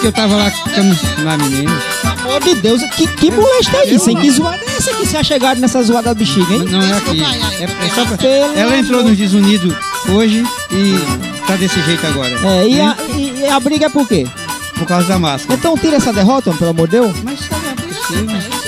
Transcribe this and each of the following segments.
que eu tava lá ficando na menina? Pelo amor de Deus, que, que molesta é isso, hein? Que zoada é essa que você é chegado nessa zoada da bexiga, hein? Não é aqui. É, é só pra... Ela entrou nos desunidos hoje e tá desse jeito agora. É, e a, e- a briga é por quê? Por causa da máscara. Então tira essa derrota, pelo amor de Deus. Mas tá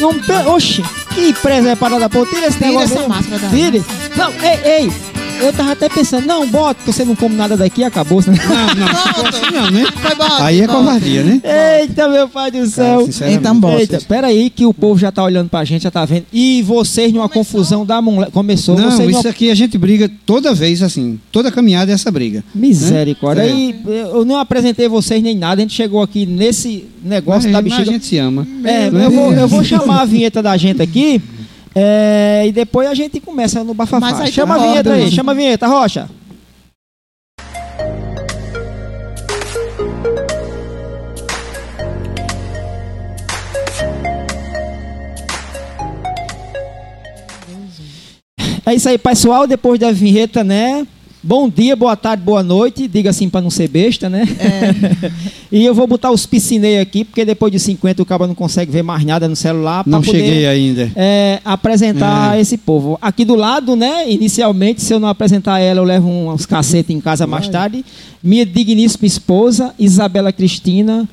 não é oxi, que presa é parada, pô. Tira esse Tira negócio essa aí. máscara daí. Tire. Não, ei, ei. Eu tava até pensando, não, bota, que você não come nada daqui e acabou. Né? Não, não, for assim não, né? Foi. Aí é covardia, né? Eita, meu pai do céu. sinceramente. Então, bota. Eita, peraí que o povo já tá olhando pra gente, já tá vendo. E vocês numa confusão da mulher. Começou, Não, vocês isso numa... aqui a gente briga toda vez assim. Toda caminhada é essa briga. Misericórdia. É. Aí eu não apresentei vocês nem nada, a gente chegou aqui nesse negócio Mas, da mas bexiga. a gente se ama. É, eu vou, Deus. eu vou chamar a vinheta da gente aqui. É, e depois a gente começa no Mas bafafá. aí Chama a vinheta aí, chama a vinheta, Rocha. É isso aí, pessoal. Depois da vinheta, né? Bom dia, boa tarde, boa noite. Diga assim pra não ser besta, né? e eu vou botar os piscinei aqui, porque depois de 50 o cara não consegue ver mais nada no celular. Não poder, cheguei ainda. é, apresentar É. esse povo. Aqui do lado, né? Inicialmente, se eu não apresentar ela, eu levo uns cacetes em casa mais tarde. Minha digníssima esposa, Isabela Cristina,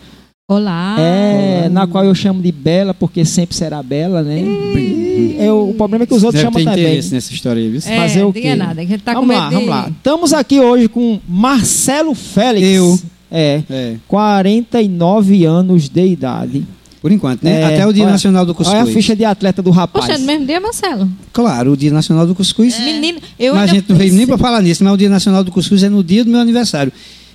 Olá. é, na qual eu chamo de Bela, porque sempre será Bela, né? E eu- o problema é que os outros Deve ter chamam também. interesse nessa história aí, viu? É, Fazer o quê? nada, que a gente tá com vamos medo lá, de- vamos lá. Estamos aqui hoje com Marcelo Félix. Eu. É. É, 49 anos de idade. por enquanto, né? É, Até o Dia olha- Nacional do Cuscuz. Olha a ficha de atleta do rapaz. Poxa, no mesmo dia, Marcelo. Claro, o Dia Nacional do Cuscuz. Menino, eu mas a gente não veio nem para falar nisso, mas o Dia Nacional do Cuscuz é no dia do meu aniversário.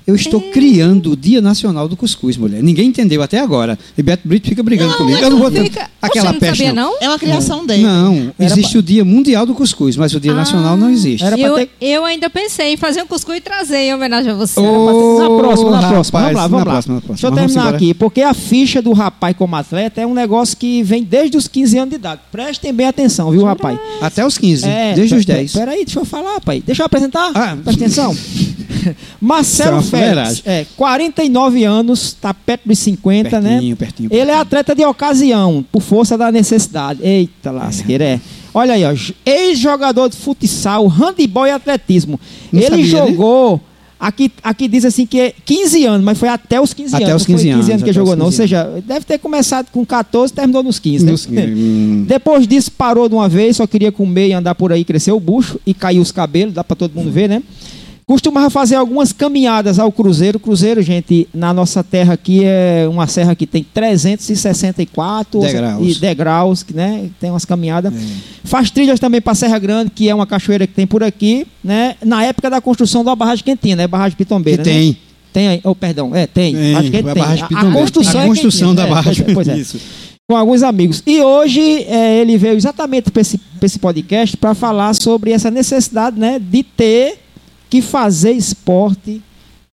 Eu estou criando o Dia Nacional do Cuscuz, mulher. Ninguém entendeu até agora. E Beto Brito fica brigando comigo. Eu não vou ter Fica... aquela Poxa, não peste. sabia, não. não? É uma criação dele. Não, Era existe o Dia Mundial do Cuscuz, mas o Dia Nacional não existe. Era pra Eu, ter- eu ainda pensei em fazer um cuscuz e trazer em homenagem a você. Ô, Na próxima, na rapaz, próxima. Vamos lá, vamos na lá. próxima, na próxima. Deixa eu Vamos terminar embora. aqui, porque a ficha do rapaz como atleta é um negócio que vem desde os 15 anos de idade. Prestem bem atenção, viu, rapaz? Até os 15, É, desde os pe- pe- 10. Peraí, deixa eu falar, pai. Deixa eu apresentar. Ah. Presta atenção. Marcelo é uma Félix, é, 49 anos, tá perto dos 50, né? Pertinho, pertinho, Ele é pertinho. atleta de ocasião, por força da necessidade. Eita lasqueira, é. Olha aí, ó, ex-jogador de futsal, handebol e atletismo. Não Ele sabia, né? jogou, aqui, aqui diz assim que é 15 anos, mas foi até os 15 Até anos. os não 15 foi 15 anos anos, que até jogou, os não. Ou 15 seja, deve ter começado com 14 terminou nos 15, né? Nos 15, hum. Depois disso, parou de uma vez, só queria comer e andar por aí, cresceu o bucho e caiu os cabelos, dá pra todo mundo ver, né? Costumava fazer algumas caminhadas ao Cruzeiro. Cruzeiro, gente, na nossa terra aqui é uma serra que tem 364 Degraus. e degraus, que, né? Tem umas caminhadas. É. Faz trilhas também para Serra Grande, que é uma cachoeira que tem por aqui, né? Na época da construção da barragem Quentina, né? Barragem Que Pitombeira, né? tem. Tem aí, oh, perdão, é, tem. Tem, Acho que a tem. barragem A, a construção, A é construção Quentina, da é, barragem. É, pois é Isso. com alguns amigos. E hoje é, ele veio exatamente para esse, pra esse podcast para falar sobre essa necessidade né, de ter que fazer esporte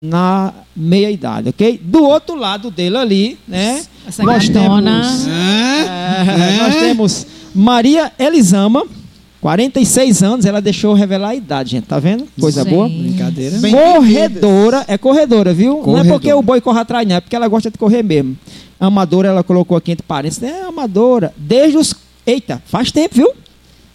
na meia idade, ok? Do outro lado dele ali, né? Essa nós gatona. temos, Ah, é, nós temos Maria Elisama, 46 anos, ela deixou revelar a idade, gente, tá vendo? Coisa Sim. boa. Brincadeira. Bem Corredora, é corredora, viu? Não é Corredora. porque o boi corre atrás, não, é porque ela gosta de correr mesmo. Amadora, ela colocou aqui entre parênteses, é amadora. Desde os. Eita, faz tempo, viu?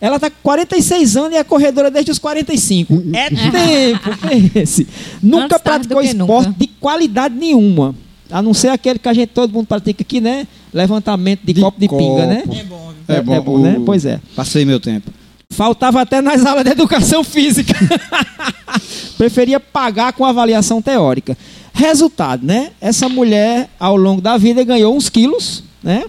Ela tá com 46 anos e é corredora desde os 45. É tempo, pense. Nunca Antes tarde praticou do que esporte nunca. de qualidade nenhuma. A não ser aquele que a gente, todo mundo pratica aqui, né? Levantamento de, De copo de pinga, né? copo. É bom. viu? É bom, é bom, né? o- Pois é. Passei meu tempo. Faltava até nas aulas de educação física. Preferia pagar com avaliação teórica. Resultado, né? Essa mulher, ao longo da vida, ganhou uns quilos, né?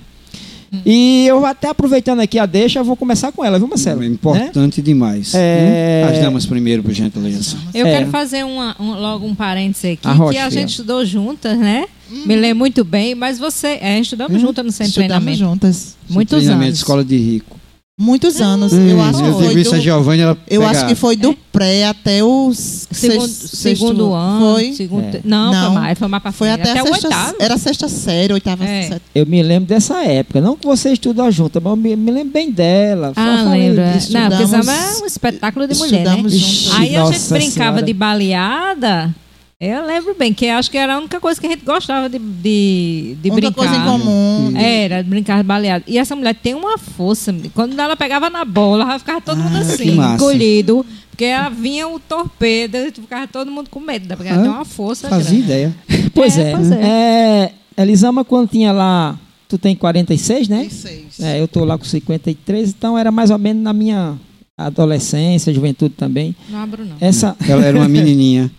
E eu até aproveitando aqui a deixa, eu vou começar com ela, viu, Marcelo? É Né? importante demais. É- Hum? As damas primeiro, por gentileza. Eu É. quero fazer uma- um- logo um parêntese aqui, A Rocha, que a filha. gente estudou juntas, né? Me lembro muito bem, mas você. É, estudamos juntas no centro de Estudamos treinamento. juntas. Muitos Treinamento de anos. escola de rico. Muitos anos. Hum, eu acho que eu foi isso a do, Giovanni, ela eu acho que foi do pré até o Segundo, sexto- segundo sexto- ano. Foi. Segundo, É. Não, Não. foi mais, foi mais pra Foi frente. até, até sexta, oitavo. era sexta série, oitava É. série. Eu me lembro dessa época. Não que você estudou junto, mas eu me, me lembro bem dela. Ah, lembra. disso. Não, porque é um espetáculo de mulher, né? juntos. Aí a gente brincava Senhora. de baleada. Eu lembro bem, que acho que era a única coisa que a gente gostava de, de, de Única brincar. coisa em comum. Era, de brincar de baleada. E essa mulher tem uma força. Quando ela pegava na bola, ela ficava todo mundo Ah, assim, massa. encolhido. Porque ela vinha o torpedo e ficava todo mundo com medo, né? porque ela Ah, tem uma força Fazia grande. ideia. Pois É, é. pois é. Elisama, quando tinha lá. Tu tem 46, né? 26. É, eu tô lá com 53, então era mais ou menos na minha adolescência, juventude também. Não abro, não. Essa Ela era uma menininha.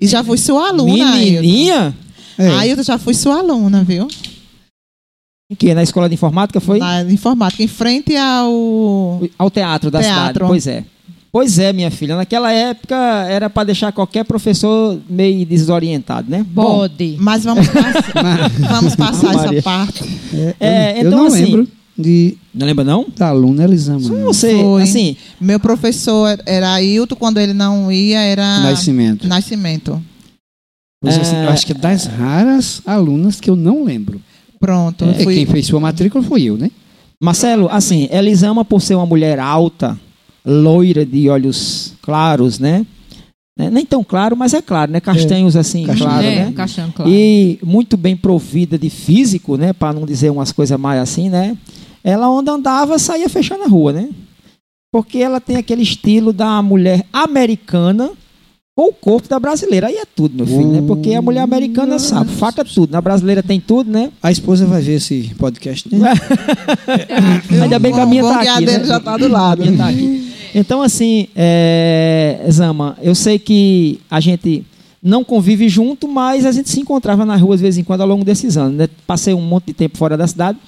E já fui sua aluna, Ailton. menininha, É. Ailton, já fui sua aluna, viu? que na escola de informática foi Na informática, em frente ao. ao teatro da cidade. Teatro. Pois é. Pois é, minha filha. Naquela época era para deixar qualquer professor meio desorientado, né? Bom, Bode. Mas vamos passar, vamos passar essa parte. É, eu então, não assim- lembro de, não lembra não? da aluna Elisama. Só não. você, Foi. assim, Meu professor era Ailton, quando ele não ia, era Nascimento. Nascimento. Pois assim, É. eu acho que é das raras alunas que eu não lembro. Pronto. É, fui- Quem fez sua matrícula foi eu, né? Marcelo, assim, Elisama por ser uma mulher alta, loira de olhos claros, né? Né, Nem tão claro, mas é claro, né? Castanhos assim, Castanho. claro, é, né? caixão, claro. E muito bem provida de físico, né? Para não dizer umas coisas mais assim, né? Ela onde andava saía fechando a rua, né? Porque ela tem aquele estilo da mulher americana com o corpo da brasileira. Aí é tudo, meu filho, né? Porque a mulher americana sabe, faca tudo. Na brasileira tem tudo, né? A esposa vai ver esse podcast, né? Ainda bem que a minha tá aqui, dele né? já tá do lado. A minha tá aqui. Então, assim, é, Zama, eu sei que a gente não convive junto, mas a gente se encontrava na rua de vez em quando ao longo desses anos. Né? Passei um monte de tempo fora da cidade.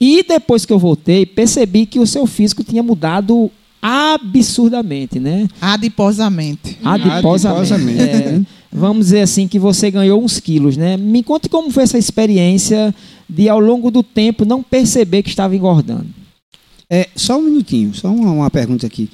E depois que eu voltei, percebi que o seu físico tinha mudado absurdamente, né? Adiposamente. Adiposamente. Adiposamente, É, vamos dizer assim que você ganhou uns quilos, né? Me conte como foi essa experiência de, ao longo do tempo, não perceber que estava engordando. É, só um minutinho, só uma, uma pergunta aqui.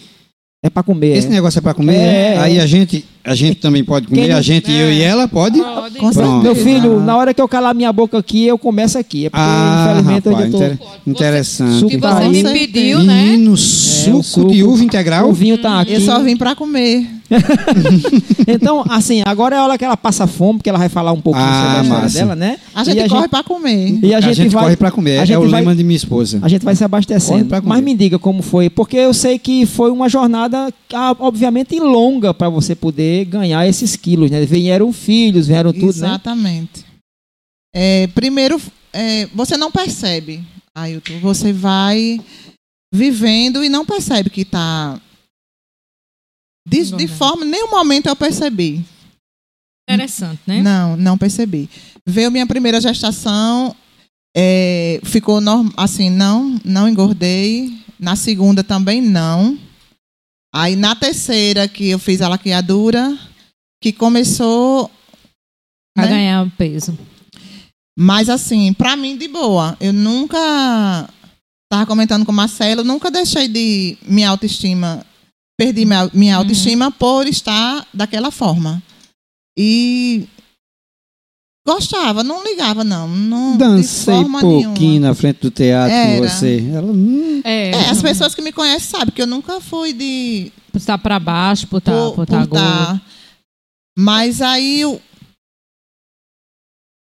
É para comer. Esse é? negócio é para comer? É. Aí a gente, a gente também pode comer, não- a gente, eu e ela pode? Pode. Meu filho, na hora que eu calar minha boca aqui, eu começo aqui. É porque, Ah, infelizmente, rapaz, eu já inter- interessante. Suco Que você aí. me pediu, né? Menino, suco, É, suco. de uva tô... integral? O vinho tá aqui. Eu só vim pra comer. Então, assim, agora é a hora que ela passa fome, porque ela vai falar um pouquinho Ah, sobre a dela, né? A gente e corre pra comer. E a A gente, gente, vai, corre para comer, a é gente o vai- lema de minha esposa. A gente vai se abastecendo. Mas me diga como foi, porque eu sei que foi uma jornada, ah, obviamente, longa para você poder ganhar esses quilos, né? Vieram filhos, vieram tudo, né? Exatamente. É, primeiro, é, você não percebe, Ailton. Você vai vivendo e não percebe que está. De, de forma, nenhum momento eu percebi. Interessante, né? Não, não percebi. Veio minha primeira gestação, é, ficou norm, assim, não, não engordei. Na segunda também não. Aí na terceira que eu fiz a laqueadura, que começou. Pra né? ganhar peso. Mas assim, pra mim de boa. Eu nunca tava comentando com o Marcelo, nunca deixei de minha autoestima, perdi minha, minha Uhum. autoestima por estar daquela forma. E gostava, não ligava não, não de Dancei forma pouquinho nenhuma. na frente do teatro com Era. você. Ela, hum, É, É, as pessoas que me conhecem sabem que eu nunca fui de Putar pra baixo, putar, por, putar por gordo. dar. Mas aí o-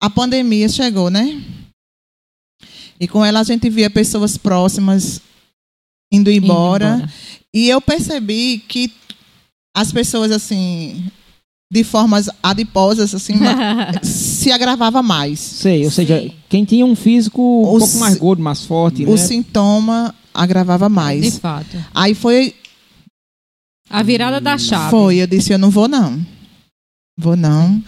a pandemia chegou, né? E com ela a gente via pessoas próximas indo Indo embora. E eu percebi que as pessoas, assim, de formas adiposas, assim, se agravava mais. Sei, ou seja, Sim. quem tinha um físico um O pouco mais gordo, mais forte, O né? sintoma agravava De mais. fato. Aí foi, A virada da chave. foi, eu disse, eu não vou não. Vou não.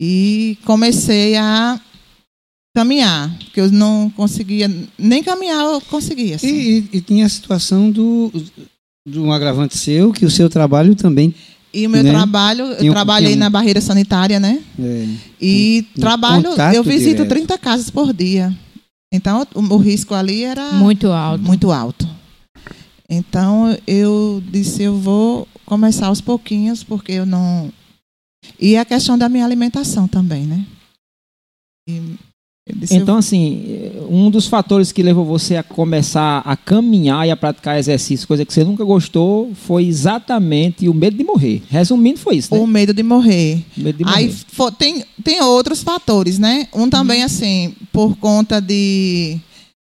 E comecei a caminhar, porque eu não conseguia, nem caminhar eu conseguia. assim. E, e- e tinha a situação do, do um agravante seu, que o seu trabalho também. E o meu né? trabalho, eu Tinha um- trabalhei um- na barreira sanitária, né? é, E Um trabalho, eu visito direto. 30 casas por dia. Então o, o risco ali era Muito alto. muito alto. Então eu disse, eu vou começar aos pouquinhos, porque eu não. E a questão da minha alimentação também, né? E Então, assim, um dos fatores que levou você a começar a caminhar e a praticar exercício, coisa que você nunca gostou, foi exatamente o medo de morrer. Resumindo, foi isso, né? o medo de morrer. Medo de Aí morrer. fo- tem, tem outros fatores, né? Um também, Uhum. assim, por conta de.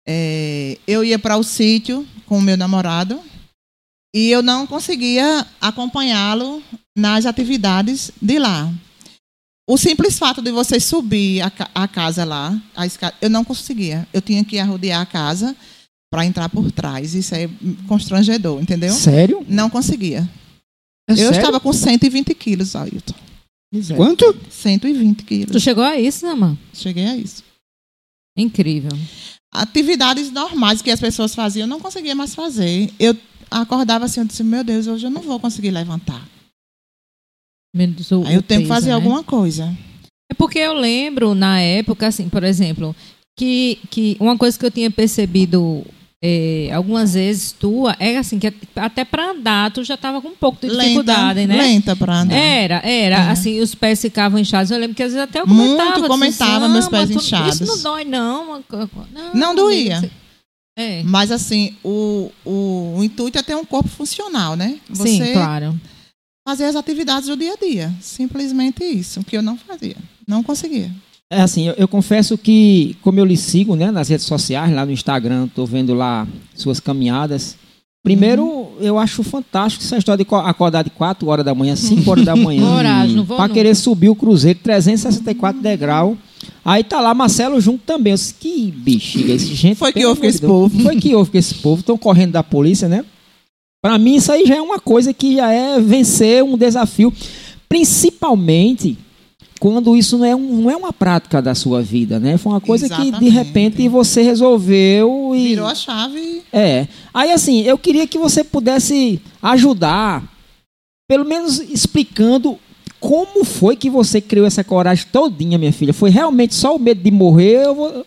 é, eu ia para o sítio com o meu namorado e eu não conseguia acompanhá-lo nas atividades de lá. O simples fato de você subir a, a casa lá, a escada, eu não conseguia. Eu tinha que arrodear a casa para entrar por trás. Isso é constrangedor, entendeu? Sério? Não conseguia. É eu sério? estava com 120 quilos, Ailton. Miséria. Quanto? 120 quilos. Tu chegou a isso, Nama? Cheguei a isso. Incrível. Atividades normais que as pessoas faziam, eu não conseguia mais fazer. Eu acordava assim, eu disse, meu Deus, hoje eu não vou conseguir levantar. Menos o- Aí eu tenho que fazer né? alguma coisa. É porque eu lembro, na época, assim, por exemplo, que, que uma coisa que eu tinha percebido é, algumas vezes tua é assim, que até para andar tu já tava com um pouco de dificuldade, lenta, né? Lenta para andar. Era, era. É. Assim, os pés ficavam inchados. Eu lembro que às vezes até eu Muito comentava. disse comentava assim, meus "Ah, pés tu- inchados." Isso não dói, não. Não, Não doía. É. Mas assim, o, o, o intuito é ter um corpo funcional, né? Você Sim, claro. Fazer as atividades do dia a dia. Simplesmente isso, que eu não fazia. Não conseguia. É assim, eu, eu confesso que, como eu lhe sigo né, nas redes sociais, lá no Instagram, estou vendo lá suas caminhadas. Primeiro, Uhum. eu acho fantástico essa história de co- acordar de 4 horas da manhã, 5 horas da manhã. Coragem, Para querer subir o Cruzeiro, 364 degrau. Aí tá lá Marcelo junto também. Eu disse, que bexiga esse gente. Foi que houve com esse povo. Foi que houve com esse povo. Estão correndo da polícia, né? Para mim, isso aí já é uma coisa que já é vencer um desafio. Principalmente quando isso não é, um, não é uma prática da sua vida, né? Foi uma coisa que, de Exatamente. repente, você resolveu e... Virou a chave. É. Aí, assim, eu queria que você pudesse ajudar, pelo menos explicando como foi que você criou essa coragem todinha, minha filha. Foi realmente só o medo de morrer? Eu vou...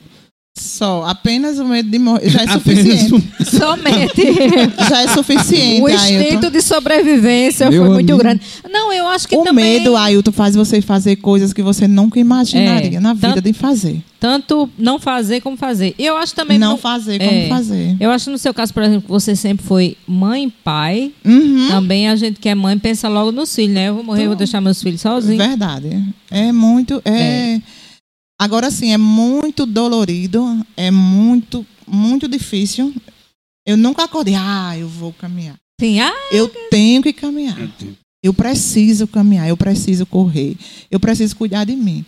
Só, apenas o medo de morrer. Já é suficiente. um- Somente. Já é suficiente, o Ailton. instinto de sobrevivência Meu foi muito amigo. grande. Não, eu acho que O também... medo, Ailton, faz você fazer coisas que você nunca imaginaria É, na vida tanto- de fazer. Tanto não fazer como fazer. Eu acho também... não no- fazer como é. fazer. Eu acho que no seu caso, por exemplo, que você sempre foi mãe e pai. Uhum. Também a gente que é mãe pensa logo nos filhos, né? Eu vou morrer, vou deixar meus filhos sozinhos. Verdade. É muito. É... Agora sim, é muito dolorido, é muito, muito difícil. Eu nunca acordei, ah, eu vou caminhar. Sim, ah, Eu tenho que caminhar. Eu preciso caminhar, eu preciso correr, eu preciso cuidar de mim.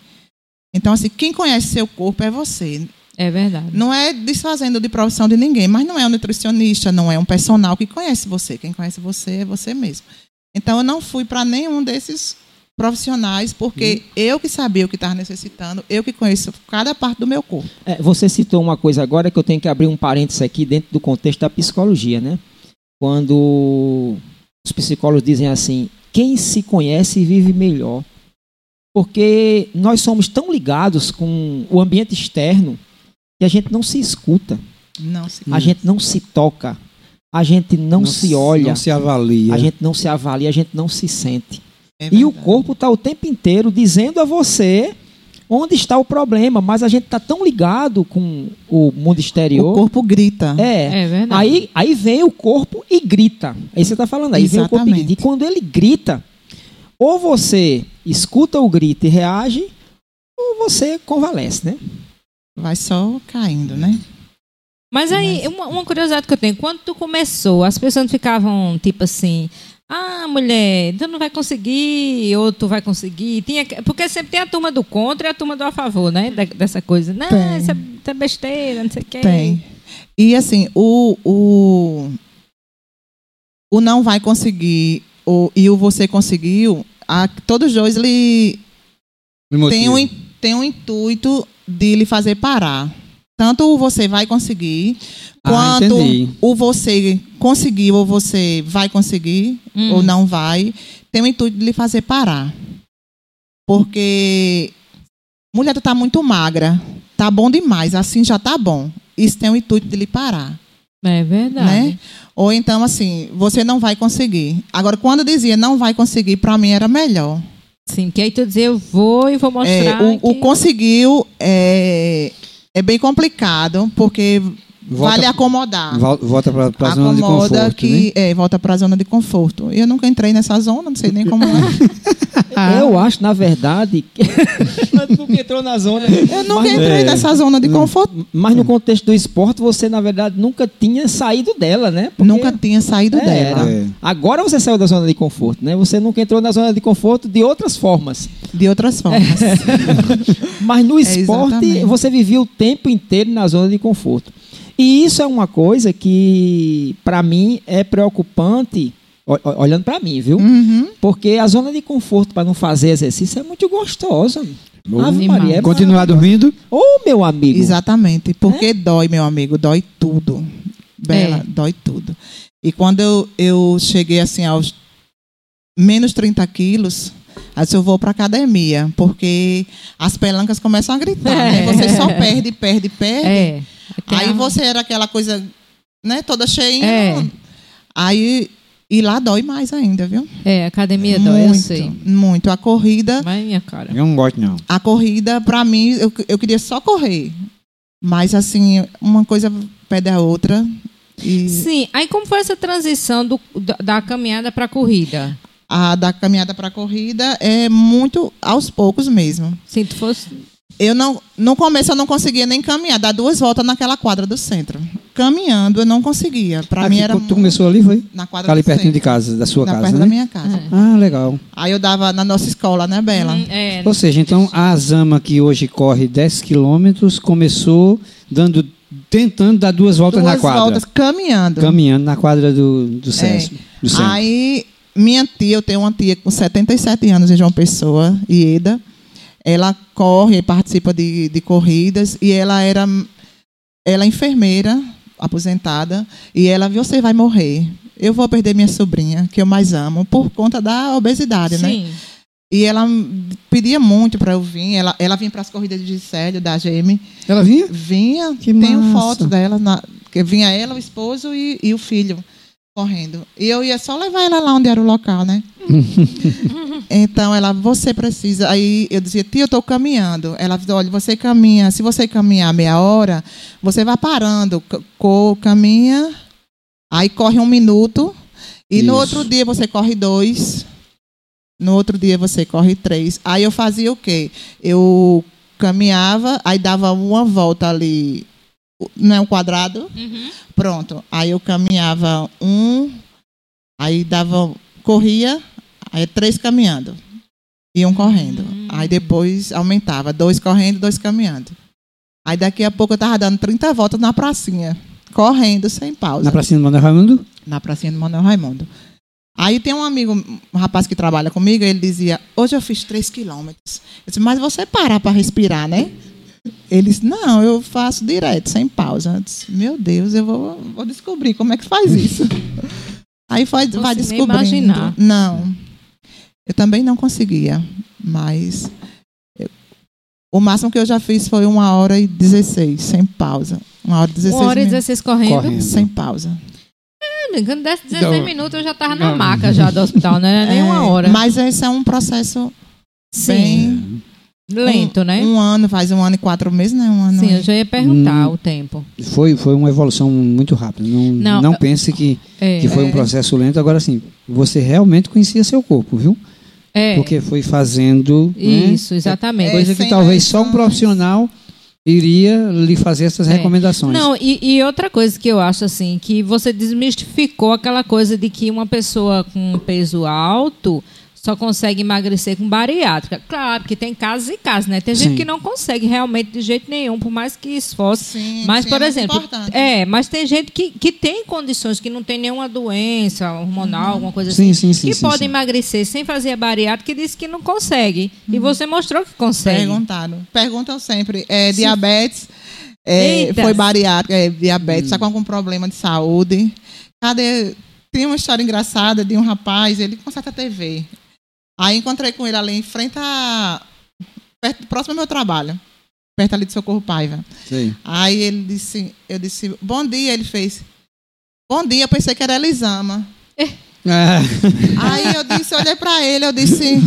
Então, assim, quem conhece seu corpo é você. é verdade. Não é desfazendo de profissão de ninguém, mas não é um nutricionista, não é um personal que conhece você. Quem conhece você é você mesmo. Então, eu não fui para nenhum desses profissionais, porque eu que sabia o que estava necessitando, eu que conheço cada parte do meu corpo. É, você citou uma coisa agora que eu tenho que abrir um parênteses aqui dentro do contexto da psicologia, né? Quando os psicólogos dizem assim, quem se conhece vive melhor. Porque nós somos tão ligados com o ambiente externo que a gente não se escuta, Não se a gente não se toca, a gente não, se olha, Não se avalia. a gente não se avalia, a gente não se sente. É E o corpo está o tempo inteiro dizendo a você onde está o problema, mas a gente está tão ligado com o mundo exterior. o corpo grita. É. É verdade. Aí, aí vem o corpo e grita. Aí você está falando, aí vem o corpo e grita. Exatamente. E quando ele grita, ou você escuta o grito e reage, ou você convalesce, né? Vai só caindo, né? Mas aí, uma, uma curiosidade que eu tenho, quando tu começou, as pessoas ficavam tipo assim, ah, mulher, tu não vai conseguir, ou tu vai conseguir. Tinha, que- porque sempre tem a turma do contra e a turma do a favor, né? Da- dessa coisa. Não, Tem. isso é, isso é besteira, não sei o quê. Tem. E assim, o, o, o não vai conseguir o, e o você conseguiu, a, todos os dois motiva. tem um, tem um intuito de lhe fazer parar. Tanto o você vai conseguir, Ah, quanto entendi. o você conseguiu ou você vai conseguir Hum. ou não vai, tem o intuito de lhe fazer parar. Porque mulher tu tá muito magra, tá bom demais, assim já tá bom. Isso tem o intuito de lhe parar. É verdade. né? Ou então, assim, você não vai conseguir. Agora, quando dizia não vai conseguir, para mim era melhor. Sim, que aí tu dizia, eu vou e vou É, mostrar. o, o que- conseguiu é, é bem complicado, porque Volta- vale acomodar. Vol- Volta para a zona de conforto, que né? é, volta para a zona de conforto. Eu nunca entrei nessa zona, não sei nem como é. Eu acho, na verdade, que nunca entrou na zona. Eu nunca mas, entrei É. nessa zona de conforto. mas no contexto do esporte, você, na verdade, nunca tinha saído dela, né? Porque- Nunca tinha saído É, dela. É. Agora você saiu da zona de conforto, né? Você nunca entrou na zona de conforto de outras formas. De outras formas. Mas no É, esporte, você vivia o tempo inteiro na zona de conforto. E isso é uma coisa que, para mim, é preocupante, olhando para mim, viu? Uhum. Porque a zona de conforto para não fazer exercício é muito gostosa. Ave. Maria, é Continuar dormindo. Ô, meu amigo. Exatamente. É? Porque dói, meu amigo, dói tudo. Bela, É. dói tudo. E quando eu, eu cheguei assim aos menos 30 quilos, aí eu vou para academia, porque as pelancas começam a gritar, né? É. Você só perde, perde, perde. É. Aí a- você era aquela coisa, né, toda cheinha. É. Aí e lá dói mais ainda, viu? É, academia dói, eu muito, sei. muito. A corrida, Mas minha cara. Eu não gosto, não. a corrida para mim, eu, eu queria só correr. Mas assim, uma coisa pede a outra. E Sim, aí como foi essa transição do- da, da caminhada para a corrida? A da caminhada para a corrida é muito aos poucos mesmo. Se tu fosse. Eu não, no começo eu não conseguia nem caminhar, dar duas voltas naquela quadra do centro. Caminhando eu não conseguia. Para mim era tu começou ali, foi? na quadra Tá ali do pertinho de centro, casa, da sua na casa, perto né? da minha casa. É. Ah, legal. Aí eu dava na nossa escola, né, Bela? Hum, é, Ou seja, então a Zama que hoje corre 10 quilômetros começou dando, tentando dar duas voltas duas na quadra. voltas caminhando. Caminhando na quadra do, do César. Do centro. Aí, minha tia, eu tenho uma tia com 77 anos em João Pessoa, Ieda. Ela corre, participa de, de corridas e ela era ela é enfermeira, aposentada, e ela, você vai morrer. Eu vou perder minha sobrinha, que eu mais amo, por conta da obesidade, né? Sim. E ela pedia muito para eu vir. Ela, ela vinha para as corridas de Célio, da GM. Ela vinha? Vinha, Que tenho massa. foto dela, na, que vinha ela, o esposo e, e o filho correndo. E eu ia só levar ela lá onde era o local, né? então ela, você precisa. Aí eu dizia, tia, eu estou caminhando. Ela disse, olha, você caminha, se você caminhar meia hora, você vai parando, co- caminha, aí corre um minuto, e no Isso. outro dia você corre dois. No outro dia você corre três. Aí eu fazia o quê? Eu caminhava, aí dava uma volta ali, não é um quadrado? Uhum. Pronto. Aí eu caminhava um, aí dava, corria, aí três caminhando. Iam correndo. Hum. Aí depois aumentava, dois correndo, dois caminhando. Aí daqui a pouco eu tava dando 30 voltas na pracinha, correndo sem pausa. Na pracinha do Manuel Raimundo? Na pracinha do Manuel Raimundo. Aí tem um amigo, um rapaz que trabalha comigo, ele dizia, hoje eu fiz três quilômetros. Eu disse, mas você parar para respirar, né? Ele disse, não, eu faço direto, sem pausa. Eu disse, meu Deus, eu vou, vou descobrir como é que faz isso. Aí vai, vai Consigo nem descobrindo. imaginar. Não. Eu também não conseguia, mas eu- o máximo que eu já fiz foi uma hora e 16, sem pausa. Uma hora e 16 Uma hora e minutos. 16 correndo. Correndo. Sem pausa. É, Quando desse 16 Não. minutos, eu já tava na Não. maca já do hospital, não era nem uma É, hora. Mas esse é um processo Sim. bem. Lento, um, né? Um ano, faz um ano e quatro meses, né? Um ano. Sim, eu já ia perguntar Hum. o tempo. Foi, foi uma evolução muito rápida. Não, Não, não, pense que, É. que foi um É. processo lento. Agora, sim, você realmente conhecia seu corpo, viu? É. Porque foi fazendo. né, Isso, exatamente. Coisa É, que talvez só um profissional iria lhe fazer essas É. recomendações. Não, e, e outra coisa que eu acho assim, que você desmistificou aquela coisa de que uma pessoa com um peso alto só consegue emagrecer com bariátrica. Claro que tem casos e casos, né? Tem gente Sim. que não consegue realmente de jeito nenhum, por mais que esforce. Sim, Mas, sim, por é exemplo, importante. é, mas tem gente que, que tem condições, que não tem nenhuma doença hormonal, alguma coisa Sim, assim, sim, sim, que sim, pode sim. emagrecer sem fazer a bariátrica e diz que não consegue. Uhum. E você mostrou que consegue. Perguntaram. Perguntam sempre. É, diabetes, é, foi bariátrica, é, diabetes, está com algum problema de saúde. Cadê? Tem uma história engraçada de um rapaz, ele conserta a TV. Aí encontrei com ele ali em frente a. Perto, próximo ao meu trabalho. Perto ali de Socorro Paiva. Sei. Aí ele disse, eu disse, bom dia, ele fez. Bom dia, eu pensei que era Elisama. Ah, Aí eu disse, olhei pra ele, eu disse,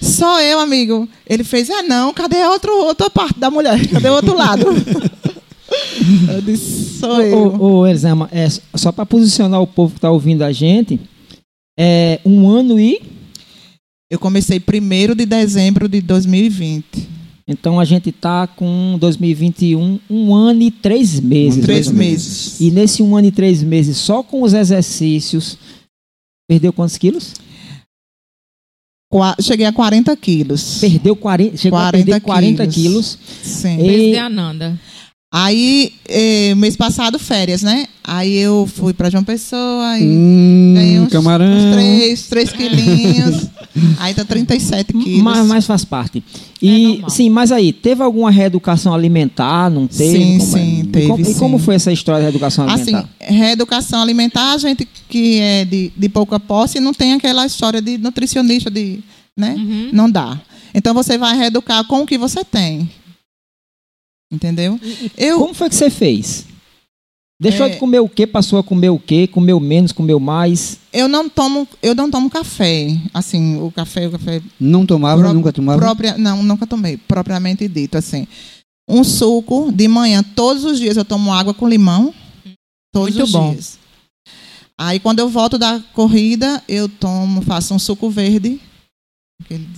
sou eu, amigo. Ele fez, ah não, cadê a outro, outra parte da mulher? Cadê o outro lado? eu disse, sou eu. Ô, ô, Elisama, é, só para posicionar o povo que está ouvindo a gente, é um ano e. Eu comecei primeiro de dezembro de 2020. Então a gente tá com 2021, um ano e três meses. Três ou menos. meses. E nesse um ano e três meses, só com os exercícios, perdeu quantos quilos? Qua- Cheguei a 40 quilos. Perdeu 40, chegou a 40 perder 40 quilos. quilos. Sim. E- Desde a Ananda. Aí, eh, mês passado, férias, né? Aí eu fui pra João Pessoa e hum, ganhei uns, camarão. uns três, três quilinhos. aí tá 37 quilos. Mas, mas faz parte. É E normal. sim, mas aí, teve alguma reeducação alimentar? Não teve? Sim, Como é? sim, E teve, como, E sim. como foi essa história da reeducação Assim, alimentar? reeducação alimentar, a gente que é de, de pouca posse não tem aquela história de nutricionista, de, né? Uhum. Não dá. Então você vai reeducar com o que você tem. Entendeu? Eu, Como foi que você fez? Deixou É. de comer o quê? Passou a comer o quê? Comeu menos, comeu mais? eu não tomo, eu não tomo café. Assim, o café, o café Não tomava, Pro- nunca tomava. própria, não, nunca tomei, propriamente dito assim. Um suco de manhã, todos os dias eu tomo água com limão. Todos Muito os bom. dias. Aí quando eu volto da corrida, eu tomo, faço um suco verde, aquele- O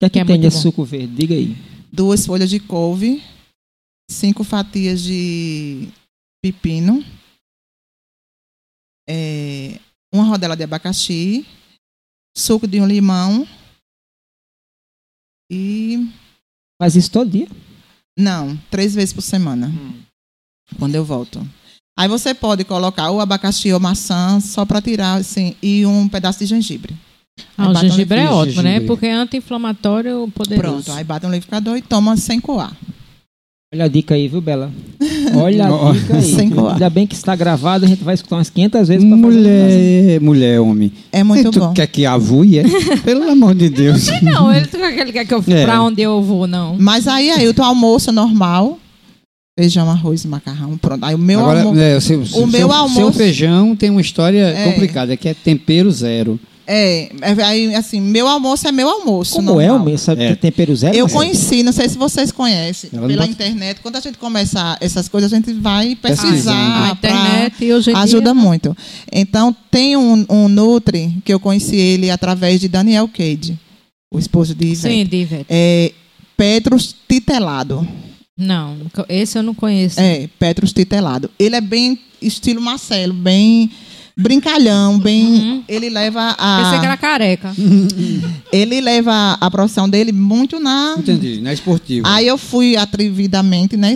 que é que, Que é tem bom. suco verde? Diga aí. duas folhas de couve, cinco fatias de pepino, é, uma rodela de abacaxi, suco de um limão e Faz isso todo dia? Não, três vezes por semana, quando eu volto. Aí você pode colocar ou abacaxi ou maçã, só para tirar, assim, e um pedaço de gengibre. Ah, o gengibre é liquidificador. ótimo, né? Gengibre. Porque é anti-inflamatório poderoso. Pronto, aí bate no liquidificador e toma sem coar. Olha a dica aí, viu, Bela? Olha a dica aí. sem coar. Ainda bem que está gravado, a gente vai escutar umas 500 vezes pra fazer Mulher, mulher, homem. É muito e tu bom. quer que avue, é? Pelo amor de Deus. Não, ele não quer que quer que eu É. pra onde eu vou, não. Mas aí, aí o teu almoço normal, feijão, arroz, macarrão, pronto. Aí o meu Agora, almoço... é, o seu, seu- meu almoço- seu feijão tem uma história É. complicada, que é tempero zero. É, é, aí, assim, meu almoço é meu almoço. Como é normal. o meu? Sabe É. tempero zero? Eu Marcelo? conheci, não sei se vocês conhecem, Ela pela bota- internet. Quando a gente começa essas coisas, a gente vai pesquisar. a pra- internet e hoje em Ajuda dia, muito. Então, tem um, um Nutri, que eu conheci ele através de Daniel Cade, o esposo de Ivete. Sim, Divet. É Petrus Titelado. Não, esse eu não conheço. É, Petrus Titelado. Ele é bem estilo Marcelo, bem brincalhão, bem... Uhum. Ele leva Pensei que a... era careca. Ele leva a profissão dele muito na... Entendi, não é esportivo. Aí eu fui atrevidamente, né?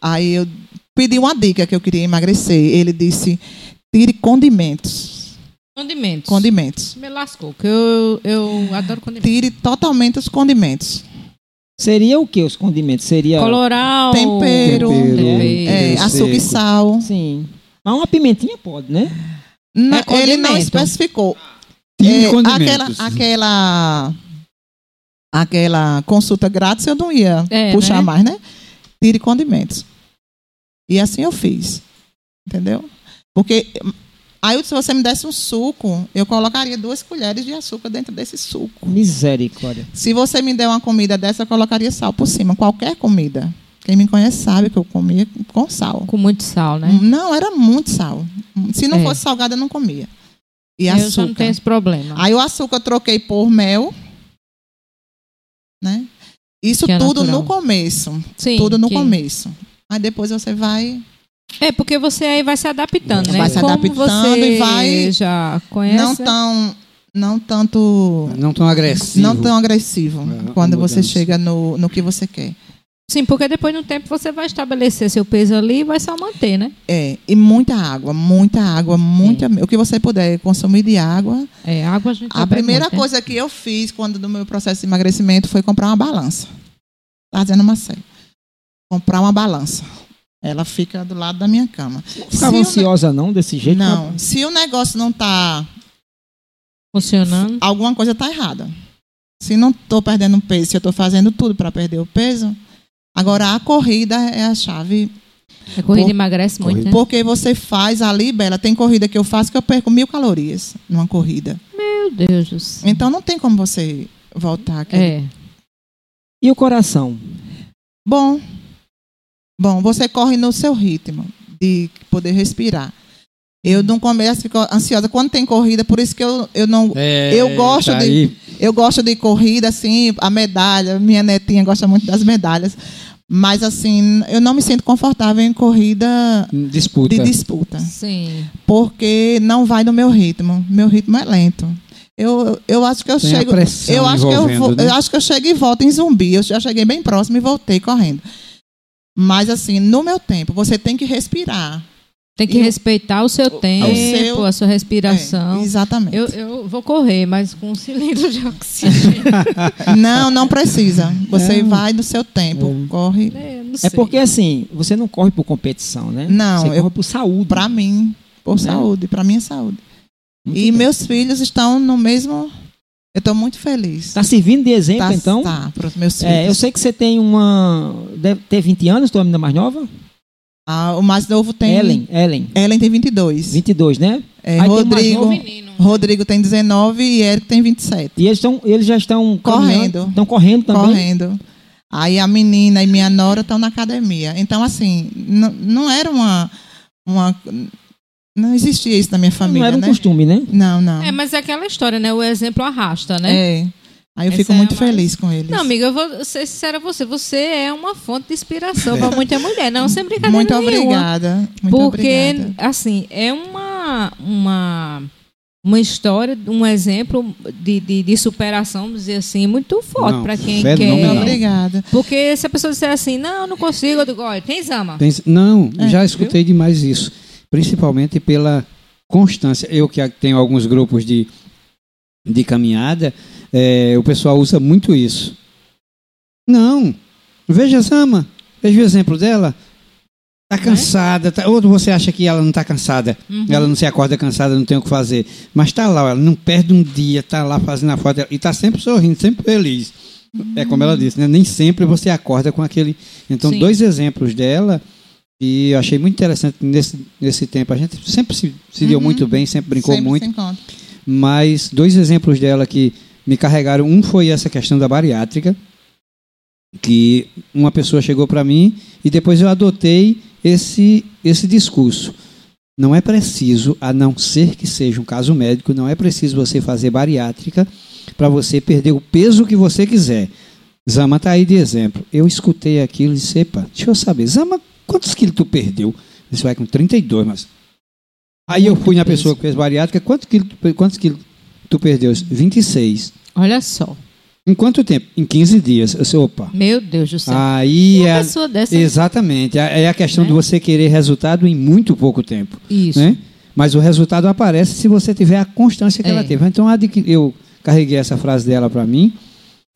Aí eu pedi uma dica que eu queria emagrecer. Ele disse: tire condimentos. Condimentos. Condimentos. Me lascou, que eu, eu adoro condimentos. Tire totalmente os condimentos. Seria o que os condimentos? Seria. Coloral. Tempero. Tempero. É, Tempero açúcar e sal. Sim. Mas uma pimentinha pode, né? Não, É ele não especificou. Tire É, condimentos. aquela, aquela, aquela consulta grátis eu não ia É, puxar né? mais, né? Tire condimentos. E assim eu fiz. Entendeu? Porque aí se você me desse um suco, eu colocaria duas colheres de açúcar dentro desse suco. Misericórdia. Se você me der uma comida dessa, eu colocaria sal por cima. Qualquer comida. Quem me conhece sabe que eu comia com sal. Com muito sal, né? Não, era muito sal. Se não É. fosse salgada, eu não comia. E eu açúcar. não tenho esse problema. Aí o açúcar eu troquei por mel. Né? Isso é tudo natural. no começo. Sim, tudo no que- começo. Aí depois você vai. É, porque você aí vai se adaptando, né? Vai se Como adaptando você e vai- já conhece. Não tão. Não tanto. Não tão agressivo. Não tão agressivo É, quando você chega no, no que você quer. Sim, porque depois no tempo você vai estabelecer seu peso ali e vai só manter, né? É, e muita água, muita água, muita. O que você puder consumir de água. É, água a gente A primeira muito, né? coisa que eu fiz quando no meu processo de emagrecimento foi comprar uma balança. Tá dizendo Marcelo. Comprar uma balança. Ela fica do lado da minha cama. Ficava Se o ne- ansiosa não desse jeito? Não, se o negócio não tá, Funcionando. alguma coisa tá errada. Se não tô perdendo peso, se eu tô fazendo tudo para perder o peso, agora a corrida é a chave. A corrida Por- emagrece muito, né? Porque você faz ali, Bela, tem corrida que eu faço que eu perco mil calorias numa corrida. Meu Deus do céu. Então não tem como você voltar aqui. É. E o coração? Bom, bom, você corre no seu ritmo de poder respirar. Eu não começo, fico ansiosa quando tem corrida, por isso que eu, eu não É, Eu gosto tá de- aí. Eu gosto de corrida, assim, a medalha. Minha netinha gosta muito das medalhas. Mas, assim, eu não me sinto confortável em corrida Disputa. de disputa. Sim. Porque não vai no meu ritmo. Meu ritmo é lento. Eu, eu acho que eu Tem chego. pressão Eu acho que eu, vou, né? eu acho que eu chego e volto em zumbi. Eu já cheguei bem próximo e voltei correndo. Mas, assim, no meu tempo, você tem que respirar. Tem que E o- respeitar o seu tempo, seu- a sua respiração. É, exatamente. eu, eu vou correr, mas com um cilindro de oxigênio. Não, não precisa. Você É. vai no seu tempo. Corre. É, não É sei. porque assim, você não corre por competição, né? Não, você eu- corre por saúde. Pra mim, por Né? saúde, pra minha saúde. Muito e bem. meus filhos estão no mesmo. Eu estou muito feliz. Tá servindo de exemplo, Tá- então? Tá, para os meus É, eu filhos. sei que você tem uma. Deve ter 20 anos, tua menina mais nova? Ah, o mais novo tem. Ellen, Ellen. Ellen tem 22. 22, né? É, Aí tem mais Rodrigo, novo menino. Rodrigo tem 19 e Eric tem 27. E eles, estão, eles já estão Correndo. Estão correndo também. Correndo. Aí a menina e minha nora estão na academia. Então, assim, n- não era uma, uma. Não existia isso na minha família, não era um né? costume, né? Não, não. É, mas é aquela história, né? O exemplo arrasta, né? É. Aí eu Essa fico é muito a mais- feliz com eles. Não, amiga, eu vou ser sincera a você. Você é uma fonte de inspiração para muita mulher, não sem brincadeira muito nenhuma. obrigada. Muito Porque, obrigada. assim, é uma, uma, uma história, um exemplo de, de, de superação, vamos dizer assim, muito forte para quem fenomenal. quer. Obrigada. Porque se a pessoa disser assim, não, não consigo, eu digo, olha, tem zama. Pensa- Não, É, já escutei demais isso. Principalmente pela constância. Eu que tenho alguns grupos de, de caminhada, é, o pessoal usa muito isso. Não, veja a Zama, veja o exemplo dela. Tá cansada, tá- ou você acha que ela não está cansada? Uhum. Ela não se acorda cansada, não tem o que fazer. Mas tá lá, ela não perde um dia, tá lá fazendo a foto e tá sempre sorrindo, sempre feliz. É como ela disse, né? Nem sempre você acorda com aquele. Então, Sim. dois exemplos dela, e eu achei muito interessante nesse, nesse tempo. A gente sempre se, se deu Uhum. muito bem, sempre brincou Sempre muito. Mas dois exemplos dela que me carregaram. Um foi essa questão da bariátrica, que uma pessoa chegou para mim e depois eu adotei esse, esse discurso. Não é preciso, a não ser que seja um caso médico, não é preciso você fazer bariátrica para você perder o peso que você quiser. Zama está aí de exemplo. Eu escutei aquilo e disse, epa, deixa eu saber, Zama, quantos quilos tu perdeu? Você vai com 32, mas... Aí eu fui na pessoa que fez bariátrica, quantos quilos, quantos quilos tu perdeu? 26. Olha só. Em quanto tempo? Em 15 dias. Eu disse, opa. Meu Deus do céu. Aí Uma é, pessoa dessa. exatamente, é é a questão Né? de você querer resultado em muito pouco tempo. Isso. Né? Mas o resultado aparece se você tiver a constância que É. ela teve. Então eu carreguei essa frase dela para mim.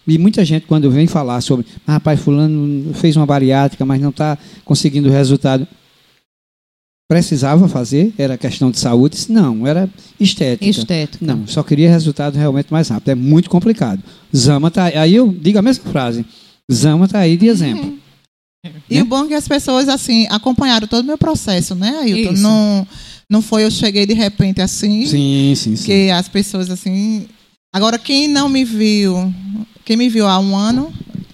E muita gente, quando vem falar sobre, ah, rapaz, fulano fez uma bariátrica, mas não está conseguindo resultado. Precisava fazer, era questão de saúde? Não, era estética. Estética. Não, só queria resultado realmente mais rápido. É muito complicado. Zama tá aí eu digo a mesma frase. Zama tá aí de exemplo. E Né? o bom é que as pessoas, assim, acompanharam todo o meu processo, né, Ailton? Isso. Não, não foi eu cheguei de repente assim, Sim, sim, sim. que as pessoas, assim... Agora, quem não me viu, quem me viu há um ano,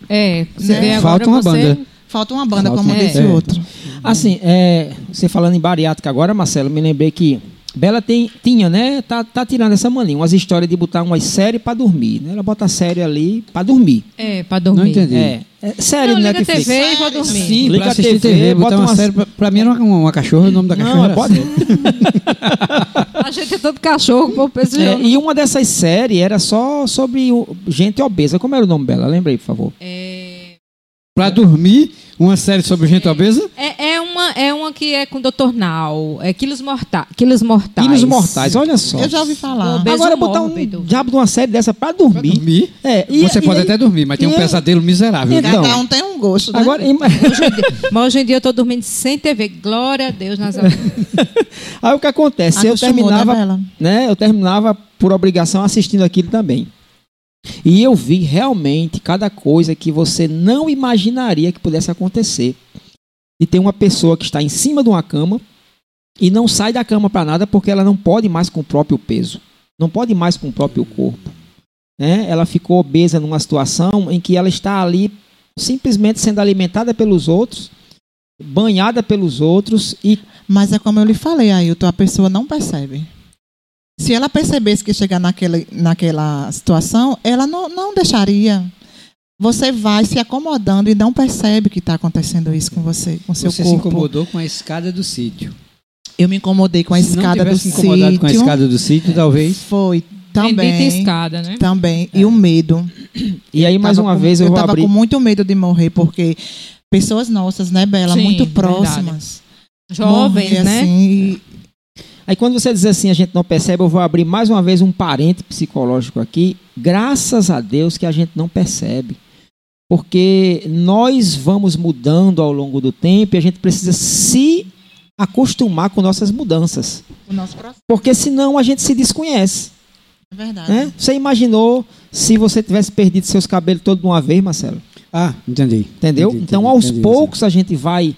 É, você Né? vê agora Falta uma você... banda. Falta uma banda, Falta como é. o outro. Assim, é, você falando em bariátrica agora, Marcelo, me lembrei que Bela tem, tinha, né? Tá, tá tirando essa mania, umas histórias de botar umas séries pra dormir. Né? Ela bota a série ali pra dormir. É, pra dormir. Não entendi. É, é série Não, liga Netflix. TV e vou dormir. Sim, Liga pra TV, TV, bota uma uma- série. Pra, pra mim era uma, uma cachorra, o nome da cachorra Não, era pode. série. A gente é todo cachorro, pô, pensa É, e uma dessas séries era só sobre gente obesa. Como era o nome dela? Lembrei, por favor. é, Pra dormir, uma série sobre gente obesa? é, é uma, é uma que é com o Dr. Nau. É Quilos, morta Quilos Mortais. Quilos Mortais, olha só. Eu já ouvi falar. Obeso Agora botar um mórbido. diabo de uma série dessa pra Pra dormir. dormir? É, e- Você e pode aí- até dormir, mas tem um e- pesadelo miserável. Então, Cada um tem um gosto, né? Agora, Hoje dia- Mas hoje em dia eu tô dormindo sem TV. Glória a Deus nas aí o que acontece? Eu Acostumou, terminava, né, né? Eu terminava por obrigação assistindo aquilo também. E eu vi realmente cada coisa que você não imaginaria que pudesse acontecer. e tem uma pessoa que está em cima de uma cama e não sai da cama para nada porque ela não pode mais com o próprio peso, não pode mais com o próprio corpo. Né? Ela ficou obesa numa situação em que ela está ali simplesmente sendo alimentada pelos outros, banhada pelos outros e Mas é como eu lhe falei, Ailton, a pessoa não percebe. Se ela percebesse que chegar naquela, naquela situação, ela não, não deixaria. Você vai se acomodando e não percebe que está acontecendo isso com você, com seu Você se corpo. incomodou com a escada do sítio. Eu me incomodei com a Se não escada do tivesse incomodado sítio. com a escada do sítio, talvez. Foi Bendita também. escada, né? Também. E o medo. e aí mais uma com- vez eu, eu vou tava abrir com muito medo de morrer, porque pessoas nossas, né, Bela? Sim, muito verdade. próximas. Jovens, morrer né? assim, e- Aí quando você diz assim, a gente não percebe, eu vou abrir mais uma vez um parente psicológico aqui. Graças a Deus que a gente não percebe. Porque nós vamos mudando ao longo do tempo e a gente precisa se acostumar com nossas mudanças. o nosso processo. Porque senão a gente se desconhece. É verdade. Né? Você imaginou se você tivesse perdido seus cabelos todos de uma vez, Marcelo? Ah, entendi. Entendeu? Entendi, então, aos entendi, poucos, a gente vai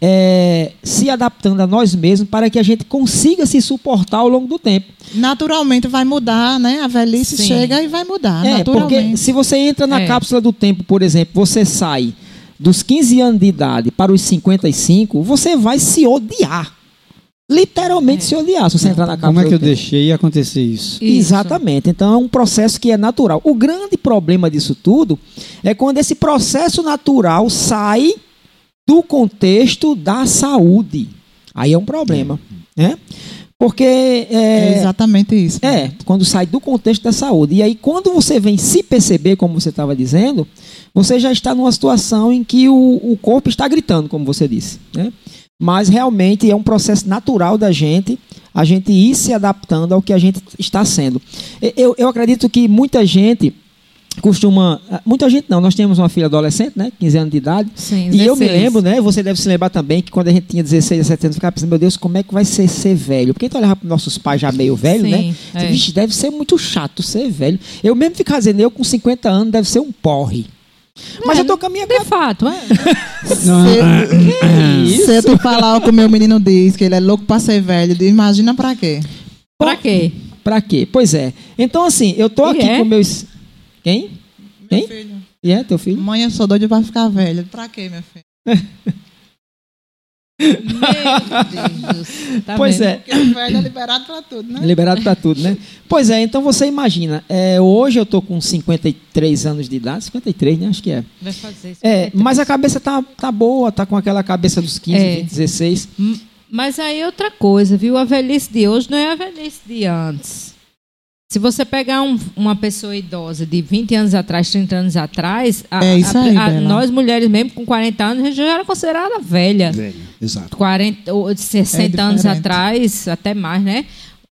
é, se adaptando a nós mesmos para que a gente consiga se suportar ao longo do tempo. Naturalmente vai mudar, né? A velhice Sim. chega e vai mudar. é, porque naturalmente. se você entra na É. cápsula do tempo, por exemplo, você sai dos 15 anos de idade para os 55, você vai se odiar. Literalmente É. se odiar se você entrar na cápsula Como é que eu deixei acontecer isso? Isso. Exatamente. Então é um processo que é natural. O grande problema disso tudo é quando esse processo natural sai do contexto da saúde. Aí é um problema, né? Porque É é, exatamente isso. é, quando sai do contexto da saúde. E aí, quando você vem se perceber, como você estava dizendo, você já está numa situação em que o, o corpo está gritando, como você disse. Né? Mas realmente é um processo natural da gente, a gente ir se adaptando ao que a gente está sendo. Eu, eu acredito que muita gente costuma. Muita gente não, nós temos uma filha adolescente, né? 15 anos de idade. Sim, E eu me 16. lembro, né? Você deve se lembrar também que quando a gente tinha 16, 17 anos, ficava pensando, meu Deus, como é que vai ser ser velho? Porque a gente olhava para nossos pais já meio velho, Sim, né? é. Vixe, deve ser muito chato ser velho. Eu mesmo ficava dizendo, eu com 50 anos deve ser um porre. Mas É, eu tô com a minha De fato, é. Não, Se, se eu te falar o que o meu menino diz, que ele é louco pra ser velho, imagina pra quê? Pra quê? Pra quê? Pois é. Então, assim, eu tô E aqui é? com meus. Quem? Quem? filho. E é teu filho? Mãe, eu sou doido pra ficar velho. Pra quê, meu filho? Meu Deus. Tá pois vendo? é. Porque o velho é liberado pra tudo, né? Liberado pra tudo, né? Pois é, então você imagina, é, hoje eu tô com 53 anos de idade, 53, né? Acho que é. Vai fazer isso. É, mas a cabeça tá, tá boa, tá com aquela cabeça dos 15, É. 20, 16. M- Mas aí outra coisa, viu? A velhice de hoje não é a velhice de antes. Se você pegar um- uma pessoa idosa de 20 anos atrás, 30 anos atrás, a- É isso a- aí, a- Bela. nós mulheres mesmo com 40 anos, a gente já era considerada velha. velho, exato. 40, ou 60 É anos atrás, até mais, né?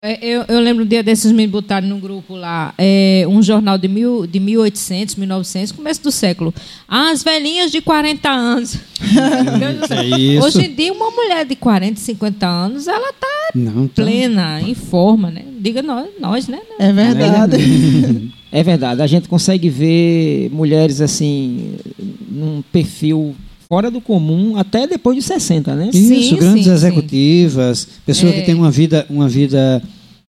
É, Eu, eu lembro um dia desses me botaram num grupo lá, é, um jornal de, mil, de 1800, 1900, começo do século. Ah, as velhinhas de 40 anos. É isso. Hoje em dia, uma mulher de 40, 50 anos, ela tá Não, tá. plena, em forma, né? Diga nós, nós né? É verdade. É verdade, a gente consegue ver mulheres assim, num perfil fora do comum, até depois de 60, né? Isso, Sim, grandes sim, executivas, pessoas É. que têm uma vida, uma vida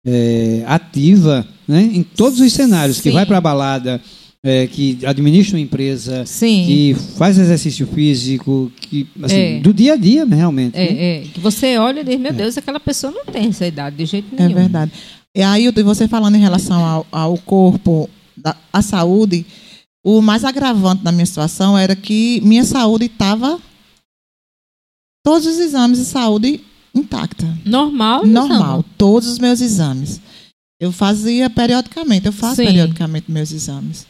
é, ativa, né? Em todos os cenários, que Sim. vai para a balada, é, que administra uma empresa, Sim. que faz exercício físico, que assim, É. do dia a dia, né, realmente. né? É, é, que você olha e diz, meu Deus, aquela pessoa não tem essa idade de jeito É nenhum. verdade. E aí, você falando em relação ao, ao corpo, da, à saúde, o mais agravante da minha situação era que minha saúde estava. Todos os exames de saúde intacta. Normal? Normal. Todos os meus exames. Eu fazia periodicamente, eu faço Sim. periodicamente meus exames.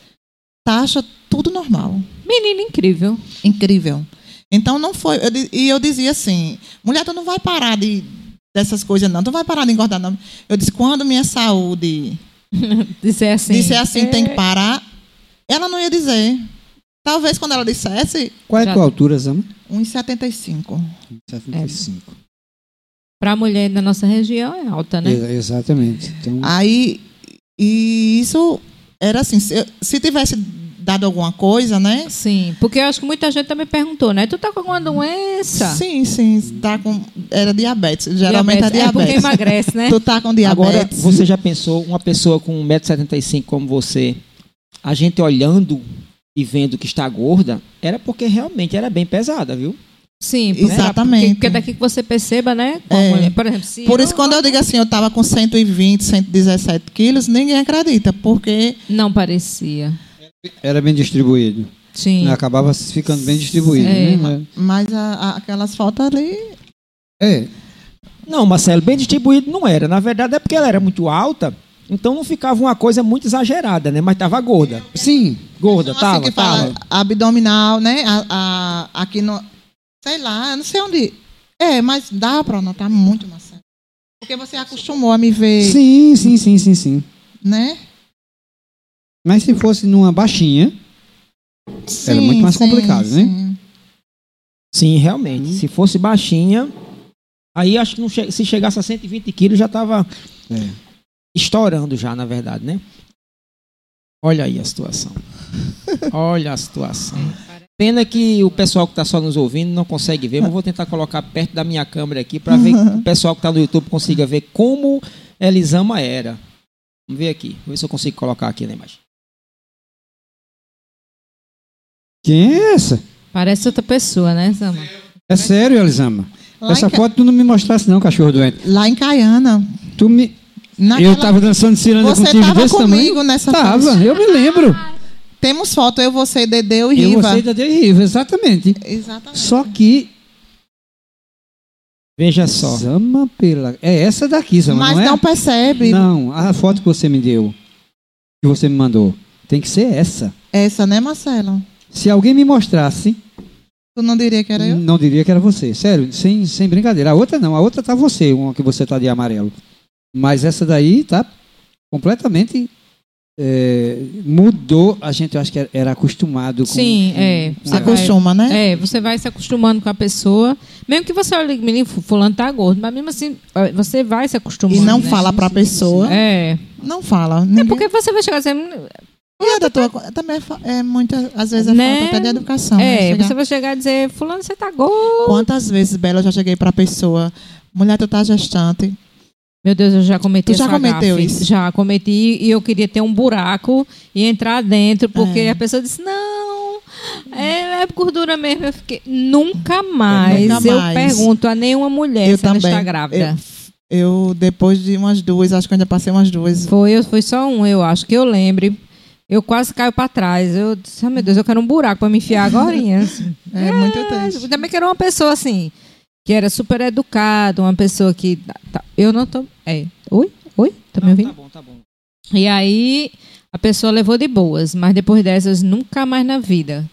Taxa, tudo normal. Menina incrível. Incrível. Então não foi. eu e eu dizia assim: mulher, tu não vai parar de, dessas coisas, não. Tu não vai parar de engordar, não. Eu disse: quando minha saúde Dizer assim. disser assim, tem que é, parar, ela não ia dizer. Talvez quando ela dissesse, Qual é a tua altura, Zama? 1,75. 75. Pra mulher da nossa região é alta, né? Ex- Exatamente. Então, Aí, e isso era assim: se, se tivesse dado alguma coisa, né? Sim, porque eu acho que muita gente também perguntou, né? Tu tá com alguma doença? Sim, sim. Tá com, era diabetes. Geralmente Diabetes. é É porque diabetes. emagrece, né? Tu tá com diabetes. Agora, você já pensou, uma pessoa com 1,75m como você, a gente olhando e vendo que está gorda, era porque realmente era bem pesada, viu? Sim, porque, Exatamente. Porque, porque daqui que você perceba, né? É. por exemplo, se Por isso, quando eu digo assim, eu tava com 120, 117 quilos, ninguém acredita, porque Não parecia. Era bem distribuído. Sim. Acabava ficando bem distribuído. É. né? mas a- a- aquelas fotos ali. É. Não, Marcelo, bem distribuído não era. Na verdade é porque ela era muito alta, então não ficava uma coisa muito exagerada, né? Mas tava gorda. Sim. Gorda, assim tava, que fala tava. abdominal, né? A, a- aqui no. Sei lá, não sei onde. É, mas dá pra notar muito, Marcelo. Porque você acostumou a me ver, Sim, sim, sim, sim, sim. né? Mas se fosse numa baixinha, Era muito mais complicado, né? sim. Sim, realmente. Se fosse baixinha, aí acho que che- se chegasse a 120 quilos já tava É. estourando já, na verdade, né? Olha aí a situação. Olha a situação. Pena que o pessoal que está só nos ouvindo não consegue ver, mas vou tentar colocar perto da minha câmera aqui para ver que o pessoal que está no YouTube consiga ver como Elisama era. Vamos ver aqui. Vamos ver se eu consigo colocar aqui na imagem. quem é essa? Parece outra pessoa, né, Sama? É sério, Elisama? Lá, Essa Ca- foto tu não me mostrasse não, cachorro doente. lá em Caiana. Tu me... naquela- Eu tava dançando ciranda Você contigo tava desse comigo tamanho? nessa Tava, festa. eu me lembro. Temos foto, eu, você, Dedeu e Eu Riva. gostei da de Riva, exatamente. Exatamente. Só que... Veja só. Zama pela... É essa daqui, Zama, Mas não é? não percebe. Não, a foto que você me deu, que você me mandou, tem que ser essa. Essa, né, Marcelo? Se alguém me mostrasse, Tu não diria que era eu? não diria que era você. Sério, sem, sem brincadeira. A outra não, a outra tá você, uma que você tá de amarelo. Mas essa daí tá completamente. é, mudou. A gente, eu acho que era- acostumado com. Sim, é. Você com- Acostuma, né? É, você vai se acostumando com a pessoa. Mesmo que você olhe, menino, fulano tá gordo, mas mesmo assim, você vai se acostumando. E não né? fala pra pessoa. É. Não fala. É Ninguém... porque você vai chegar dizendo. E a da tua, também é, é muita, às vezes é Né? falta até de educação. né? É, Chegar- você vai chegar e dizer, fulano, você tá gordo. Quantas vezes, Bela, eu já cheguei pra pessoa, mulher, tu tá gestante. Meu Deus, eu já cometi Tu já cometeu gafe. isso? Já cometi e eu queria ter um buraco e entrar dentro, porque É. a pessoa disse, não, é, é gordura mesmo. Eu fiquei, nunca mais Nunca eu mais. pergunto a nenhuma mulher eu se ela também. está grávida. Eu, eu, depois de umas duas, acho que eu ainda passei umas duas. Foi, foi só um, eu acho, que eu lembre. Eu quase caio pra trás. Eu disse, ah, meu Deus, eu quero um buraco pra me enfiar agora. Assim. É, muito É, triste. também quero uma pessoa assim, que era super educada, uma pessoa que. tá- eu não tô. É. Oi? Oi? Tá me ouvindo? tá bom, tá bom. E aí a pessoa levou de boas, mas depois dessas, nunca mais na vida.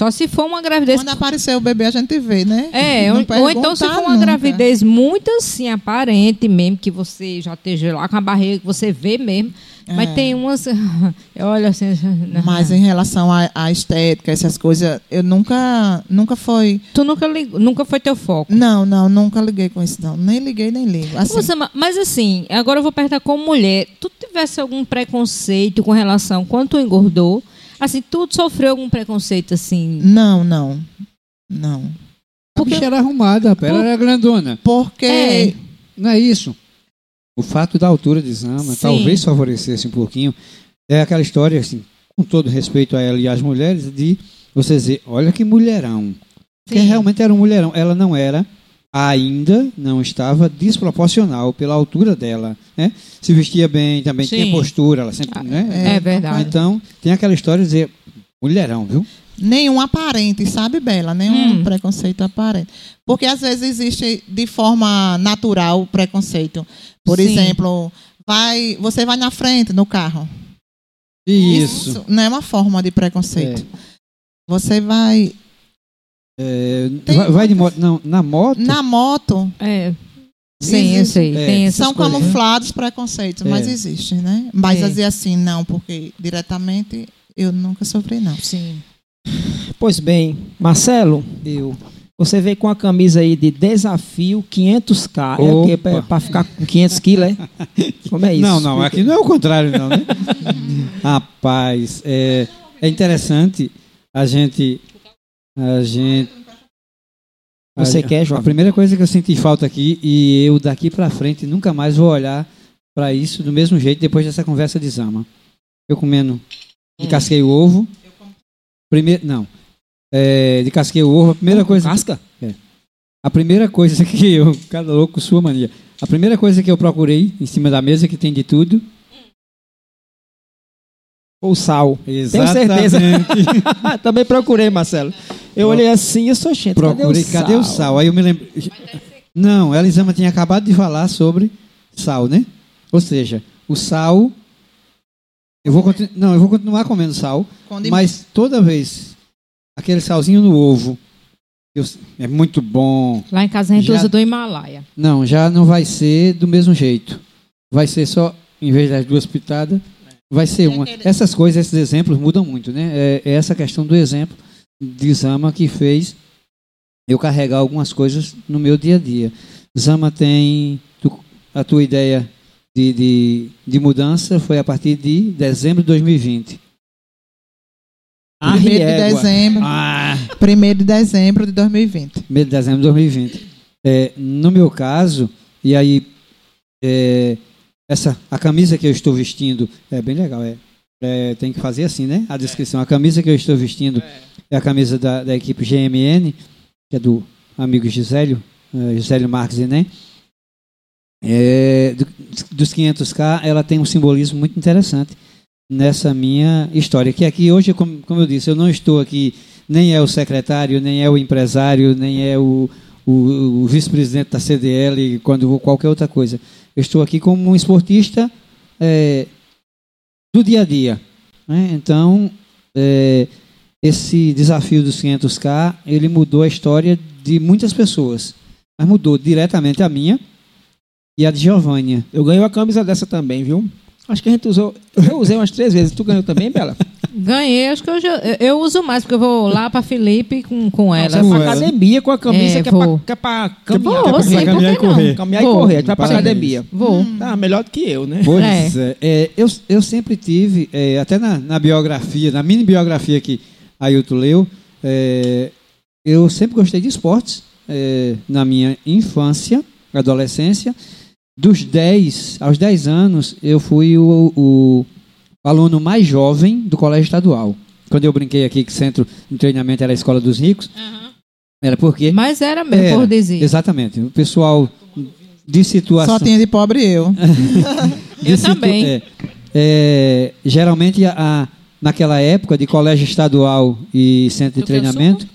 Só se for uma gravidez. Quando aparecer o bebê, a gente vê, né? É, ou, ou então se for uma nunca. gravidez muito assim, aparente mesmo, que você já esteja lá com a barriga, que você vê mesmo. Mas É. tem umas. Eu olho assim. Mas em relação à, estética, essas coisas, eu nunca, nunca foi. Tu nunca, nunca foi teu foco. Não, não, nunca liguei com isso, não. Nem liguei, nem ligo. Assim, ma- mas assim, agora eu vou perguntar como mulher, tu tivesse algum preconceito com relação quando tu engordou? Assim, tu sofreu algum preconceito assim? Não, não. Não. A bicha era arrumada, rapaz, ela era grandona. Porque. É. Não é isso. O fato da altura de Zama Sim. talvez favorecesse um pouquinho. É aquela história, assim, com todo respeito a ela e às mulheres, de você dizer, olha que mulherão. Porque Sim. realmente era um mulherão. Ela não era, ainda não estava desproporcional pela altura dela. Né? Se vestia bem, também Sim. tinha postura, ela sempre. né? É, verdade. Então, tem aquela história de dizer, mulherão, viu? Nenhum aparente, sabe, Bela? Nenhum Hum. preconceito aparente. Porque às vezes existe de forma natural o preconceito. Por Sim. exemplo, vai, você vai na frente no carro. Isso. não é uma forma de preconceito. Você vai É, vai, vai de moto. Não, na moto. na moto. É. Sim, eu sei. É. São coisas. camuflados preconceitos, mas É. existem, né? Mas É. dizer assim, não, porque diretamente eu nunca sofri, não. Sim. Pois bem, Marcelo, Eu. você veio com a camisa aí de desafio 500k. É? Opa. Pra, pra ficar com 500 quilos, é? Como é isso? Não, não, aqui não é o contrário, não, né? Rapaz, é, é interessante a gente. A gente. Você a, quer, João? A primeira coisa que eu senti falta aqui, e eu daqui para frente nunca mais vou olhar para isso do mesmo jeito depois dessa conversa de Zama. Eu comendo de Hum. casquei o ovo. Primeiro, não. É, de casquei o ovo, a primeira coisa. Casca? A primeira coisa que eu. Cada louco sua mania. A primeira coisa que eu procurei em cima da mesa, que tem de tudo. Ou sal. Exatamente. certeza. Também procurei, Marcelo. Eu olhei assim e eu sou gente. Procurei, cadê o sal? Aí eu me lembrei. Não, a Elisama tinha acabado de falar sobre sal, né? Ou seja, o sal. Eu vou continu... Não, eu vou continuar comendo sal, mas toda vez aquele salzinho no ovo eu- é muito bom. Lá em casa a gente Já- usa do Himalaia. Não, já não vai ser do mesmo jeito. Vai ser só, em vez das duas pitadas, vai ser uma. Essas coisas, esses exemplos mudam muito, né? É, é essa questão do exemplo de Zama que fez eu carregar algumas coisas no meu dia a dia. Zama tem tu- a tua ideia de, de, de mudança foi a partir de dezembro de 2020. Ah, Primeiro de dezembro. Ah! Primeiro de dezembro de 2020. Primeiro de dezembro de 2020. É, no meu caso, e aí é, essa a camisa que eu estou vestindo é bem legal, é, É, tem que fazer assim, né? A descrição. A camisa que eu estou vestindo é a camisa da, da equipe GMN, que é do amigo Gisélio, eh, Gisélio Marques Enem. É, do- dos 500K, ela tem um simbolismo muito interessante nessa minha história. Que aqui hoje, como, como eu disse, eu não estou aqui, nem é o secretário, nem é o empresário, nem é o, o, o vice-presidente da CDL, quando qualquer outra coisa. Eu estou aqui como um esportista é, do dia a dia. né? Então, é, esse desafio dos 500K, ele mudou a história de muitas pessoas. Mas mudou diretamente a minha e a de Giovânia. Eu ganhei uma camisa dessa também, viu? Acho que a gente usou. Eu usei umas três vezes. Tu ganhou também, Bela? Ganhei, acho que eu, já- eu- eu uso mais, porque eu vou lá pra Felipe com, com Você ela. vai Com pra academia com a camisa É, que, é pra, vou. que é pra Vou, caminhar. que é pra sim, caminhar, e correr. não? caminhar e Vou. correr. A gente vai pra Parabéns. academia. Vou. Tá melhor do que eu, né? Pois é. é, eu, eu sempre tive, é, até na, na biografia, na mini biografia que a Ailton leu, é, eu sempre gostei de esportes. é, na minha infância, adolescência, dos 10 aos 10 anos, eu fui o, o aluno mais jovem do colégio estadual. Quando eu brinquei aqui que centro de treinamento era a escola dos ricos, era porque. Mas era mesmo, Era, por dizer. Exatamente. O pessoal de situação. Só tinha de pobre eu. de Eu situ- também. é, é, geralmente, a- a- naquela época de colégio estadual e centro de Do treinamento,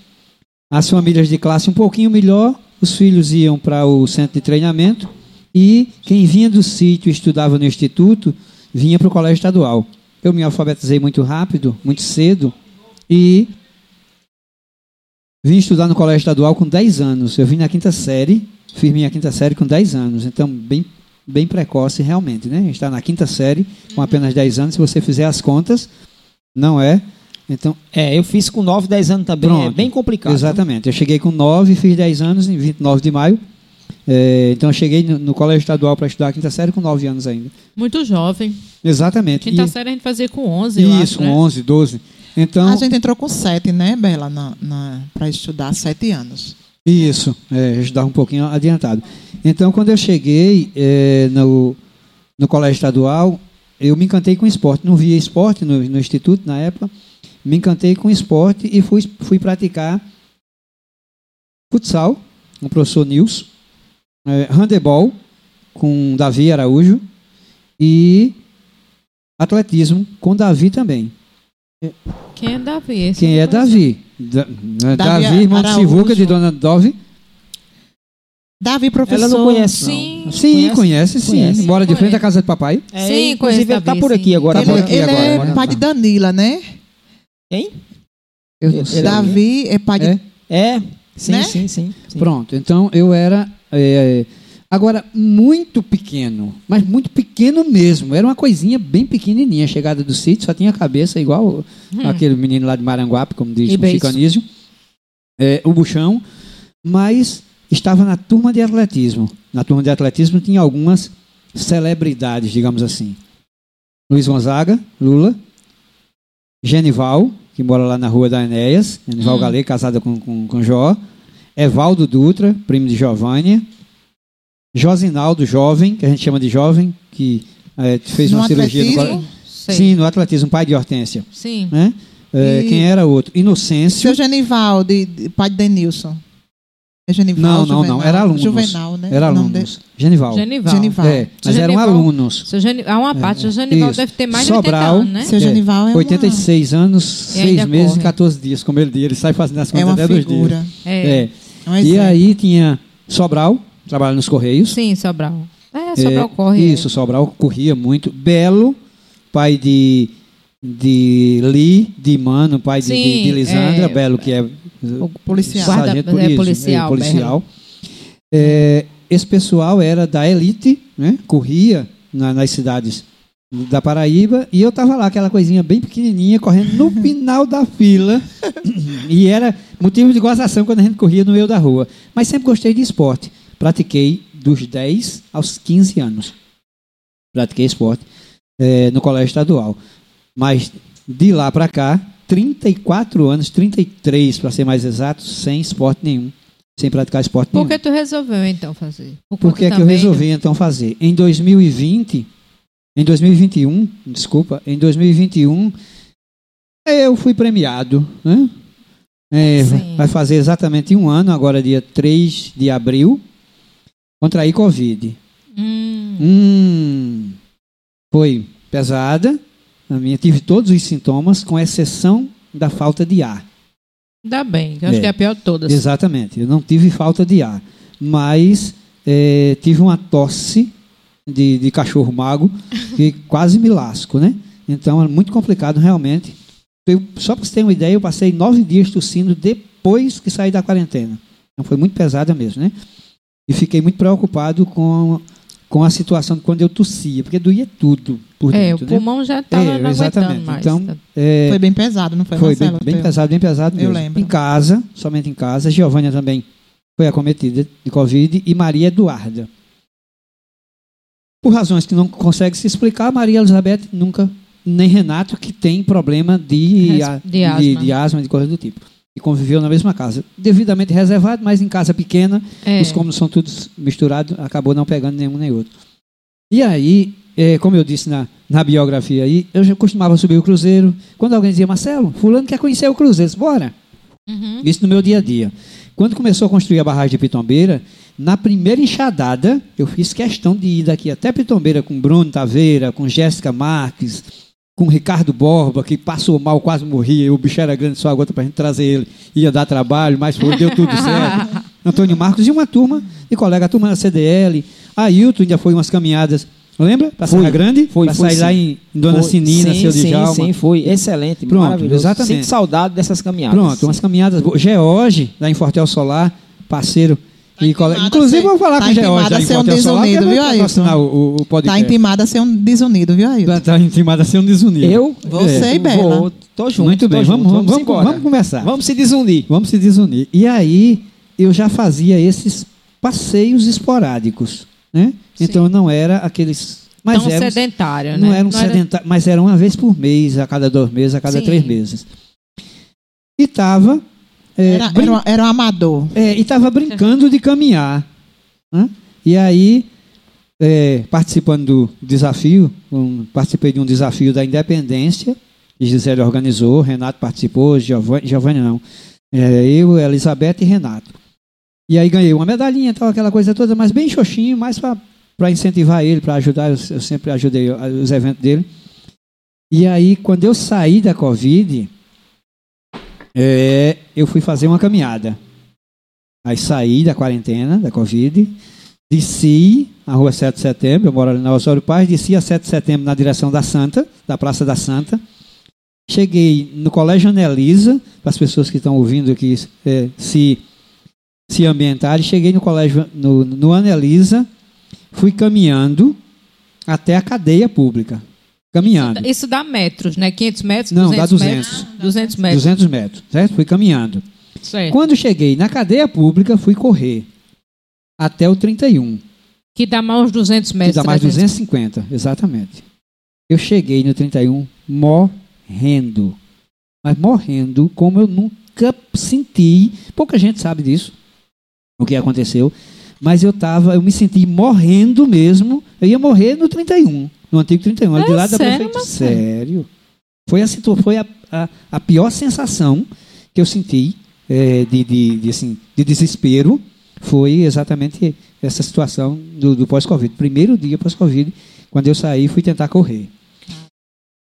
as famílias de classe um pouquinho melhor, os filhos iam para o centro de treinamento e quem vinha do sítio e estudava no instituto vinha para o colégio estadual. Eu me alfabetizei muito rápido, muito cedo e vim estudar no colégio estadual com 10 anos. Eu vim na quinta série, fiz minha quinta série com 10 anos, então bem bem precoce realmente, né? Está na quinta série com apenas 10 anos, se você fizer as contas, não é? Então, É, eu fiz com 9, 10 anos também. É Pronto. bem complicado. exatamente. Eu cheguei com 9, fiz 10 anos em 29 de maio. É, então eu cheguei no, no colégio estadual para estudar a quinta série com 9 anos ainda. Muito jovem. Exatamente. Quinta E- série a gente fazia com 11, eu isso, acho, com né? 11, 12. Então, A gente entrou com sete, né, Bela, na, na, para estudar sete anos. Isso, é, estava um pouquinho adiantado. Então, quando eu cheguei é, no, no colégio estadual, eu me encantei com esporte. Não via esporte no, no instituto na época. Me encantei com esporte e fui, fui praticar futsal com o professor Nils, é, handebol com Davi Araújo e atletismo com Davi também. Quem é Davi? Esse Quem é. Davi? Da, né, Davi Davi, irmão de Araújo. Sivuca, de Dona Dove. Davi, professor. Ela não conhece, não. Sim. Sim, conhece, sim. Conhece. Mora de Conhece. frente à casa do papai. É, Sim, inclusive conheço ele tá Davi, por aqui sim. agora. Ele, por aqui ele agora. é agora pai tá. de Danila, né? Quem? Eu não Ele- sei. ele- Davi é pai de. É? É, sim, Né? sim, sim, sim. Pronto, então eu era. É, agora, muito pequeno, mas muito pequeno mesmo. Era uma coisinha bem pequenininha. Chegada do sítio, só tinha cabeça igual aquele menino lá de Maranguape, como diz E o. Chicanísio. É, o buchão, mas estava na turma de atletismo. Na turma de atletismo tinha algumas celebridades, digamos assim. Luiz Gonzaga, Lula, Genival, que mora lá na rua da Enéas, Genival Hum. Galê, casada com, com, com Jó, Evaldo Dutra, primo de Giovânia, Josinaldo, jovem, que a gente chama de jovem, que eh, fez No uma cirurgia no Sei. Sim, no atletismo, pai de Hortência. Sim. Né? Eh, E- Quem era outro? Inocêncio. Seu Genival, de, de- pai de Denilson. É Genival? Não, não, Juvenal? não. Era alunos. Juvenal, né? Era alunos. Genival. Genival. Genival. É, mas Seu eram Genival- alunos. Seu. Há uma parte, é, o Genival isso. deve ter mais Sobral, de 80 anos, né? Seu Genival é uma, 86 anos, E 6 ainda meses corre. e 14 dias, como ele diz. Ele sai fazendo as é contas uma até dois dias. figura. É. É. É um E exemplo. aí tinha Sobral, trabalha nos Correios. Sim, Sobral. É, É, Sobral corre. Isso, Sobral corria muito. Belo, pai de, de Li, de Mano, pai de, Sim, de, de Lisandra. é, Belo, que é O policial. Guarda- sargento, é isso, policial, policial. É, esse pessoal era da elite, né? corria na- nas cidades da Paraíba e eu estava lá, aquela coisinha bem pequenininha, correndo no final da fila. e era motivo de gozação quando a gente corria no meio da rua. Mas sempre gostei de esporte. Pratiquei dos 10 aos 15 anos. Pratiquei esporte eh, no colégio estadual. Mas de lá para cá, 34 anos, 33 para ser mais exato, sem esporte nenhum. Sem praticar esporte Por nenhum. que tu resolveu então fazer? Por, Por que, é que eu também- resolvi então fazer? Em 2020, em 2021, desculpa, em 2021, eu fui premiado, né? É, vai fazer exatamente um ano, agora dia 3 de abril, contraí Covid. Hum, Hum, foi pesada, a minha, tive todos os sintomas, com exceção da falta de ar. ainda bem, acho É. que é a pior de todas. Exatamente. Eu não tive falta de ar, mas eh, tive uma tosse de, de cachorro mago que quase me lasco, né? Então é muito complicado realmente. Eu, só para você ter uma ideia, eu passei nove dias tossindo depois que saí da quarentena. Então foi muito pesada mesmo, né? E fiquei muito preocupado com, com a situação de quando eu tossia, porque doía tudo por É, o dentro, né? pulmão já estava É, não exatamente. aguentando mais. Então, É, Foi bem pesado, não foi, foi bem, Marcelo? bem Teu? pesado, bem pesado Eu mesmo. lembro. Em casa, somente em casa. Giovânia também foi acometida de Covid e Maria Eduarda. Por razões que não consegue se explicar, Maria Elizabeth nunca, nem Renato, que tem problema de, Res- de asma. de asma, de coisa do tipo. E conviveu na mesma casa. Devidamente reservado, mas em casa pequena, É. os cômodos são todos misturados, acabou não pegando nenhum nem outro. E aí, eh, como eu disse na, na biografia aí, eu já costumava subir o cruzeiro. Quando alguém dizia, Marcelo, fulano quer conhecer o cruzeiro, bora. Uhum. Isso no meu dia a dia. Quando começou a construir a barragem de Pitombeira, na primeira enxadada, eu fiz questão de ir daqui até Pitombeira com Bruno Taveira, com Jéssica Marques, com Ricardo Borba, que passou mal, quase morria. O bicho era grande, só a gota para a gente trazer ele. Ia dar trabalho, mas foi, deu tudo certo. Antônio Marcos e uma turma de colega, a turma da CDL. Ailton ainda foi umas caminhadas, lembra? Para Foi. Serra Grande? Foi, foi, sair lá em Dona Foi- Sinina, sim, seu sim, Djalma. sim, foi excelente, Pronto, maravilhoso. exatamente. Sinto saudade dessas caminhadas. Pronto, umas caminhadas boas. George, lá em Fortel Solar, parceiro. Tá e a Inclusive, ser- eu vou falar tá com o George intimado lá a ser um Solar, desunido, viu, Ailton? o, Tá intimado a ser um desunido, viu, Ailton? Tá, tá intimado a ser um desunido. Eu? Você É, e Bela. Vou, tô junto. Muito bem, tô vamos, junto, vamos, vamos, embora. vamos conversar. Vamos se desunir. Vamos se desunir. E aí, eu já fazia esses passeios esporádicos. Né? Sim. Então, não era aqueles. Mas Tão eram, sedentário, não né? era um sedentário, mas era uma vez por mês, a cada dois meses, a cada Sim. três meses. E estava. Era, era, um- era um amador. É, e estava brincando de caminhar. né? E aí, é, participando do desafio, um- participei de um desafio da independência, que Gisele organizou, Renato participou, Giovanni, Giovanni não. É, eu, Elizabeth e Renato. E aí ganhei uma medalhinha, tal, aquela coisa toda, mas bem xoxinho, mais para incentivar ele, para ajudar, eu, eu sempre ajudei os eventos dele. E aí, quando eu saí da Covid, é, eu fui fazer uma caminhada. Aí saí da quarentena, da Covid, desci a rua 7 de setembro, eu moro ali na Osório Paz, desci a 7 de setembro na direção da Santa, da Praça da Santa. Cheguei no Colégio Anelisa, para as pessoas que estão ouvindo aqui é, se, se ambientarem, cheguei no colégio, no, no Anelisa, fui caminhando até a cadeia pública. Caminhando. Isso dá metros, né? 500 metros? Não, dá 200 200. Metros, 200 metros. 200 metros, certo? Fui caminhando. Certo. Quando cheguei na cadeia pública, fui correr até o 31. Que dá mais uns 200 Que metros. dá mais 300. 250, exatamente. Eu cheguei no 31 morrendo. mas morrendo, como eu nunca senti. Pouca gente sabe disso, o que aconteceu. Mas eu tava, eu me senti morrendo mesmo. Eu ia morrer no 31, no antigo 31, ali É de lado da sério, prefeitura. Sério. Foi a, foi a, a, a pior sensação que eu senti é, de, de, de, assim, de desespero. Foi exatamente essa situação do, do pós-Covid. Primeiro dia pós-Covid, quando eu saí, fui tentar correr.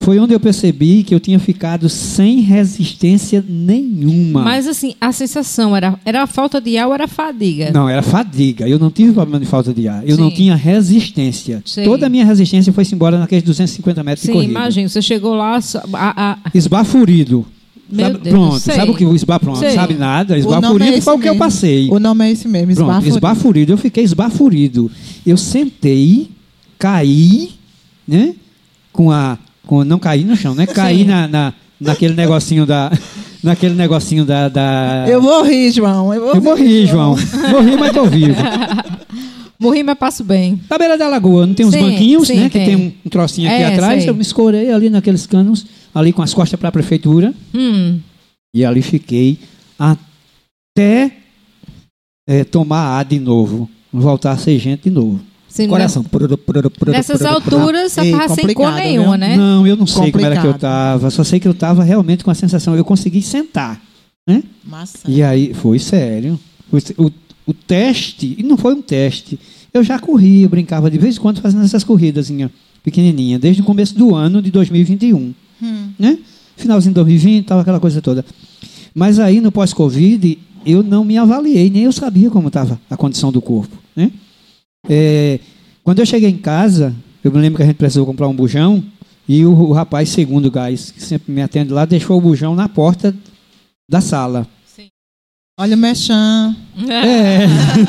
Foi onde eu percebi que eu tinha ficado sem resistência nenhuma. Mas assim, a sensação era, era a falta de ar ou era a fadiga? Não, era fadiga. Eu não tive problema de falta de ar. Eu não Sim. tinha resistência. Sim. Toda a minha resistência foi-se embora naqueles 250 metros de Sim, corrida. imagina, você chegou lá, a, a- Esbaforido. Meu Sabe- Deus, pronto, sei. sabe o que o esba pronto? Sei. Sabe nada? O nome Esbaforido é foi o que eu mesmo. passei. O nome é esse mesmo, Pronto, esbaforido. esbaforido. Eu fiquei esbaforido. Eu sentei, caí, né? Com a. Com, não caí no chão, né? Caí Sim. na, na, naquele negocinho da. Naquele negocinho da. da... Eu morri, João. Eu, Eu morri, João. Morri, mas tô vivo. morri, mas passo bem. Na beira da lagoa, não tem uns Sim, banquinhos, sim, né? Que tem. tem um, trocinho aqui É, atrás. sei. Eu me escorei ali naqueles canos, ali com as costas para a prefeitura. Hum, E ali fiquei até eh, tomar ar de novo. Voltar a ser gente de novo. Sim, Coração. né? Nessas alturas, Ei, tava sem cor complicado, nenhuma, né? Não, eu não sei como era que eu estava. Só sei que eu estava realmente com a sensação. Eu consegui sentar. Né? Massa. E aí, foi sério. O, o teste, e não foi um teste. Eu já corri, eu brincava de vez em quando fazendo essas corridas pequenininha, desde o começo do ano de 2021. Hum. Né? Finalzinho de 2020, tal, aquela coisa toda. Mas aí, no pós-Covid, eu não me avaliei, nem eu sabia como estava a condição do corpo. Né? É, quando eu cheguei em casa, eu me lembro que a gente precisou comprar um bujão, e o, o rapaz, segundo gás, que sempre me atende lá, deixou o bujão na porta da sala. Olha o mechan. É.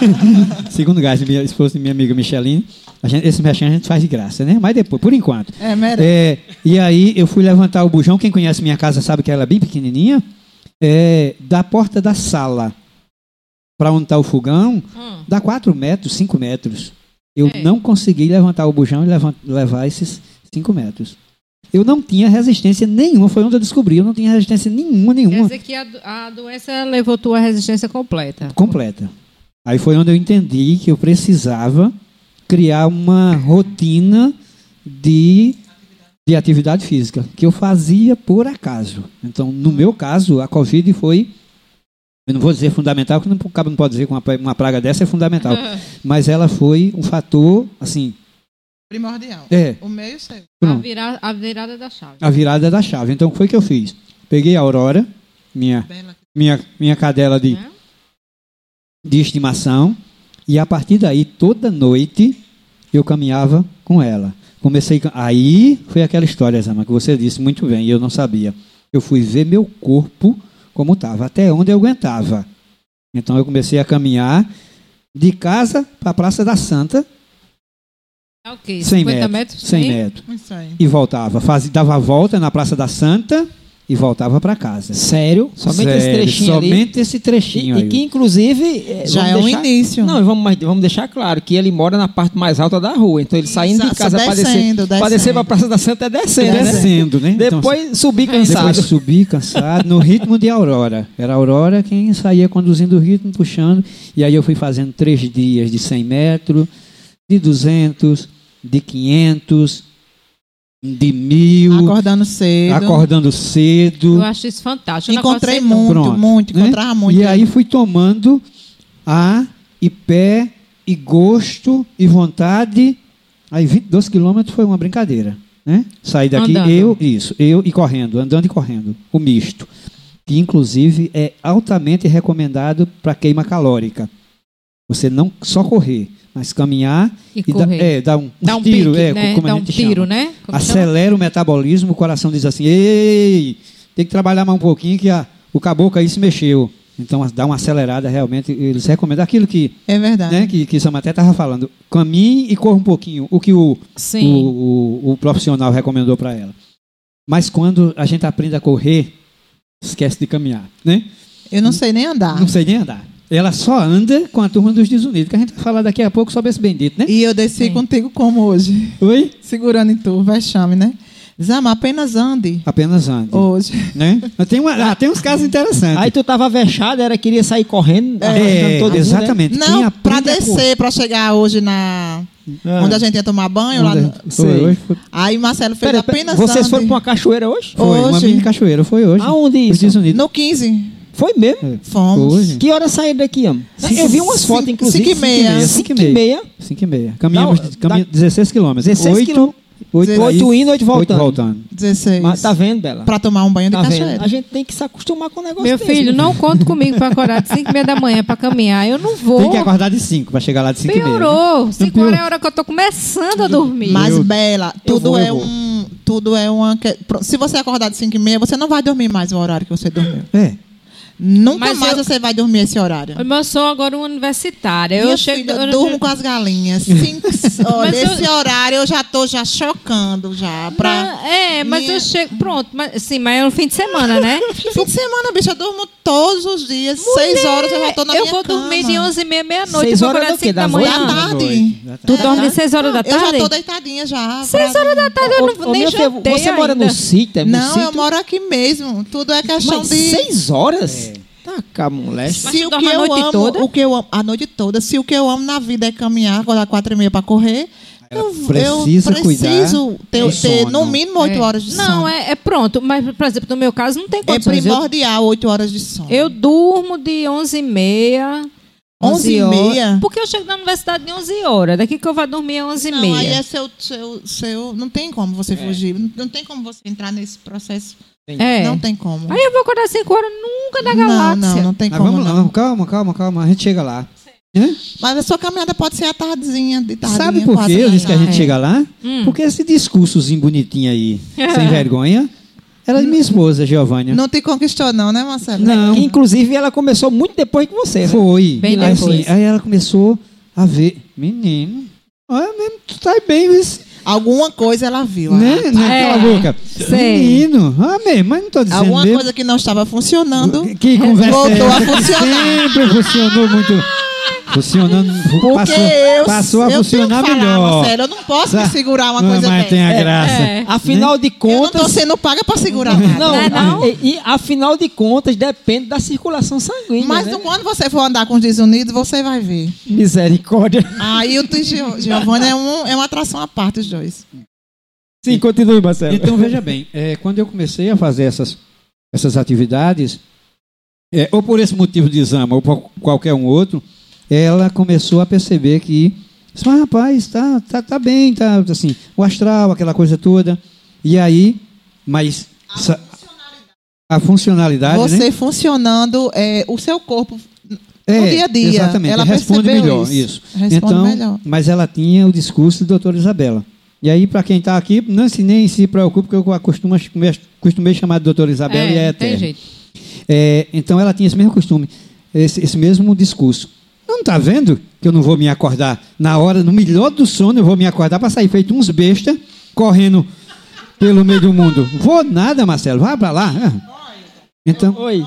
Segundo gás, minha esposa e minha amiga Micheline, a gente, esse mexão a gente faz de graça, né? Mas depois, por enquanto. É, merece. É, e aí eu fui levantar o bujão, quem conhece minha casa sabe que ela é bem pequenininha, é, da porta da sala para onde está o fogão, Hum. dá 4 metros, 5 metros. Eu É. não consegui levantar o bujão e levan- levar esses 5 metros. Eu não tinha resistência nenhuma, foi onde eu descobri, eu não tinha resistência nenhuma, Quer nenhuma. dizer que a, a doença levou tua resistência completa. completa. Aí foi onde eu entendi que eu precisava criar uma rotina de, de atividade física, que eu fazia por acaso. Então, no meu caso, a Covid foi, eu não vou dizer fundamental, porque não, o cabo não pode dizer que uma, pra- uma praga dessa é fundamental, mas ela foi um fator, assim, Primordial. é, O meio seu. A, vira- a virada da chave. a virada da chave. Então, o que foi que eu fiz? Peguei a Aurora, minha, Bela. minha, minha cadela de, Né? de estimação e a partir daí toda noite eu caminhava com ela. Comecei aí foi aquela história, Zama, que você disse muito bem e eu não sabia. Eu fui ver meu corpo como estava, até onde eu aguentava. Então eu comecei a caminhar de casa para a Praça da Santa, É o quê? 100 50 metros, metros? 100 Sim? metros e voltava, fazia dava a volta na Praça da Santa e voltava para casa. Sério? Somente esse Sério, trechinho ali. somente esse trechinho E, e que, inclusive. é, Já é um deixar- início. Não, vamos, vamos deixar claro que ele mora na parte mais alta da rua. Então ele saindo de Exato, casa para descer, descendo, pra descer Praça da Santa é descendo. né? descendo, né? Então, Depois subir cansado. Depois subi cansado, no ritmo de Aurora. Era a Aurora quem saía conduzindo o ritmo, puxando. E aí eu fui fazendo três dias de 100 metros, de 200, de 500, de mil, Acordando cedo. acordando cedo. Eu acho isso fantástico. Encontrei muito, Pronto, muito. né? Encontrava muito. E aí fui tomando ar e pé e gosto e vontade. Aí 22 quilômetros foi uma brincadeira. Né? Saí daqui, Andando. eu, isso, eu e correndo, andando e correndo, o misto. Que inclusive é altamente recomendado para queima calórica. Você não só correr, mas caminhar E e, dá, correr. é, dar um, Dá um tiro, pique, é, né? como Dá a um tiro, chama. né? Como chama? Acelera o metabolismo, o coração diz assim: ei, tem que trabalhar mais um pouquinho que a- o caboclo aí se mexeu. Então dá uma acelerada realmente. Eles recomendam aquilo que, É verdade. né, que, que Samaté estava falando. Caminhe e corra um pouquinho. O que o, o, o, o profissional recomendou para ela. Mas quando a gente aprende a correr, esquece de caminhar. Né? Eu não sei nem andar. Não sei nem andar. Ela só anda com a turma dos desunidos, que a gente vai falar daqui a pouco sobre esse bendito, né? E eu desci Sim. contigo como hoje. Oi? Segurando em tu, vexame, né? Zama, apenas ande. Apenas ande. Hoje. Né? Tem, uma, ah, tem uns casos interessantes. Aí tu tava vexado, era queria sair correndo, é, arrancando todo mundo, né? exatamente. Não, pra descer, pra chegar hoje na. Ah. Onde a gente ia tomar banho. Lá no- foi hoje, foi, Aí Marcelo fez Pera, pera, apenas vocês ande. foram pra uma cachoeira hoje? foi uma Hoje. mini cachoeira, foi hoje. Aonde isso? No 15. Foi mesmo? Fomos. Hoje. Que hora saíram daqui, amor? Eu vi umas Cinco- fotos, inclusive. cinco e meia. Cinco e meia. 5 e meia. Caminhamos de- caminha- dá- 16 quilômetros. 16 Oito- quilômetros. Oito, Oito indo, oito voltando. voltando. 16. Mas tá vendo, Bela? Pra tomar um banho de Tá vendo? cachoeira. A gente tem que se acostumar com o negócio Meu desse, filho, né? não conta comigo pra acordar de 5 e meia da manhã pra caminhar. Eu não vou. Tem que acordar de 5 para chegar lá de 5 e meia. Piorou. 5 piorou. horas é a hora que eu tô começando a dormir. Mas, Bela, tudo vou, é um. Tudo é uma. Se você acordar de 5 e meia, você não vai dormir mais o horário que você dormiu. É. Nunca Mas mais eu- você vai dormir esse horário. Eu sou agora uma universitária. Minha Eu chego. filha, eu- durmo com as galinhas. Cinco, olha, Mas eu- esse horário eu já tô já chocando já. Pra... Não, é, mas minha- eu chego. Pronto, mas, sim, mas é no fim de semana, né? Fim de semana, bicho, eu durmo todos os dias. seis horas eu já tô na eu minha vou cama. dormir de 11 e meia, meia-noite. Seis Eu vou horas acordar quê? 5 da Das manhã. Da tarde. Tu É. dorme 6 horas da Eu tarde? já tô deitadinha já. 6 pra- horas da tarde eu não Ô, nem jantei Você mora no ainda. sítio? é no Não, eu sítio? moro aqui mesmo. Tudo é questão Mas de. seis horas? Cá, moleste. Mas Se tu o dorme que a eu noite amo, toda? o que eu amo, a noite toda. Se o que eu amo na vida é caminhar, acordar quatro e meia para correr, eu, precisa eu cuidar preciso ter, do ter sono. no mínimo oito É. horas de sono. Não, é, é pronto. Mas, por exemplo, no meu caso, não tem É condições. Eu, primordial oito horas de sono. eu durmo de 11 e meia. 11 e meia? Porque eu chego na universidade de 11 horas. Daqui que eu vou dormir é 11 e não, meia. aí é seu, seu, seu. Não tem como você fugir. Não, não tem como você entrar nesse processo. É. Não tem como. Aí eu vou acordar 5 horas nunca da não, galáxia. não, não tem Mas como. vamos lá, não. calma, calma, calma. A gente chega lá. Né? Mas a sua caminhada pode ser à tardezinha, de tardinha. Sabe por que eu disse que a gente chega lá? Hum. Porque esse discursozinho bonitinho aí, sem vergonha, era de minha esposa, Giovânia. Não te conquistou, não, né, Marcelo? Não. Que, inclusive, ela começou muito depois que você, né? Foi. Bem aí, depois. assim, aí ela começou a ver. Menino, olha mesmo, tu tá bem, viu? Alguma coisa ela viu. Né? ah. Naquela É, boca. sei. Menino, mesmo, mas não tô dizendo Alguma mesmo. coisa que não estava funcionando. Que conversa voltou é a funcionar. Sempre funcionou muito. Funcionando. Porque passou, eu, passou a eu funcionar tenho que falar, melhor. Marcelo, eu não posso me Sa- segurar uma Não, coisa mas dessa. tem a graça. É. Afinal de Eu não contas... tô sendo paga para segurar nada. Não, Não é não? E, e, afinal de contas, depende da circulação sanguínea. Mas né? quando você for andar com os desunidos, você vai ver. Misericórdia. Aí o Gio- Giovanni é, um, é uma atração à parte, os dois. Sim, continue, Marcelo. Então, veja bem, é, quando eu comecei a fazer essas, essas atividades, é, ou por esse motivo de exame, ou por qualquer um outro, ela começou a perceber que, "Mas, rapaz, tá, tá, tá bem, tá assim, o astral, aquela coisa toda. E aí, mas sa- a funcionalidade, você né? funcionando, é, o seu corpo É, no dia a dia. Exatamente, Ela responde percebeu melhor, isso. isso. Responde então, melhor. Mas ela tinha o discurso da doutora Isabela. E aí, para quem está aqui, não se nem se preocupe, porque eu acostumo, costumei chamar de doutora Isabela e é É, tem eterno. jeito. É, então ela tinha esse mesmo costume, esse, esse mesmo discurso. Não está vendo que eu não vou me acordar na hora, no melhor do sono, eu vou me acordar para sair feito uns besta, correndo pelo meio do mundo. Vou nada, Marcelo, vai para lá. Ah. Então, Oi.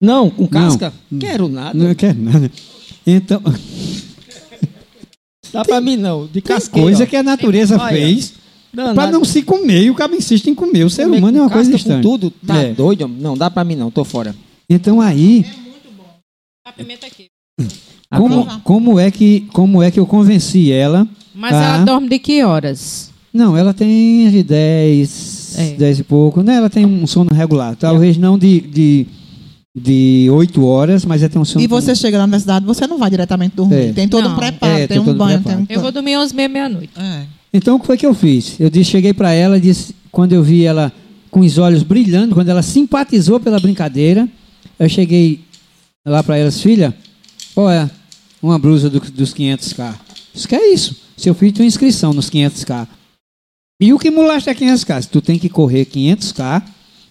Não, com casca? Quero nada. não quero nada. Então, Dá pra mim não. De casqueira. coisa que a natureza Olha, fez Não, para não se comer e o cara insiste em comer. O ser Comer humano é uma coisa casca, com estranha. tudo, tá É. doido? Não, dá pra mim não, tô fora. Então aí, A pimenta aqui. como, como, é que, como é que eu convenci ela? Mas ela dorme de que horas? Não, ela tem de 10, É. 10 e pouco. Né? Ela tem um sono regular. Talvez não de, de, de 8 horas, mas ela tem um sono. E você chega na universidade, você não vai diretamente dormir. É. Tem todo um Não. preparo, É, tem, tem um todo um banho. preparo. Tem Eu um... vou dormir 11 meia meia-noite. É. Então, o que foi que eu fiz? Eu disse, cheguei para ela e disse, quando eu vi ela com os olhos brilhando, quando ela simpatizou pela brincadeira, eu cheguei lá para ela, disse, filha, olha, uma blusa do- dos 500k. Isso que é isso. Seu filho tem uma inscrição nos 500k. E o que molesta é 500k? Se tu tem que correr 500k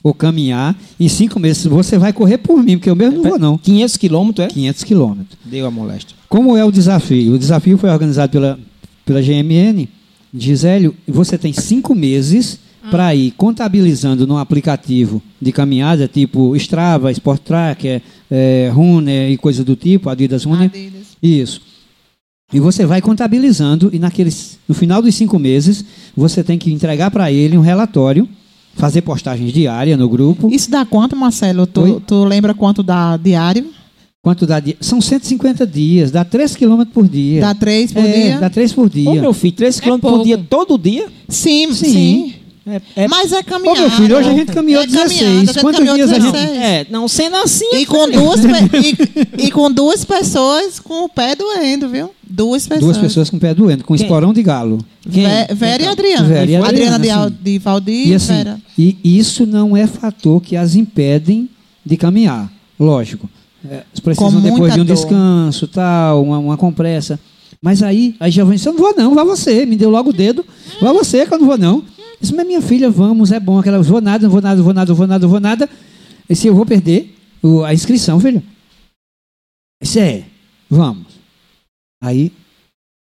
ou caminhar, em cinco meses você vai correr por mim, porque eu mesmo não vou não. 500 quilômetros, é? 500 quilômetros. Deu a moléstia. Como é o desafio? O desafio foi organizado pela, pela GMN. Gisélio, você tem cinco meses para ir contabilizando num aplicativo de caminhada, tipo Strava, Sport Tracker, é, Runner e coisa do tipo, Adidas Runner. Adidas. Isso. E você vai contabilizando e naqueles, no final dos cinco meses você tem que entregar para ele um relatório, fazer postagens diárias no grupo. Isso dá quanto, Marcelo? Oi? Tu, tu lembra quanto dá diário? Quanto dá dia? São 150 dias, dá 3 km por dia. Dá três por é, dia? Dá 3 por Ô, dia. meu filho, 3 km por pouco. dia, todo dia? Sim, Sim. sim. É, é- Mas é caminhada. Ô, meu filho, hoje a gente caminhou É 16. caminhada, a gente Quantos dias a gente- 16. é, não, sendo assim. E com, duas, e, e com duas pessoas com o pé doendo, viu? Duas pessoas. Duas pessoas com o pé doendo, com Quem? esporão de galo. Quem? Vera e Então, Adriana. Vera e Adriana, Adriana, de, Al- sim. de Valdir E assim, Vera. e isso não é fator que as impedem de caminhar. Lógico. É, precisam depois de um dor. descanso, tal, uma, uma compressa. Mas aí, aí já vem, eu não vou não, vá você. Me deu logo o dedo, vá você que eu não vou não. Isso, mas minha filha, vamos, é bom. Aquela, vou nada, não vou nada, vou nada, vou nada, vou nada. E se eu vou perder a inscrição, filha? Isso é, vamos. Aí,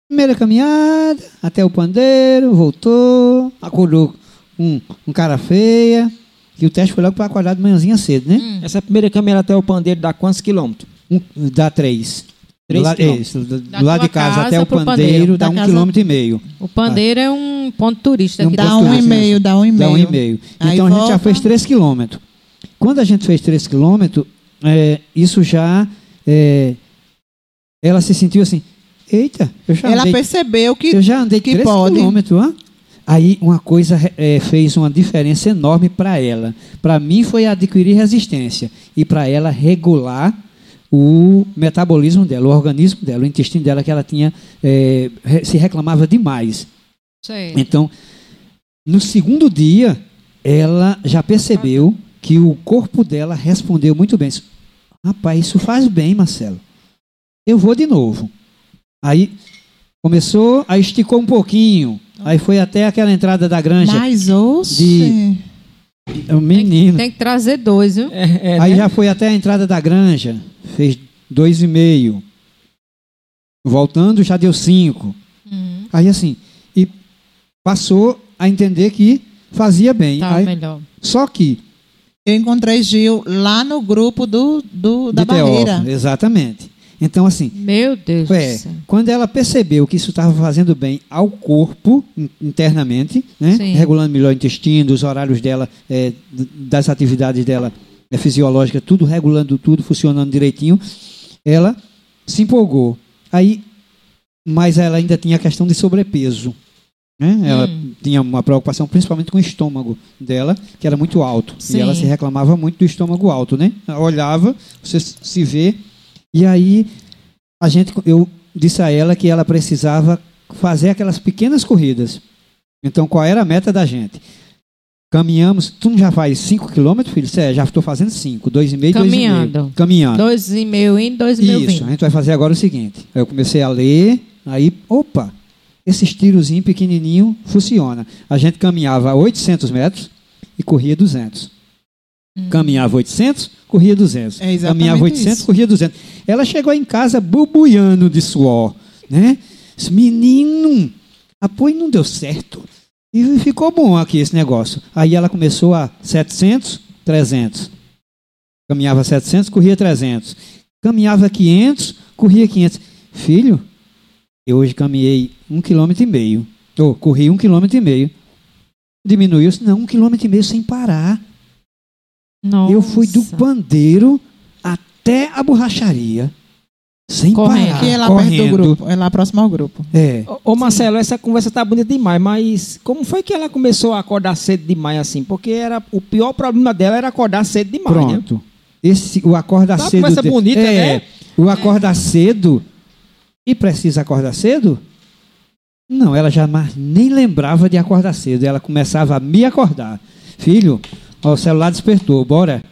primeira caminhada, até o pandeiro, voltou, acordou um, um cara feia, que o teste foi logo para acordar de manhãzinha cedo, né? Essa primeira caminhada até o pandeiro dá quantos quilômetros? Um, dá três. Três do, lado, quilômetros. isso, do, do lado de casa, casa até o pandeiro, pandeiro. dá um casa- quilômetro e meio. O pandeiro é um ponto turista É um aqui ponto Dá um e turístico. meio, dá um e Dá meio. um e meio. Aí Então a gente já volta. fez três quilômetros. Quando a gente fez três quilômetros, é, isso já. é, ela se sentiu assim: eita, eu já Ela andei percebeu que Eu já andei que 3 pode. quilômetros. hã? Aí uma coisa eh, fez uma diferença enorme para ela. Para mim foi adquirir resistência e para ela regular o metabolismo dela, o organismo dela, o intestino dela que ela tinha re- se reclamava demais. Sei. Então, no segundo dia, ela já percebeu que o corpo dela respondeu muito bem. Rapaz, isso faz bem, Marcelo. Eu vou de novo. Aí começou, aí esticou um pouquinho. Aí foi até aquela entrada da granja. Mas, oxe. De- O menino. Tem que trazer dois, viu? É, é, Aí né? já foi até a entrada da granja. Fez dois e meio. Voltando, já deu cinco. Uhum. Aí assim, e passou a entender que fazia bem. Tá Aí- melhor. só que Eu encontrei Gil lá no grupo do, do- da de Teófilo, barreira. exatamente. Então assim, Meu Deus é, do céu. quando ela percebeu que isso estava fazendo bem ao corpo in- internamente, né, regulando melhor o intestino, os horários dela, é, das atividades dela é, fisiológicas, tudo regulando tudo, funcionando direitinho, ela se empolgou. Aí, mas ela ainda tinha a questão de sobrepeso. Né? Ela Hum. tinha uma preocupação principalmente com o estômago dela, que era muito alto. Sim. E ela se reclamava muito do estômago alto, né? Ela olhava, você se vê, e aí a gente, eu disse a ela que ela precisava fazer aquelas pequenas corridas. Então, qual era a meta da gente? Caminhamos, tu já faz 5 quilômetros, filho? Cê, já estou fazendo 5, 2,5, 2,5. Caminhando. Caminhando. Dois e meio indo, dois e meio Isso, vindo. a gente vai fazer agora o seguinte. Eu comecei a ler, aí, opa, esses tirozinhos pequenininho funciona. A gente caminhava 800 metros e corria 200. Hum. Caminhava 800, corria 200. É exatamente caminhava 800, isso. corria 200. Ela chegou em casa bubuiando de suor, né? Disse, Menino, apoio não deu certo. E ficou bom aqui esse negócio. Aí ela começou a 700, 300. Caminhava 700, corria 300. Caminhava 500, corria 500. Filho, eu hoje caminhei um quilômetro e meio. Ou corri um quilômetro e meio. Diminuiu. Não, um quilômetro e meio sem parar. Eu fui do Nossa. pandeiro até a borracharia. Sem Correndo. parar. Que é lá correndo. perto do grupo. É lá próximo ao grupo. É. Ô, Ô Marcelo, essa conversa tá bonita demais, mas como foi que ela começou a acordar cedo demais assim? Porque era o pior problema dela era acordar cedo demais, né? Pronto. Esse, o acordar Tá uma cedo. conversa de- bonita, é, né? O acordar cedo. E precisa acordar cedo? Não, ela jamais nem lembrava de acordar cedo. Ela começava a me acordar. Filho, ó, o celular despertou, bora.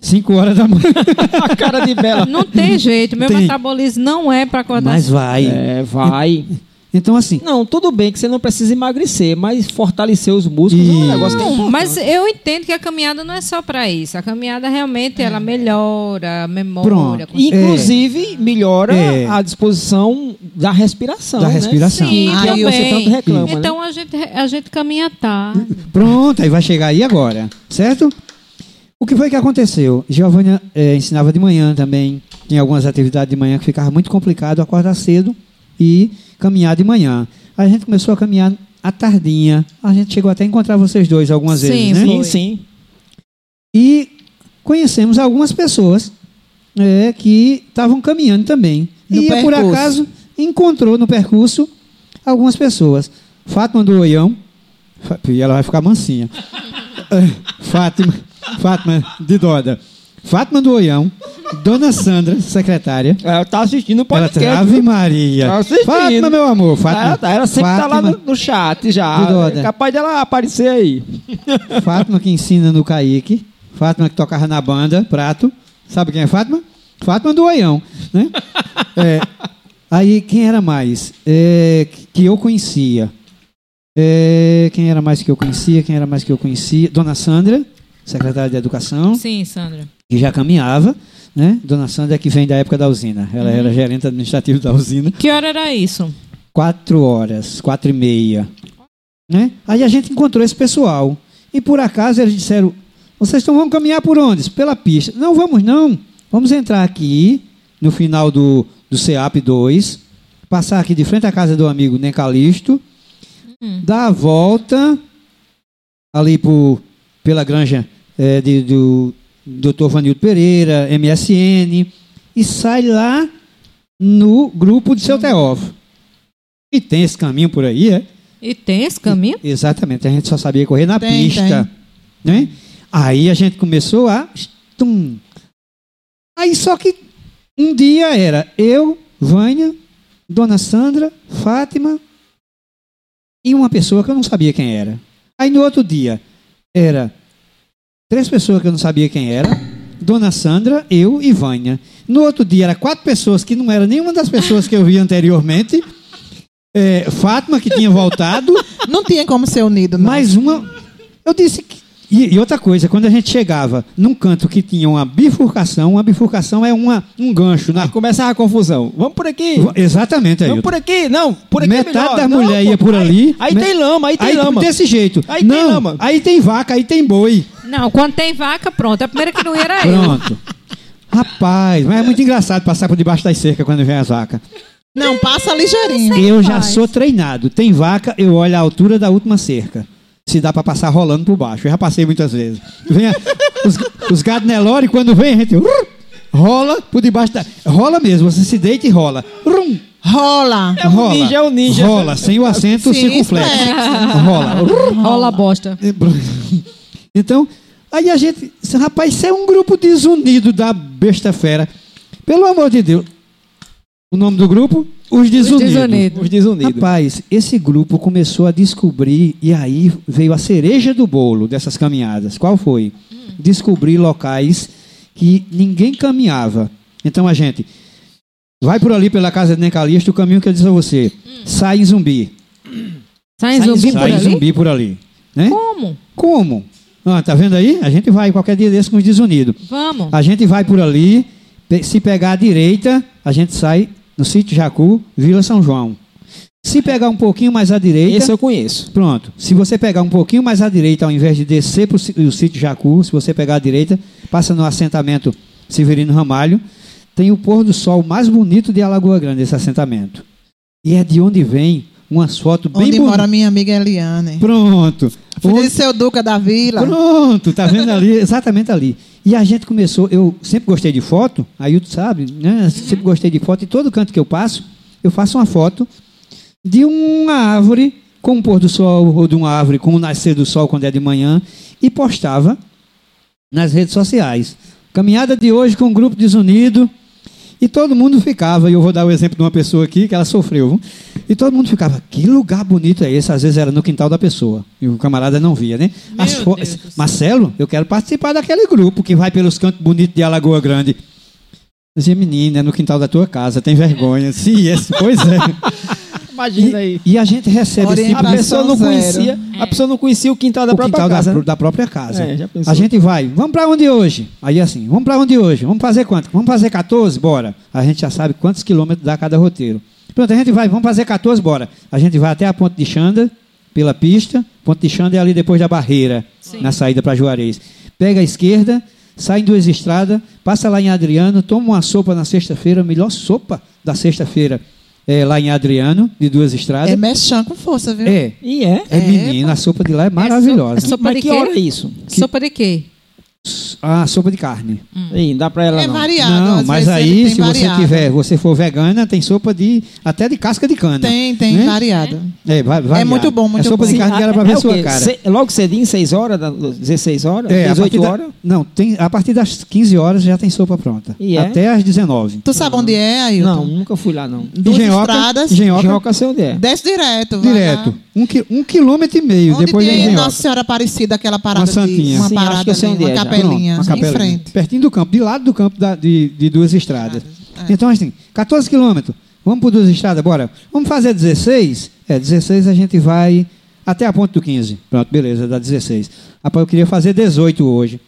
5 horas da manhã. a cara de Bela. Não tem jeito. Meu Tem. metabolismo não é para acordar. Mas vai. É, vai. Então, assim, Não, tudo bem que você não precisa emagrecer, mas fortalecer os músculos é um negócio que é importante. mas eu entendo que a caminhada não é só para isso. A caminhada realmente ela melhora a memória. Pronto. Inclusive, melhora É. a disposição da respiração. Da né? respiração. Sim, Aí você também. tanto reclama, né? Então a gente a gente caminha tarde. Pronto, aí vai chegar aí agora, certo? O que foi que aconteceu? Giovânia eh, ensinava de manhã também, tinha algumas atividades de manhã que ficava muito complicado acordar cedo. e caminhar de manhã. A gente começou a caminhar à tardinha. A gente chegou até a encontrar vocês dois algumas Sim, vezes, né? Sim, Foi. sim. E conhecemos algumas pessoas é, que estavam caminhando também. No e por percurso. acaso encontrou no percurso algumas pessoas. Fátima do Oião, e ela vai ficar mansinha. É, Fátima, Fátima de Doda. Fátima do Oião, Dona Sandra, secretária. Ela tá assistindo o Ela podcast. tá, Ave Maria. Tá assistindo. Fátima, meu amor. Fátima, Ela, tá- ela sempre tá lá Fátima- no, no chat já. É capaz dela aparecer aí. Fátima que ensina no Caíque. Fátima que tocava na banda, prato. Sabe quem é Fátima? Fátima do Oião, né? É, aí, quem era mais? É, que eu conhecia. É, quem era mais que eu conhecia? Quem era mais que eu conhecia? Dona Sandra, secretária de Educação, Sim, Sandra. Que já caminhava. Né? Dona Sandra é que vem da época da usina. Ela era gerente administrativa da usina. Que hora era isso? quatro horas, quatro e meia. Né? Aí a gente encontrou esse pessoal. E por acaso eles disseram: vocês estão, vão caminhar por onde? Pela pista. Não, vamos não. Vamos entrar aqui no final do, do CEAP 2, passar aqui de frente à casa do amigo Necalisto, Hum. dar a volta ali por, pela granja eh, de, do Dr. Vanildo Pereira, MSN, e sai lá no grupo de seu Teófilo. E tem esse caminho por aí, é? E tem esse caminho? Exatamente, a gente só sabia correr na Tem, pista. Né? Aí a gente começou a. Tum. Aí só que um dia era eu, Vânia, Dona Sandra, Fátima e uma pessoa que eu não sabia quem era. Aí no outro dia era três pessoas que eu não sabia quem era, Dona Sandra, eu e Vânia. No outro dia era quatro pessoas que não era nenhuma das pessoas que eu vi anteriormente. É, Fátima, que tinha voltado, Não tinha como ser unido, não. mais uma. Eu disse que. E, e outra coisa, quando a gente chegava num canto que tinha uma bifurcação, uma bifurcação é uma, um gancho. Na... Aí começava a confusão. Vamos por aqui. Exatamente, aí. Vamos por aqui. Não, por aqui é Metade melhor. da Não, mulher pô. ia por Aí- ali. Aí, Me- tem lama, aí tem Aí, lama. desse jeito. Aí tem não, lama. aí tem vaca, aí tem boi. Não, quando tem vaca, pronto. A primeira que não ia era eu. Pronto. Rapaz, mas é muito engraçado passar por debaixo das cercas quando vem as vacas. Não, passa ligeirinho. Eu já sou treinado. Tem vaca, eu olho a altura da última cerca. Se dá pra passar rolando por baixo. Eu já passei muitas vezes. Vem a- os, os gados Nelore, quando vem, a gente uh, rola por debaixo da. Rola mesmo, você se deita e rola. Rum, Rola. É o rola. ninja, é o ninja. Rola, sem o acento Sim, circunflexo. flexo. Rola. Rola a bosta. Então, aí a gente. Rapaz, isso é um grupo desunido da besta fera. Pelo amor de Deus. O nome do grupo? Os Desunidos. Desunidos. Os desunidos. Rapaz, esse grupo começou a descobrir, e aí veio a cereja do bolo dessas caminhadas. Qual foi? Descobrir locais que ninguém caminhava. Então a gente vai por ali pela casa de Necalista, o caminho que eu disse a você. Sai em zumbi. Sai em zumbi por sai em ali? zumbi por ali. Né? Como? Como? Ah, tá vendo aí? A gente vai qualquer dia desse com os desunidos. Vamos. A gente vai por ali, se pegar à direita, a gente sai no sítio Jacu, Vila São João. Se pegar um pouquinho mais à direita, Esse eu conheço. pronto. Se você pegar um pouquinho mais à direita, ao invés de descer para o sítio Jacu, se você pegar à direita, passa no assentamento Severino Ramalho, tem o pôr do sol mais bonito de Alagoa Grande, esse assentamento. E é de onde vem umas fotos bem Onde mora minha amiga Eliane. Pronto. Onde- de seu Duca da Vila. Pronto, tá vendo ali? Exatamente ali. E a gente começou, eu sempre gostei de foto, aí tu sabe, né? Sempre gostei de foto, e todo canto que eu passo, eu faço uma foto de uma árvore com o pôr do sol, ou de uma árvore com o nascer do sol quando é de manhã, e postava nas redes sociais. Caminhada de hoje com um grupo desunido, e todo mundo ficava, e eu vou dar o exemplo de uma pessoa aqui que ela sofreu, viu? E todo mundo ficava, que lugar bonito é esse? Às vezes era no quintal da pessoa, e o camarada não via, né? Marcelo, eu quero participar daquele grupo que vai pelos cantos bonitos de Alagoa Grande. Eu dizia, menina, é no quintal da tua casa, tem vergonha. Sim, esse, pois é. Imagina aí. E, e a gente recebe esse tipo A pessoa não conhecia, a pessoa não conhecia o quintal da o própria quintal da, casa. né? da própria casa. É, a gente vai, vamos para onde hoje? Aí assim, vamos para onde hoje? Vamos fazer quanto? Vamos fazer 14? Bora. A gente já sabe quantos quilômetros dá cada roteiro. Pronto, a gente vai, vamos fazer 14, bora. A gente vai até a Ponte de Xanda, pela pista. Ponte de Xanda é ali depois da barreira, na saída para Juarez. Pega a esquerda, sai em duas estradas, passa lá em Adriano, toma uma sopa na sexta-feira, a melhor sopa da sexta-feira é, lá em Adriano, de duas estradas. É mexão com força, viu? É, E é? é, menina, a sopa de lá é maravilhosa. sopa Mas de que hora é isso? Sopa de quê? A sopa de carne. Ih, não dá pra ela É não. variado. Não, mas aí, se você variado. tiver, você for vegana, tem sopa de até de casca de cana. Tem, tem Né? variado. É, vai, variado. muito bom, muito é sopa bom. de carne que era pra é ver o sua quê? cara. Ce- logo cedinho, 6 horas, da- 16 horas, É, a 18 partir da- horas. Não, tem, a partir das 15 horas já tem sopa pronta. E é? Até às 19. Tu sabe onde é, Ailton? Não, nunca fui lá não. Duas Engenhoca, estradas. Engenhoca, Engenhoca sei onde é. Desce direto. vai direto. lá. Um, qui- um quilômetro e meio Onde depois tem Engenhoca. Nossa Senhora Aparecida, aquela parada Uma santinha. de... Uma Sim, parada ali, uma é já. capelinha, Pronto, uma em capelinha. frente. Pertinho do campo, de lado do campo da- de, de duas estradas. É. Então, assim, 14 quilômetros. Vamos por duas estradas, bora. Vamos fazer 16? É, 16 a gente vai até a ponte do 15. Pronto, beleza, dá 16. Rapaz, eu queria fazer 18 hoje.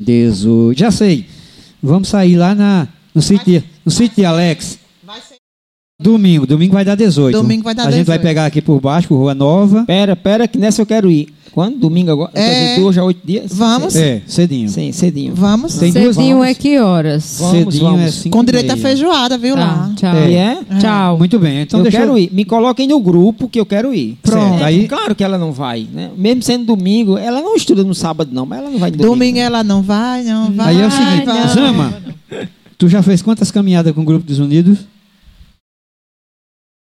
18. Já sei. Vamos sair lá na, no sítio, de- no sítio de Alex. Domingo, domingo vai dar 18. Domingo vai dar A gente vai 18. pegar aqui por baixo, por Rua Nova. Pera, pera, que nessa eu quero ir. Quando? Domingo agora? É. Quer dizer, duas a oito dias? Vamos. É, cedinho. Sim, cedinho. Vamos. Tem duas Cedinho vamos. é que horas? Vamos, cedinho é vamos. 5 Com direito a feijoada, viu Tá, lá? tchau. É. E é? Tchau. Muito bem, então eu deixa quero ir. Me coloquem no grupo que eu quero ir. Pronto, aí- Claro que ela não vai, né? Mesmo sendo domingo, ela não estuda no sábado, não, mas ela não vai no domingo. Domingo ela não vai, não vai. Aí é o seguinte. Zama, tu já fez quantas caminhadas com o Grupo dos Unidos?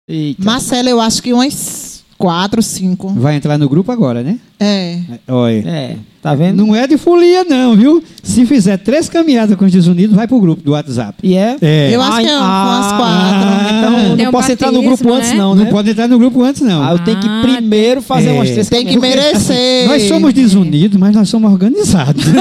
Eita. Marcelo, eu acho que umas quatro, cinco. Vai entrar no grupo agora, né? É. Olha. É, tá vendo? Não é de folia, não, viu? Se fizer três caminhadas com os desunidos, vai pro grupo do WhatsApp. E é? É. Eu acho que é umas quatro. Então Tem não um posso entrar no grupo antes, né? não, não né? pode entrar no grupo antes, não. Ah, eu tenho que Ah, primeiro fazer é. umas três Tem que merecer. Nós somos desunidos, mas nós somos organizados.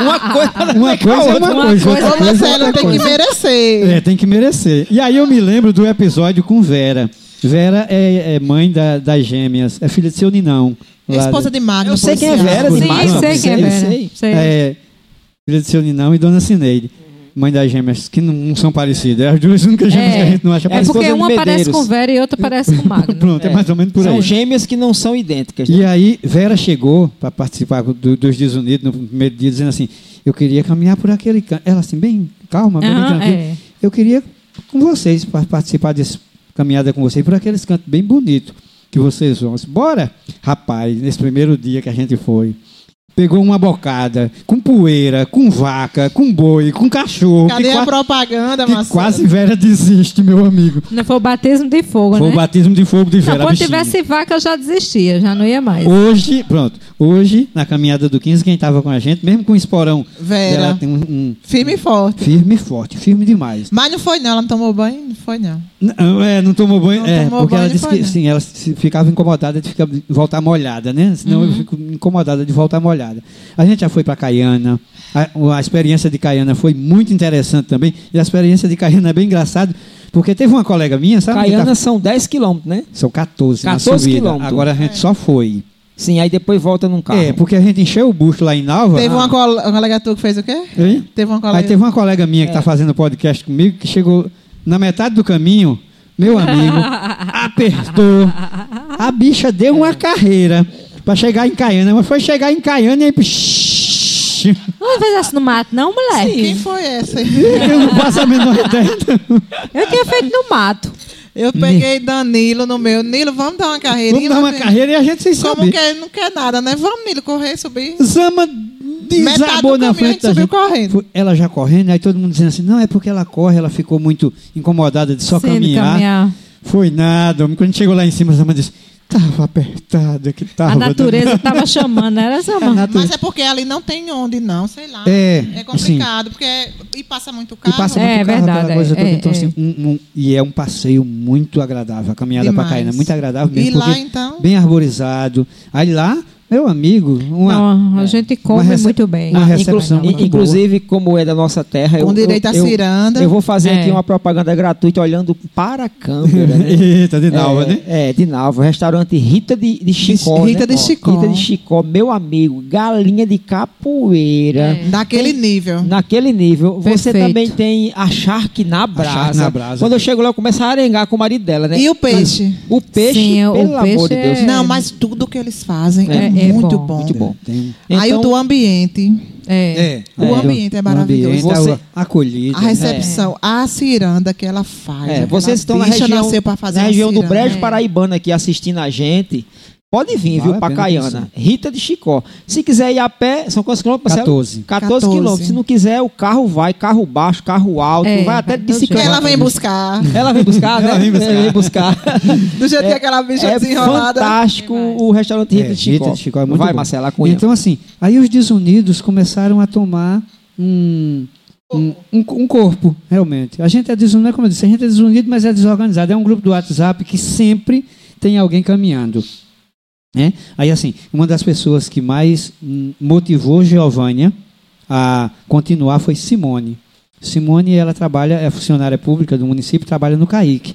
Uma coisa, uma coisa é uma Uma coisa, coisa- outra coisa é outra tem que coisa. merecer. É, tem que merecer. E aí eu me lembro do episódio com Vera. Vera é, é mãe da- das gêmeas, é filha de seu Ninão. lá Esposa de Magno. Eu sei quem é. Vera Sim, demais. Sim, sei Não, quem é Vera. sei. Sei. É, filha de seu Ninão e Dona Cineide. Mãe das gêmeas, que não, não são parecidas. É as duas únicas gêmeas É. que a gente não acha É parecidas. porque esposa de uma parece com Vera e outra parece com Magno. Pronto, é. É. mais ou menos por São aí. gêmeas que não são idênticas. né? E aí, Vera chegou para participar do- dos Desunidos no primeiro dia, dizendo assim: Eu queria caminhar por aquele canto. Ela, assim, bem calma, bem Aham, tranquila. é. Eu queria com vocês, para participar desse caminhada com vocês, por aqueles cantos bem bonitos que vocês vão. Disse, Bora! Rapaz, nesse primeiro dia que a gente foi. Pegou uma bocada, com poeira, com vaca, com boi, com cachorro. Cadê que a qua- propaganda, que Marcelo? quase Vera desiste, meu amigo. Não foi o batismo de fogo, Foi né? o batismo de fogo de Não, Vera. quando bichinha. tivesse vaca, eu já desistia, já não ia mais. Hoje, pronto. Hoje, na caminhada do 15, quem estava com a gente, mesmo com o esporão, Vera. ela tem um, um Firme e forte. firme e forte, firme demais. Mas não foi não, ela não tomou banho? Não foi não. Não, é, não tomou banho, Não é, tomou porque banho, ela disse que sim, ela ficava incomodada de ficar, voltar molhada, né? Senão Uhum. eu fico incomodada de voltar molhada. A gente já foi para Caiana. A, a experiência de Caiana foi muito interessante também. E a experiência de Caiana é bem engraçada, porque teve uma colega minha, sabe? Caiana tá- são 10 quilômetros, né? São 14, 14 na subida. quilômetros. Agora a gente só foi. Sim, aí depois volta num carro. É, porque a gente encheu o busto lá em Nalva. Teve Ah, uma, col uma colega tua que fez o quê? hein? Teve uma Aí colega... teve uma colega minha que está É. fazendo podcast comigo que chegou na metade do caminho, meu amigo, apertou. A bicha deu uma carreira para chegar em Caiana, mas foi chegar em Caiana e. Não fizesse no mato, não, moleque. Quem foi essa? Eu não faço a menor ideia. Eu tinha feito no mato. Eu peguei Danilo no meu. Nilo, vamos dar uma carreirinha? Vamos dar uma carreira e a gente sem Como saber. que ele não quer nada, né? Vamos, Nilo, correr, subir. Zama desabou na frente gente da subiu gente. correndo. Ela já correndo, aí todo mundo dizendo assim: não, é porque ela corre, ela ficou muito incomodada de só Sim, de caminhar. caminhar. Foi nada. Quando a gente chegou lá em cima, a Zama disse: tava apertada, que tava. A natureza estava chamando, era essa, Mas é porque ali não tem onde, não, sei lá. É, É complicado, porque é- e passa muito E carro. passa É, muito carro, verdade, aquela coisa é, toda. é, então, é. assim, um- um- e é um passeio muito agradável. A caminhada para. Caína é muito agradável mesmo. E lá, porque então? Bem arborizado. Aí lá, meu amigo, uma, Não, a gente come rece- muito bem. uma recepção Inclu- muito inclusive, como é da nossa terra, eu, Com direito eu, a eu- ciranda. Eu vou fazer É. aqui uma propaganda gratuita olhando para a câmera. né? Eita, de Nalva, é, né? É, de Nalva. Restaurante Rita de, de Chicó. Rita né? de Chicó. Rita de Chicó, meu amigo. Galinha de capoeira. É. Daquele nível. Naquele nível. Você Perfeito. também tem a charque na brasa. charque na brasa. Quando eu chego lá, eu começo a arengar com o marido dela, né? E o peixe? O peixe, Sim, o pelo peixe amor de Deus. é- Não, mas tudo que eles fazem é, É, muito É muito bom. bom. Muito bom. Tem- Aí o Então- do ambiente, É. O ambiente é maravilhoso. Ambiente, Você- a acolhida. a recepção, a ciranda que ela faz. É, aquela vocês estão na região, nasceu pra fazer na região do. Brejo É. Paraibano aqui assistindo a gente. Pode vir, Vale viu, a pra pena Caiana. conhecer. Rita de Chicó. Se quiser ir a pé, são quantos quilômetros? Marcelo? 14. 14 14. quilômetros. Se não quiser, o carro vai, carro baixo, carro alto, É, vai até de bicicleta. Ela vem buscar. Ela vem buscar, né? Ela vem buscar. Ela vem buscar. Do jeito que aquela bicha é desenrolada. fantástico o restaurante Rita É, de Chicó. Rita de Chicó é muito vai, bom. Marcela, cunha. Então, assim, aí os desunidos começaram a tomar um, um, um, um corpo, realmente. A gente é desunido, como eu disse, a gente é desunido, mas é desorganizado. É um grupo do WhatsApp que sempre tem alguém caminhando. Né? Aí, assim, uma das pessoas que mais motivou Giovânia a continuar foi Simone. Simone, ela trabalha, é funcionária pública do município, trabalha no CAIC.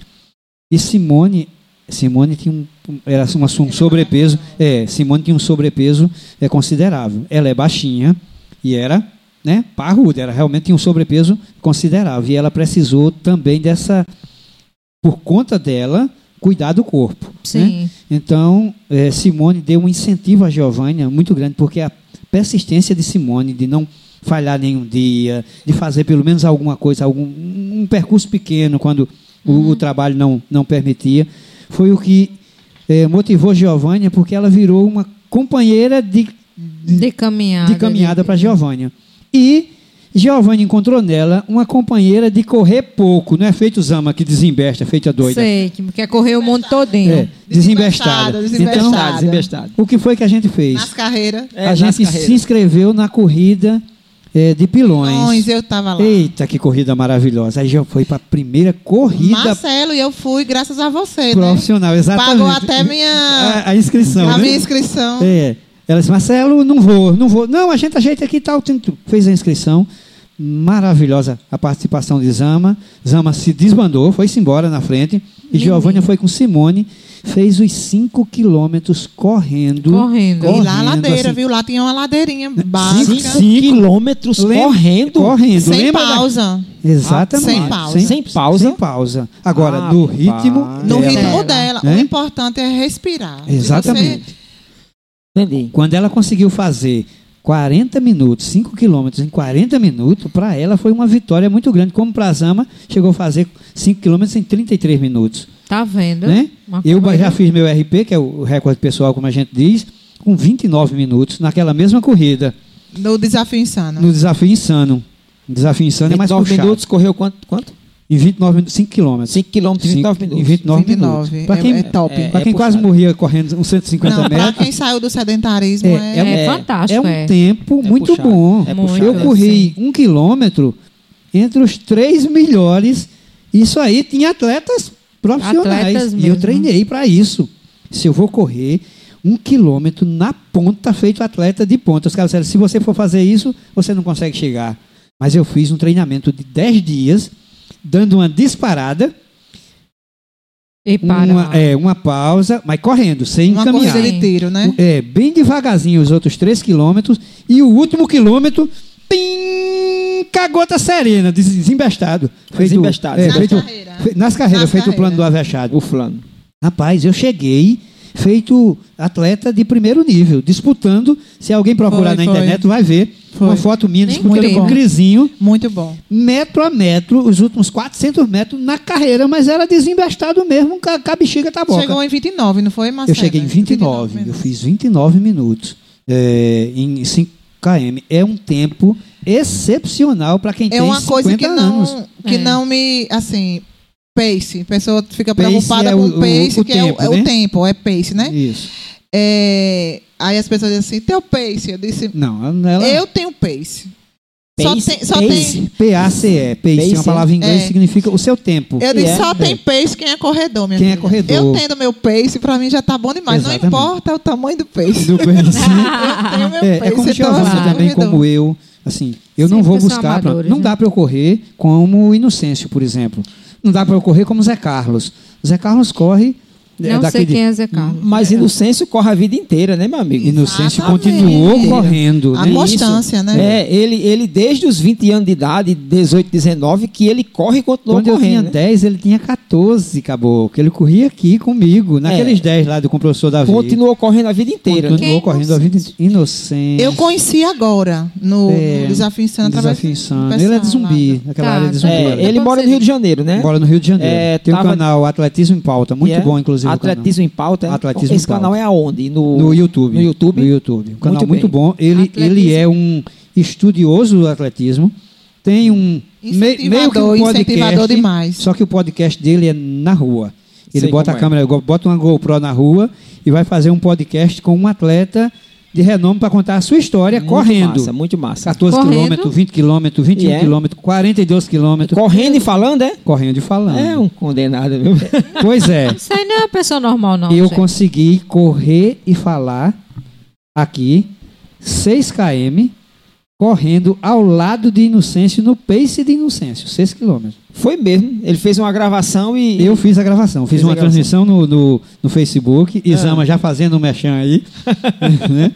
E Simone, Simone tinha um, era uma, um sobrepeso, é, Simone tinha um sobrepeso é, considerável. Ela é baixinha e era, né, parruda, era realmente tinha um sobrepeso considerável. E ela precisou também dessa, por conta dela, cuidar do corpo. né? Sim. Então, eh, Simone deu um incentivo a Giovânia muito grande, porque a persistência de Simone de não falhar nenhum dia, de fazer pelo menos alguma coisa, algum um percurso pequeno quando o, o trabalho não, não permitia, foi o que eh, motivou Giovânia, porque ela virou uma companheira de, De caminhada. de caminhada para Giovânia. E Giovânia encontrou nela uma companheira de correr pouco, não é feito Zama que desembesta, é feita doida. Sei, que quer correr o mundo todinho. É, desembestada. Desembestada, Então, desembestada. desembestado. o que foi que a gente fez? Nas carreiras. É, a gente carreiras. se inscreveu na corrida eh, de pilões. Pilões, eu tava lá. Eita, que corrida maravilhosa. Aí já foi para a primeira corrida Marcelo, e eu fui graças a você, profissional, né? exatamente. Pagou até minha, a, a inscrição. a né? minha inscrição. É. Ela disse, Marcelo, não vou, não vou. Não, a gente ajeita aqui e tal. Fez a inscrição. Maravilhosa a participação de Zama. Zama se desbandou, foi-se embora na frente. E Giovânia foi com Simone. Fez os 5 quilômetros correndo. Correndo. E lá a correndo, ladeira, assim. viu? Lá tinha uma ladeirinha básica. 5 quilômetros Lembra- correndo. Correndo. Sem Lembra da- pausa. Exatamente. Sem pausa. Sem pausa. Sem pausa. Agora, Ah, no ritmo. No dela. ritmo dela. Né? O importante é respirar. Exatamente. Entendi. Quando ela conseguiu fazer 40 minutos, 5 quilômetros em 40 minutos, para ela foi uma vitória muito grande. Como para a Zama, chegou a fazer 5 quilômetros em 33 minutos. Tá vendo? Né? Eu já fiz meu RP, que é o recorde pessoal, como a gente diz, com 29 minutos naquela mesma corrida, No desafio insano. no desafio insano. O desafio insano é mais 29 puxado. minutos, correu quanto? quanto? Em 29 minutos, 5 quilômetros. 5 quilômetros em 29 Cinco- minutos. Em 29, 29. minutos. Para É- quem, é top. É, pra quem quase puxado. morria correndo uns 150 Não, metros. quem saiu do sedentarismo É, é, um- É, É, fantástico. É um é. tempo É muito puxado, bom. é Muito, eu corri sim. um quilômetro entre os três melhores. Isso aí tinha atletas profissionais. Atletas e eu treinei para isso. Se eu vou correr um quilômetro na ponta, feito atleta de ponta. Os caras disseram, se você for fazer isso, você não consegue chegar. Mas eu fiz um treinamento de 10 dias, dando uma disparada, E para. uma, é, uma pausa, mas correndo, sem uma caminhar. corrida de tiro, né? É, bem devagarzinho os outros três quilômetros. E o último quilômetro, pim, cagota serena, des- desembestado. Desembestado. É, Nas feito, carreiras. fe- nas carreiras, Nas feito o plano do avexado. O fulano. Rapaz, eu cheguei feito atleta de primeiro nível, disputando. Se alguém procurar Foi, na foi. internet, vai ver Foi. uma foto minha Nem disputando com o Crisinho, Muito bom. metro a metro, os últimos 400 metros na carreira, mas era desembestado mesmo, com a, bexiga tá boca. Chegou em 29, não foi, Marcelo? Eu cheguei em 29, eu minutos. fiz 29 minutos é, em 5 km. É um tempo excepcional para quem É tem uma 50 coisa que anos. não, que É. não me, assim, pace. A pessoa fica Pace preocupada é com o- pace, o- o que é, o, tempo, é né? o tempo, é pace, né? Isso. É, aí as pessoas dizem assim, teu pace. Eu disse, Não, ela... eu tenho pace. Só Pace? tem, só Pace? tem, P-A-C-E, pace, é Pace, uma palavra em inglês é. significa o seu tempo. eu disse, é, só é. tem pace quem é corredor, minha Quem é corredor. Eu tendo meu pace, pra mim já tá bom demais. Exatamente. Não importa o tamanho do pace. Do pace. Eu tenho meu É, pace. é como então, Giovanni assim, também, corredor. como eu. Assim, eu não Sempre vou são buscar. amadores, não né? dá para eu correr como o Inocêncio, por exemplo. Não dá para eu correr como Zé Carlos. Zé Carlos corre Não daqui sei de- quem é Zé Carlos. Mas Inocêncio corre a vida inteira, né, meu amigo? Inocêncio continuou correndo, A né? constância, né? É, ele, ele desde os 20 anos de idade, 18, 19, que ele corre e continua Quando eu correndo. tinha né? 10, ele tinha 14, caboclo. Ele corria aqui comigo, naqueles É. 10 lá do professor Davi. Continuou correndo a vida inteira. Continuou Quem? correndo a vida inteira. Inocente. Eu conheci agora no, É, no Desafio Insano Desafio Insano. Ele é de zumbi, lá. naquela Tá, área de zumbi. É, ele mora no Rio de Janeiro, né? Mora no Rio de Janeiro. É, Tem um canal Atletismo em Pauta, muito é? bom, inclusive. Atletismo em pauta. é? Atletismo Esse canal é aonde? No. No YouTube. No YouTube? No YouTube. Um canal Muito muito, bom. Ele, Atletismo. ele é um estudioso do atletismo. Tem um me- meio que um podcast, demais. Só que o podcast dele é na rua. Ele Sei bota a é. câmera, bota uma GoPro na rua e vai fazer um podcast com um atleta de renome para contar a sua história Muito correndo. Massa, muito massa. 14 Correndo. quilômetros, 20 quilômetros, 21 E é? quilômetros, 42 quilômetros. Correndo e falando, é? Correndo e falando. É um condenado, viu? Pois é. Isso aí não é uma pessoa normal, não. eu gente. consegui correr e falar aqui 6 km correndo ao lado de Inocêncio no pace de Inocêncio, 6 quilômetros. Foi mesmo. Ele fez uma gravação e. Eu fiz a gravação, fiz Fez a uma transmissão no, no, no Facebook, Ah. Isama já fazendo um mexão aí. né?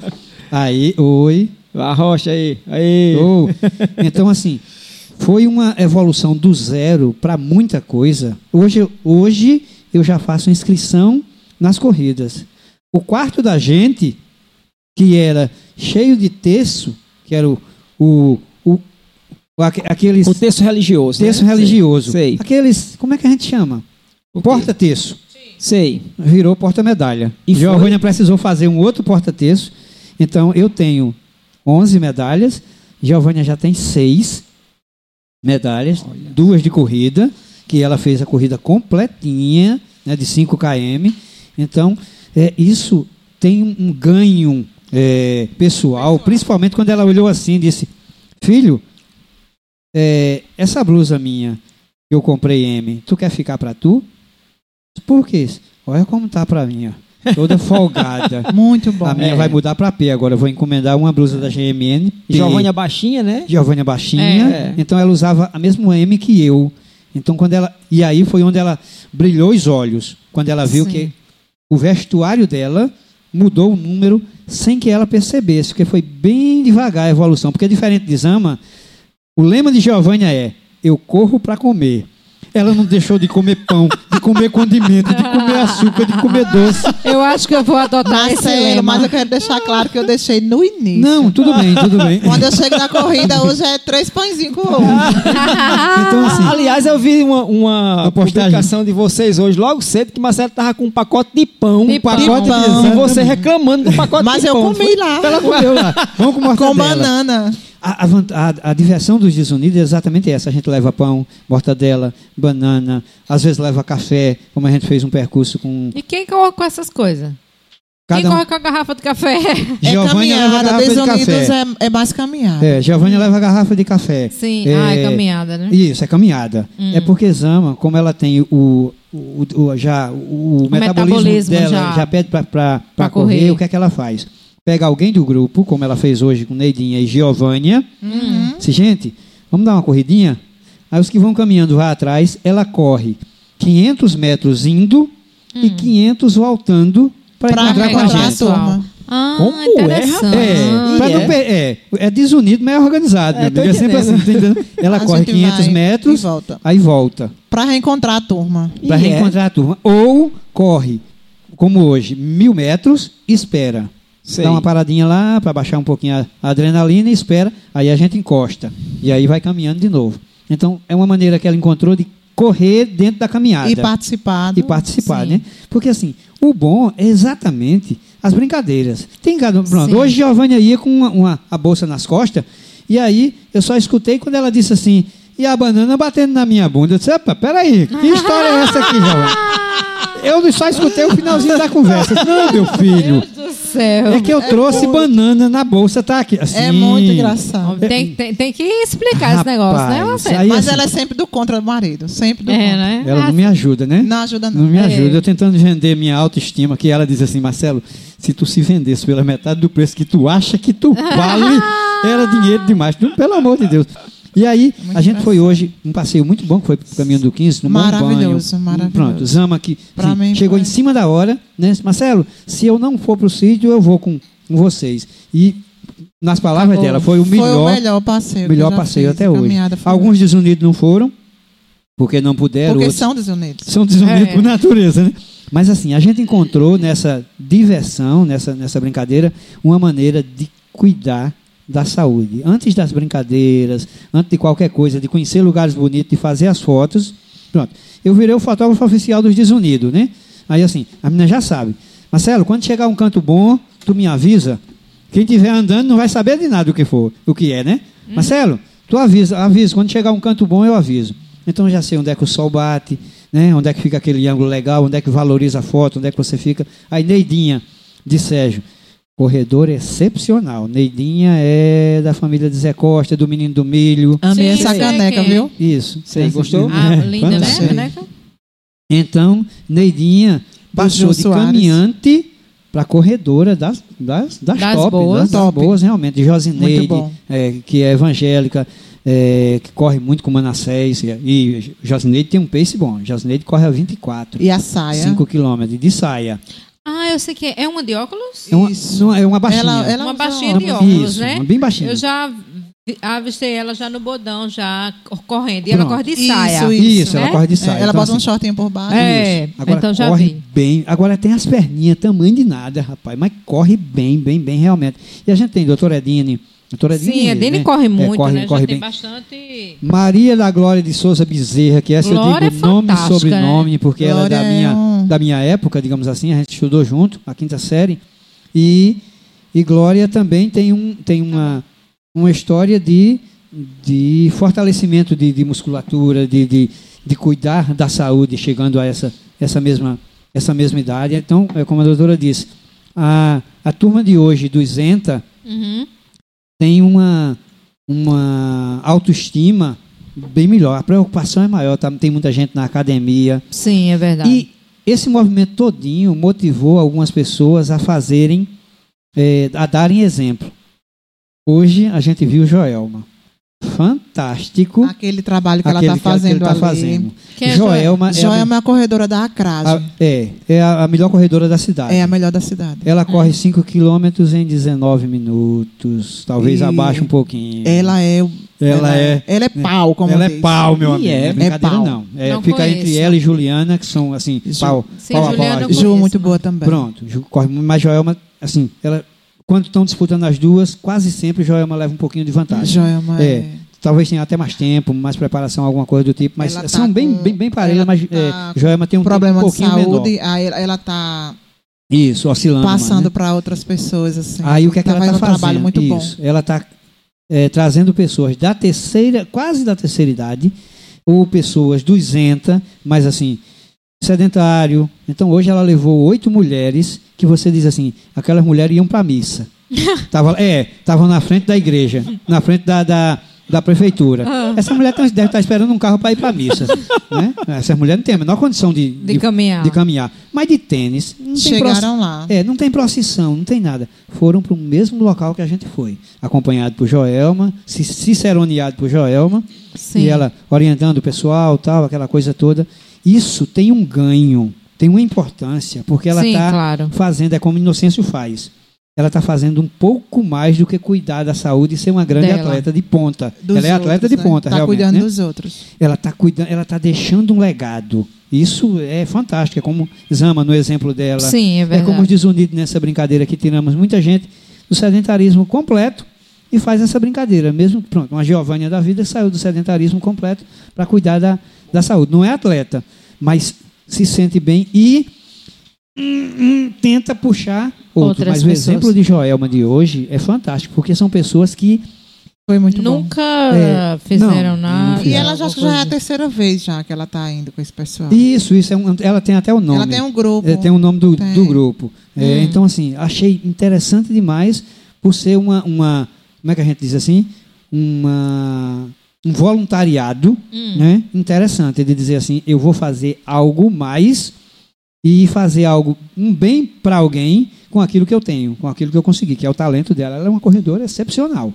Aí, oi. A rocha aí. Aí. Oh, então, assim, foi uma evolução do zero para muita coisa. Hoje, hoje eu já faço inscrição nas corridas. O quarto da gente, que era cheio de terço, que era o, o, o, o aque- aqueles O texto religioso. terço né? religioso, Sei. aqueles, como é que a gente chama? O quê? Porta-terço. Sei. Virou porta-medalha. E E foi? Giovanna precisou fazer um outro porta-terço. Então, eu tenho 11 medalhas. Giovanna já tem seis medalhas. Duas de corrida, que ela fez a corrida completinha, né, de 5 km. Então, é, isso tem um ganho é, pessoal, principalmente quando ela olhou assim e disse, filho, é, essa blusa minha que eu comprei M, tu quer ficar para tu? Por quê? Olha como tá para mim, ó. toda folgada. Muito bom. A minha É. vai mudar para P agora. Eu vou encomendar uma blusa da GMN. P. Giovanna baixinha, né? Giovanna baixinha. É. Então ela usava a mesma M que eu. Então quando ela e aí foi onde ela brilhou os olhos quando ela viu Sim. que o vestuário dela mudou o número sem que ela percebesse, porque foi bem devagar a evolução. Porque diferente de Zama, o lema de Giovanna é: eu corro para comer. Ela não deixou de comer pão, de comer condimento, de comer açúcar, de comer doce. Eu acho que eu vou adotar esse Marcelo, lema. mas eu quero deixar claro que eu deixei no início. Não, tudo bem, tudo bem. Quando eu chego na corrida, hoje é três pãezinhos com ovo. Então, assim, Aliás, eu vi uma, uma publicação de vocês hoje, logo cedo, que Marcelo tava com um pacote de pão. De um pacote pão. de E você reclamando do pacote Mas de eu pão. comi lá. ela comeu lá. Vamos com Com mortadela. banana. A, a a- a diversão dos desunidos é exatamente essa. A gente leva pão, mortadela, banana, às vezes leva café, como a gente fez um percurso com E quem corre com essas coisas? Quem cada um. corre com a garrafa de café? É Giovanni leva caminhada, garrafa de desunidos café. é, é mais caminhada. É, Giovanni leva garrafa de café. Sim, É, ah, é caminhada, né? Isso, é caminhada. Hum. É porque Zama, como ela tem o, o, o- já o, metabolismo, metabolismo dela, já- já, pede para correr, correr. o que é que ela faz? Pega alguém do grupo, como ela fez hoje com Neidinha e Giovânia, Uhum. Disse, gente, vamos dar uma corridinha? Aí os que vão caminhando vai atrás, ela corre 500 metros indo e 500 voltando para encontrar com a gente. turma. Ah, Como é, interessante. É, é? é, é desunido, mas é organizado. É, é sempre assim? Ela A corre gente 500 vai metros, E volta. aí volta Pra reencontrar a turma. para é? reencontrar a turma. Ou corre, como hoje, mil metros, espera. Sei. Dá uma paradinha lá para baixar um pouquinho a adrenalina e espera. Aí a gente encosta. E aí vai caminhando de novo. Então, é uma maneira que ela encontrou de correr dentro da caminhada. E participado. E participar, Sim. né? Porque assim, o bom é exatamente as brincadeiras. Tem cada pronto. Sim. Hoje Giovanna ia com uma, uma- a bolsa nas costas, e aí eu só escutei quando ela disse assim, e a banana batendo na minha bunda. Eu disse, "Epa, peraí, que história é essa aqui, Giovanna? Eu só escutei o finalzinho da conversa. Não, meu filho. Do céu. É que eu trouxe banana na bolsa, tá aqui. Assim, É muito engraçado. Tem, tem, tem que explicar esse negócio, né, Rapaz, Marcelo? aí- Mas assim- ela é sempre do contra do marido. Sempre do É, contra. né? Ela não me ajuda, né? Não ajuda, não. Não me É. ajuda. Eu tentando vender minha autoestima, que ela diz assim, Marcelo, se tu se vendesse pela metade do preço que tu acha que tu vale, era dinheiro demais. Não, pelo amor de Deus. E aí, Muito a gente foi hoje, um passeio muito bom, que foi pro caminho do 15, no Maravilhoso, banho. maravilhoso. Pronto, Zama que Pra assim, mim chegou foi. em cima da hora, né? Marcelo, se eu não for pro sítio, eu vou com, com vocês. E, nas palavras Acabou. dela, foi o Foi o melhor, melhor passeio. melhor passeio até hoje. Alguns desunidos não foram, porque não puderam, Porque outros são desunidos. são desunidos É. por natureza, né? Mas assim, a gente encontrou nessa diversão, nessa, nessa brincadeira, uma maneira de cuidar da saúde. Antes das brincadeiras, antes de qualquer coisa, de conhecer lugares bonitos, de fazer as fotos. Pronto. Eu virei o fotógrafo oficial dos Desunidos, né? Aí assim, a menina já sabe. Marcelo, quando chegar um canto bom, tu me avisa. Quem estiver andando não vai saber de nada o que for, o que é, né? Marcelo, tu avisa, avisa. Quando chegar um canto bom, eu aviso. Então eu já sei onde é que o sol bate, né? Onde é que fica aquele ângulo legal, onde é que valoriza a foto, onde é que você fica. Aí Neidinha, de Sérgio, corredor excepcional. Neidinha é da família de Zé Costa, do Menino do Milho. Amei Sim, essa caneca, é. viu? Isso. Você gostou? Ah, É, linda, né, caneca? Então, Neidinha passou de Soares. caminhante para corredora das, das, das, Das top, boas. das, das Top. boas, realmente. De Josineide, é, que é evangélica, é, que corre muito com Manassés. E, e Josineide tem um pace bom. Josineide corre a 24, E a saia. 5 quilômetros de saia. Ah, eu sei que é. É uma de óculos? É uma, Isso. é uma baixinha. Ela- ela uma baixinha de óculos. Isso, né? uma bem baixinha. Eu já vi- avistei ela já no bodão, já correndo. E ela Pronto. corre de Isso, saia. Isso, né? ela corre de É, saia. ela Então, bota um assim, shortinho por baixo. É, Isso. Agora então já corre vi. bem. Agora tem as perninhas, tamanho de nada, rapaz. Mas corre bem, bem, bem, realmente. E a gente tem doutora Edine. Doutora Edine, Sim, a Dini né? corre É, muito, corre, né? corre já bem. tem bastante. Maria da Glória de Souza Bezerra, que essa Glória eu digo é nome e sobrenome, porque ela é Glória da é minha, um- da minha época, digamos assim, a gente estudou junto, a quinta série. E, e Glória também tem, um, tem uma, uma história de, de fortalecimento de, de musculatura, de, de, de cuidar da saúde, chegando a essa, essa, mesma, essa mesma idade. Então, é como a doutora disse, a, a turma de hoje dos ENTA Uhum. tem uma, uma autoestima bem melhor. A preocupação é maior, tá? tem muita gente na academia. Sim, é verdade. E esse movimento todinho motivou algumas pessoas a fazerem, eh, a darem exemplo. Hoje a gente viu Joelma. Fantástico. Aquele trabalho que aquele ela está fazendo que tá ali. fazendo. Quem é Joelma é, Joelma é a corredora da Acrase. a, é, é a, a melhor corredora da cidade. É a melhor da cidade. Ela corre 5 quilômetros em 19 minutos, talvez E abaixo um pouquinho. Ela é. o- Ela é- Ela é pau, como ela é diz. pau, meu amigo. é. não é brincadeira, É pau. não. É, Não fica entre conheço. ela e Juliana, que são assim, Ju- pau, Sim, pau a Juliana pau. eu Ju, muito boa também. Pronto, Ju corre mas Joelma, assim, ela, quando estão disputando as duas, quase sempre Joelma leva um pouquinho de vantagem. Joelma É. é. Talvez tenha até mais tempo, mais preparação, alguma coisa do tipo, mas Ela tá são bem, com- bem, bem parelhas, mas tá é, Joelma tem um problema um de pouquinho saúde, menor. aí ela, ela tá Isso, oscilando. passando né? para outras pessoas, assim. Aí o que é que tá ela está fazendo um fazendo? trabalho muito Isso. bom. Ela está trazendo pessoas da terceira, quase da terceira idade, ou pessoas do isenta, mas assim, sedentário. Então hoje ela levou oito mulheres que você diz assim, aquelas mulheres iam para a missa. tava, é, estavam na frente da igreja, na frente da, da, da prefeitura. Ah. Essa mulher tá- deve estar esperando um carro para ir para a missa. né? Essas mulheres não têm a menor condição de, De caminhar. de caminhar. Mas de tênis, não tem Chegaram lá. é, não tem procissão, não tem nada. Foram para o mesmo local que a gente foi. Acompanhado por Joelma, ci- ciceroneado por Joelma, Sim. e ela orientando o pessoal, tal, aquela coisa toda. Isso tem um ganho, tem uma importância, porque ela está claro. fazendo, é como Inocêncio faz. Ela está fazendo um pouco mais do que cuidar da saúde e ser uma grande Dela. atleta de ponta. Dos ela é atleta outros, de né? ponta, Tá realmente. cuidando né? dos outros. ela está cuidando, ela está deixando um legado. Isso é fantástico, é como Zama no exemplo dela. Sim, é É verdade. como os desunidos nessa brincadeira que tiramos muita gente do sedentarismo completo e faz essa brincadeira. Mesmo pronto, uma Giovânia da vida saiu do sedentarismo completo para cuidar da, da saúde. Não é atleta, mas se sente bem e hum, hum, tenta puxar outro. Outras Mas o pessoas. exemplo de Joelma de hoje é fantástico, porque são pessoas que Foi muito bom. Nunca É, fizeram não, não nada. E ela já, já é a terceira vez já que ela tá indo com esse pessoal. isso, isso é um, ela tem até o nome. Ela tem um grupo. É, tem o nome do, Tem. do grupo. É, Hum. Então, assim, achei interessante demais por ser uma, uma. Como é que a gente diz assim? Uma, um voluntariado Hum. né? interessante de dizer assim: eu vou fazer algo mais e fazer algo, um bem para alguém com aquilo que eu tenho, com aquilo que eu consegui, que é o talento dela. Ela é uma corredora excepcional.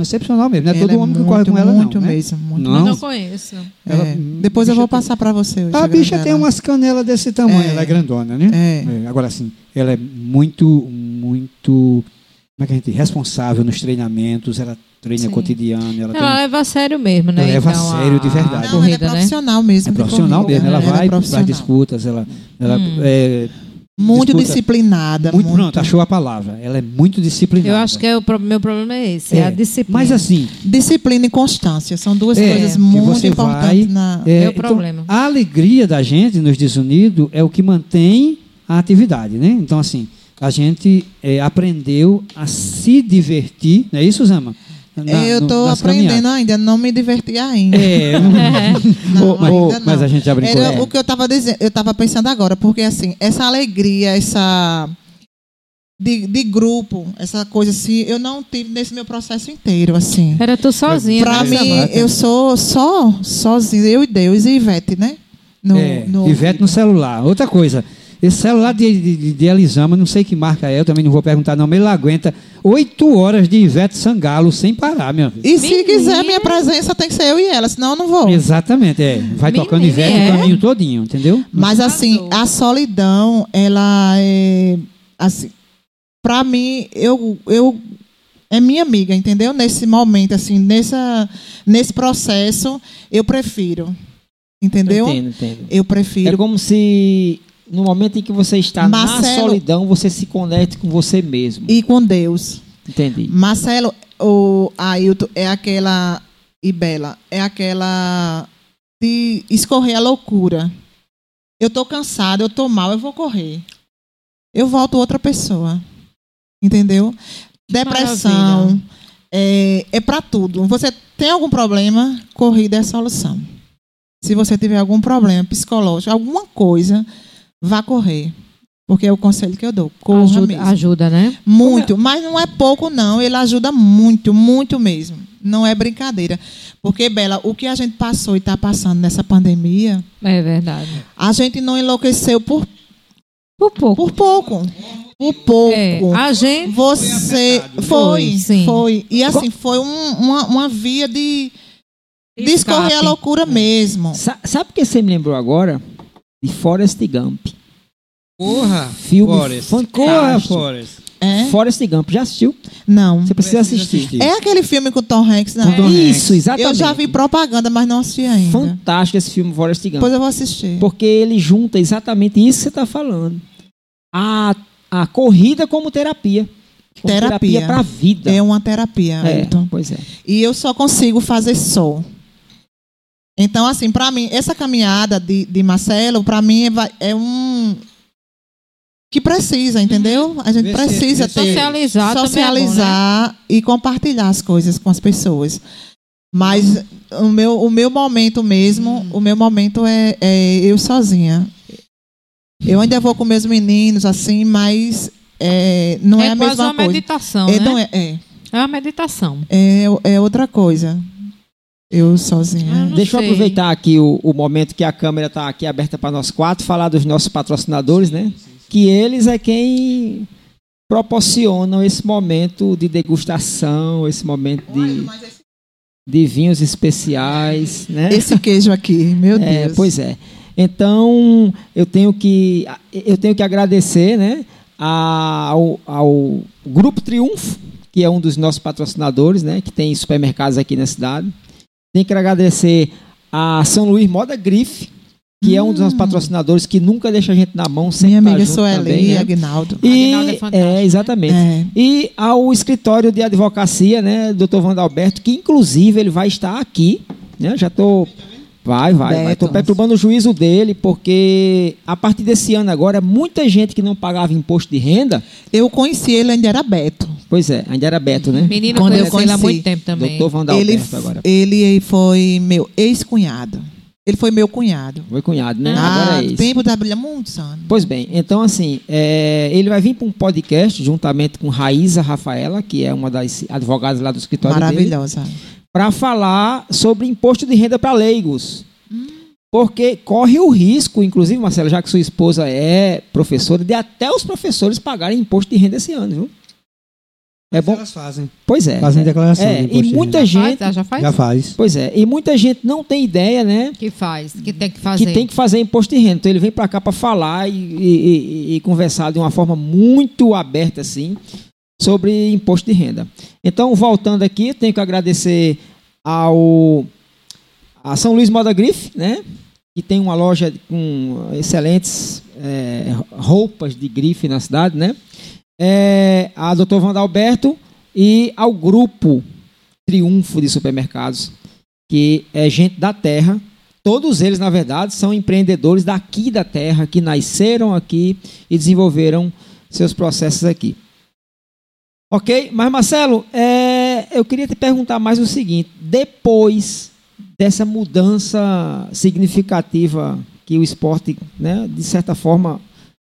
Excepcional mesmo. Não é Ela todo homem que corre muito, com ela, não. Muito né? mesmo. Muito Não. Mas não conheço. Ela- É. Depois eu vou tem- passar para você. A bicha tem umas canelas desse tamanho, É. ela é grandona, né? É. É, agora sim, ela é muito, muito. Como é que a gente diz? Responsável nos treinamentos, ela treina Sim. cotidiano, ela, Ela tem. leva a sério mesmo, né? Ela leva a Então, sério de verdade. A Não, ela é corrida, né? profissional mesmo. É profissional corrida. mesmo, ela é vai para disputas, ela, ela Hum. é Muito disputa- disciplinada. muito, pronto, achou a palavra. Ela é muito disciplinada. Eu acho que é o pro- meu problema é esse, é, É, a disciplina. Mas assim, Disciplina e constância são duas É, coisas muito você importantes vai- na. é, É o então, problema. a alegria da gente nos desunidos é o que mantém a atividade, né? Então assim, a gente é, aprendeu a se divertir, não é isso, Zama? Na- eu estou aprendendo caminhadas. ainda, não me diverti ainda. É, Não, mas- ainda mas não. a gente já brincou. Era é. o que eu estava dizendo, eu estava pensando agora, porque assim, essa alegria, essa de, de grupo, essa coisa assim, eu não tive nesse meu processo inteiro, assim. Era tu sozinha, Pra né? mim, eu sou só sozinha, eu e Deus e Ivete, né? No, É, no- Ivete no celular. Outra coisa, esse celular de, de, de Elisama, não sei que marca é, eu também não vou perguntar não, mas ele aguenta oito horas de Ivete Sangalo sem parar, minha filha. E se Menina. quiser minha presença, tem que ser eu e ela, senão eu não vou. Exatamente, é. Vai Menina, tocando Ivete é? o caminho todinho, entendeu? Mas assim, a solidão, ela é assim, para mim, eu eu é minha amiga, entendeu? Nesse momento assim, nessa nesse processo, eu prefiro. Entendeu? Entendo, entendo. Eu É prefiro. como se no momento em que você está na Marcelo- solidão, você se conecte com você mesmo. E com Deus. Entendi. Marcelo, o Ailton é aquela e Bela, é aquela de escorrer a loucura. Eu tô cansada, eu tô mal, eu vou correr. Eu volto outra pessoa. Entendeu? Depressão Maravilha. é, é para tudo. Você tem algum problema, corrida é a solução. Se você tiver algum problema psicológico, alguma coisa, vá correr. Porque é o conselho que eu dou. Corra ajuda, mesmo. ajuda, né? Muito, mas não é pouco, não. Ele ajuda muito, muito mesmo. Não é brincadeira. Porque, Bela, o que a gente passou e está passando nessa pandemia, É verdade. a gente não enlouqueceu por, Por pouco. por pouco. Por pouco. É, a gente. Você foi, Foi, sim. foi. E assim, foi um- uma, uma via de, de escorrer a Escape. loucura mesmo. Sa- sabe o que você me lembrou agora? De Forrest Gump. Porra, Filme Forrest. Corra, Forrest. É? Forrest Gump. Já assistiu? Não. Você precisa assistir. assistir. É aquele filme com Tom Hanks, não? Tom Isso, Hanks. exatamente. Eu já vi propaganda, mas não assisti ainda. Fantástico esse filme Forrest Gump. Depois eu vou assistir. Porque ele junta exatamente isso que você está falando. A, a corrida como terapia. Como Terapia. para a vida. É uma terapia, É, Ailton. pois é. E eu só consigo fazer só. Então, assim, para mim, essa caminhada de, de Marcelo, para mim, é, é um. Que precisa, entendeu? A gente precisa ter. Socializar, também é bom, né? socializar e compartilhar as coisas com as pessoas. Mas o meu, o meu momento mesmo, o meu momento é, é eu sozinha. Eu ainda vou com meus meninos, assim, mas é, não é, é a mesma uma coisa. meditação, É, né? não é, é, É uma meditação. é, é outra coisa. Eu sozinha. Ah, não Deixa eu sei. aproveitar aqui o, o momento que a câmera está aqui aberta para nós quatro, falar dos nossos patrocinadores, né? Que eles é quem proporcionam esse momento de degustação, esse momento de, de vinhos especiais, né? Esse queijo aqui, meu É, Deus. pois é. Então, eu tenho que, eu tenho que agradecer né, ao, ao Grupo Triunfo, que é um dos nossos patrocinadores, né, que tem supermercados aqui na cidade. Tenho que agradecer a São Luís Moda Grife, que é um dos nossos patrocinadores que nunca deixa a gente na mão, Hum. Minha tá amiga junto Sueli também, né? Agnaldo. E, Aguinaldo é fantástico, é, né? exatamente. É. E ao escritório de advocacia, né, Dr. Vandalberto, que inclusive ele vai estar aqui, né? Já tô vai, vai, vai. Tô perturbando o juízo dele, porque a partir desse ano agora, muita gente que não pagava imposto de renda, Eu conheci ele, ainda era Beto. pois é, ainda era Beto, né? Menino, Quando eu conheci ele há muito tempo também. Dr. Vandalberto Ele, agora. ele foi meu ex-cunhado. Ele foi meu cunhado. Foi cunhado, né? Ah, agora é isso. tempo da brilha, muitos anos. Pois bem, então assim, é, ele vai vir para um podcast juntamente com Raíza Rafaela, que é uma das advogadas lá do escritório dele. Maravilhosa. para falar sobre imposto de renda para leigos. Porque corre o risco, inclusive, Marcelo, já que sua esposa é professora, de até os professores pagarem imposto de renda esse ano, viu? É bom. Elas fazem. Pois é. Fazem declaração. É, de e muita renda. gente. Faz, já faz? Já faz. Pois é, e muita gente não tem ideia, né? Que faz, que tem que fazer. que tem que fazer imposto de renda. Então ele vem para cá para falar e, e- e- e conversar de uma forma muito aberta assim sobre imposto de renda. Então, voltando aqui, tenho que agradecer ao a São Luís Moda Grife, né? Que tem uma loja com excelentes é, roupas de grife na cidade, né? É, a Dr. Wanda Alberto e ao grupo Triunfo de Supermercados, que é gente da terra, Todos eles, na verdade, são empreendedores daqui da terra, que nasceram aqui e desenvolveram seus processos aqui. Ok? Mas, Marcelo, é, eu queria te perguntar mais o seguinte: depois dessa mudança significativa que o esporte, né, de certa forma,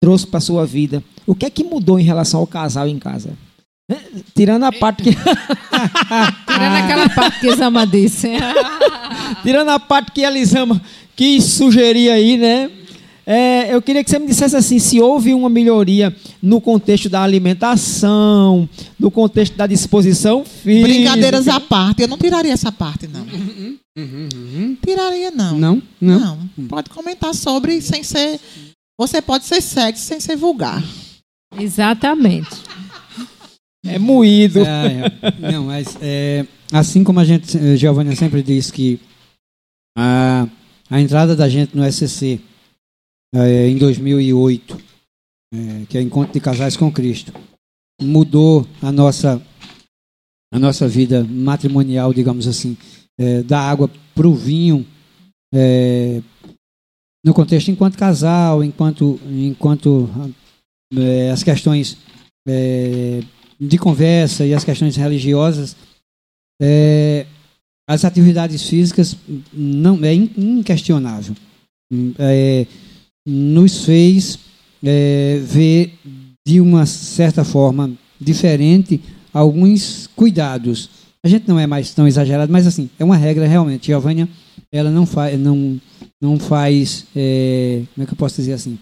trouxe para a sua vida, o que é que mudou em relação ao casal em casa? Tirando a parte que. Tirando aquela parte que Zama disse. Tirando a parte que a Elisama quis sugerir aí, né? É, eu queria que você me dissesse assim, se houve uma melhoria no contexto da alimentação, no contexto da disposição física. Brincadeiras à parte. Eu não tiraria essa parte, não. Tiraria, não. Não? Não. Não. Pode comentar sobre sem ser. Você pode ser sexy sem ser vulgar. Exatamente. É moído. É, é. Não, mas é, assim como a gente, eh, Giovanna sempre diz que a, a entrada da gente no SCC eh, em 2008, eh, que é Encontro de Casais com Cristo, mudou a nossa a nossa vida matrimonial, digamos assim, da água para o vinho, no contexto enquanto casal, enquanto enquanto eh, as questões eh, de conversa e as questões religiosas, é, as atividades físicas não é in- inquestionável. Hum, É, nos fez é, ver de uma certa forma diferente alguns cuidados. A gente não é mais tão exagerado, mas assim é uma regra realmente. Giovânia, ela não faz, não, não faz, é, como é que eu posso dizer assim?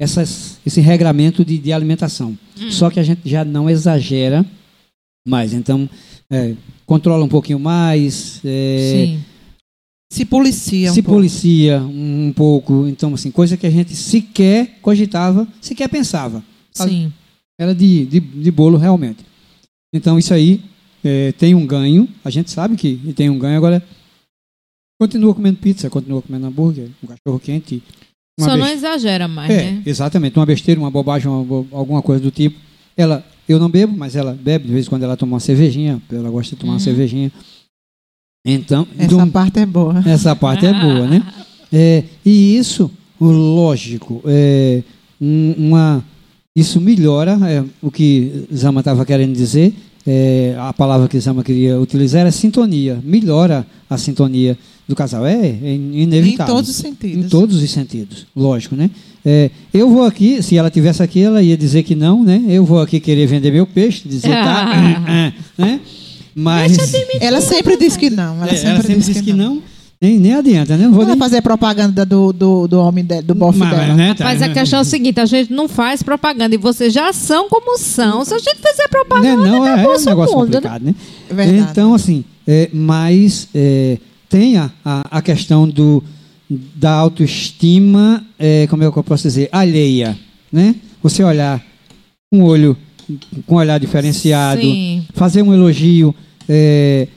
Essas, esse regramento de, de alimentação. Só que a gente já não exagera mais. Então, é, controla um pouquinho mais, é, Sim. Se policia um se pouco. policia um pouco. Então, assim, coisa que a gente sequer cogitava, sequer pensava. Sim. Era de, de, de bolo, realmente. Então, isso aí é, tem um ganho. A gente sabe que tem um ganho. Agora, continua comendo pizza, continua comendo hambúrguer, um cachorro quente. Uma Só não exagera mais, É, né? exatamente. Uma besteira, uma bobagem, uma bo- alguma coisa do tipo. Ela, eu não bebo, mas ela bebe de vez em quando ela toma uma cervejinha. Ela gosta de tomar uma Uhum. cervejinha. Então, Essa um- parte é boa. essa parte é boa, né? É, e isso, o lógico, é, um- uma, isso melhora é, o que Zama estava querendo dizer. é, a palavra que Zama queria utilizar era sintonia. Melhora a sintonia do casal. É, é Em inevitável. todos os sentidos. Em todos os sentidos, lógico, né? É, eu vou aqui, se ela tivesse aqui, ela ia dizer que não, né? Eu vou aqui querer vender meu peixe, dizer tá, né? Mas Ela sempre diz que não. Ela é, sempre, ela sempre diz diz que, que não. não, nem, nem adianta, né? Não vou nem fazer propaganda do, do, do homem de, do bofe Mas, dela. né, tá, Mas a né? questão é o seguinte, a gente não faz propaganda e vocês já são como são. Se a gente fizer propaganda, Né, não, é, é um negócio mundo, né? complicado, né? É verdade. Então, assim, é, mas é, tem a, a, questão do, da autoestima, é, como é que eu posso dizer, alheia, né? Você olhar com um olho, com um olhar diferenciado, Sim. fazer um elogio, é,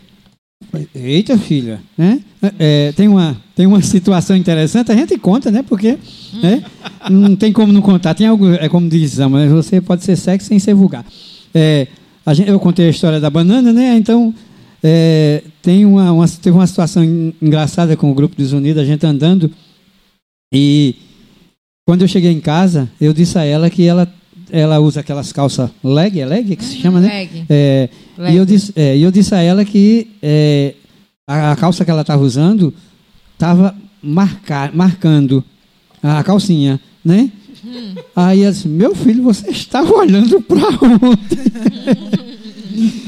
eita filha, né? É, tem uma tem uma situação interessante, a gente conta, né? Porque né? não tem como não contar. Tem algo, é como diz Zama, né? você pode ser sexy sem ser vulgar. É, a gente, eu contei a história da banana, né? Então é, tem uma, uma- teve uma situação en- engraçada com o grupo dos Unidos, a gente andando e quando eu cheguei em casa, eu disse a ela que ela ela usa aquelas calças leg, é leg que se chama, né? Leg. É, Leg. e eu disse, é, eu disse a ela que é, a, a calça que ela estava usando estava marcando a calcinha, né? Aí ela disse, meu filho, você estava olhando para onde?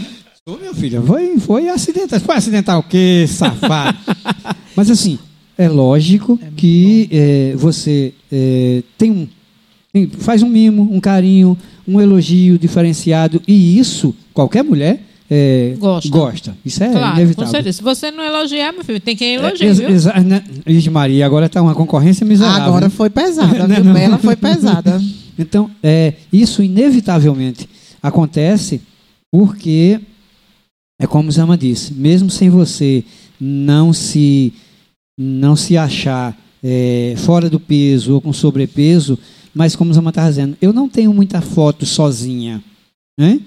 Ô, meu filho, foi, foi acidental. Foi acidental o quê, safado? Mas assim, é lógico que é, você é, tem um, tem- faz um mimo, um carinho, um elogio diferenciado, e isso qualquer mulher é, Gosta. Isso é claro, com inevitável. certeza. Se você não elogiar, meu filho, tem quem É, elogie, viu? exa- né? Ixi, Maria, agora está uma concorrência miserável. Agora né? foi pesada, não. Ela foi pesada. Então, é, isso inevitavelmente acontece porque, é como Zama disse, mesmo sem você não se, não se achar é, fora do peso ou com sobrepeso, mas como Zama está dizendo, eu não tenho muita foto sozinha. Né?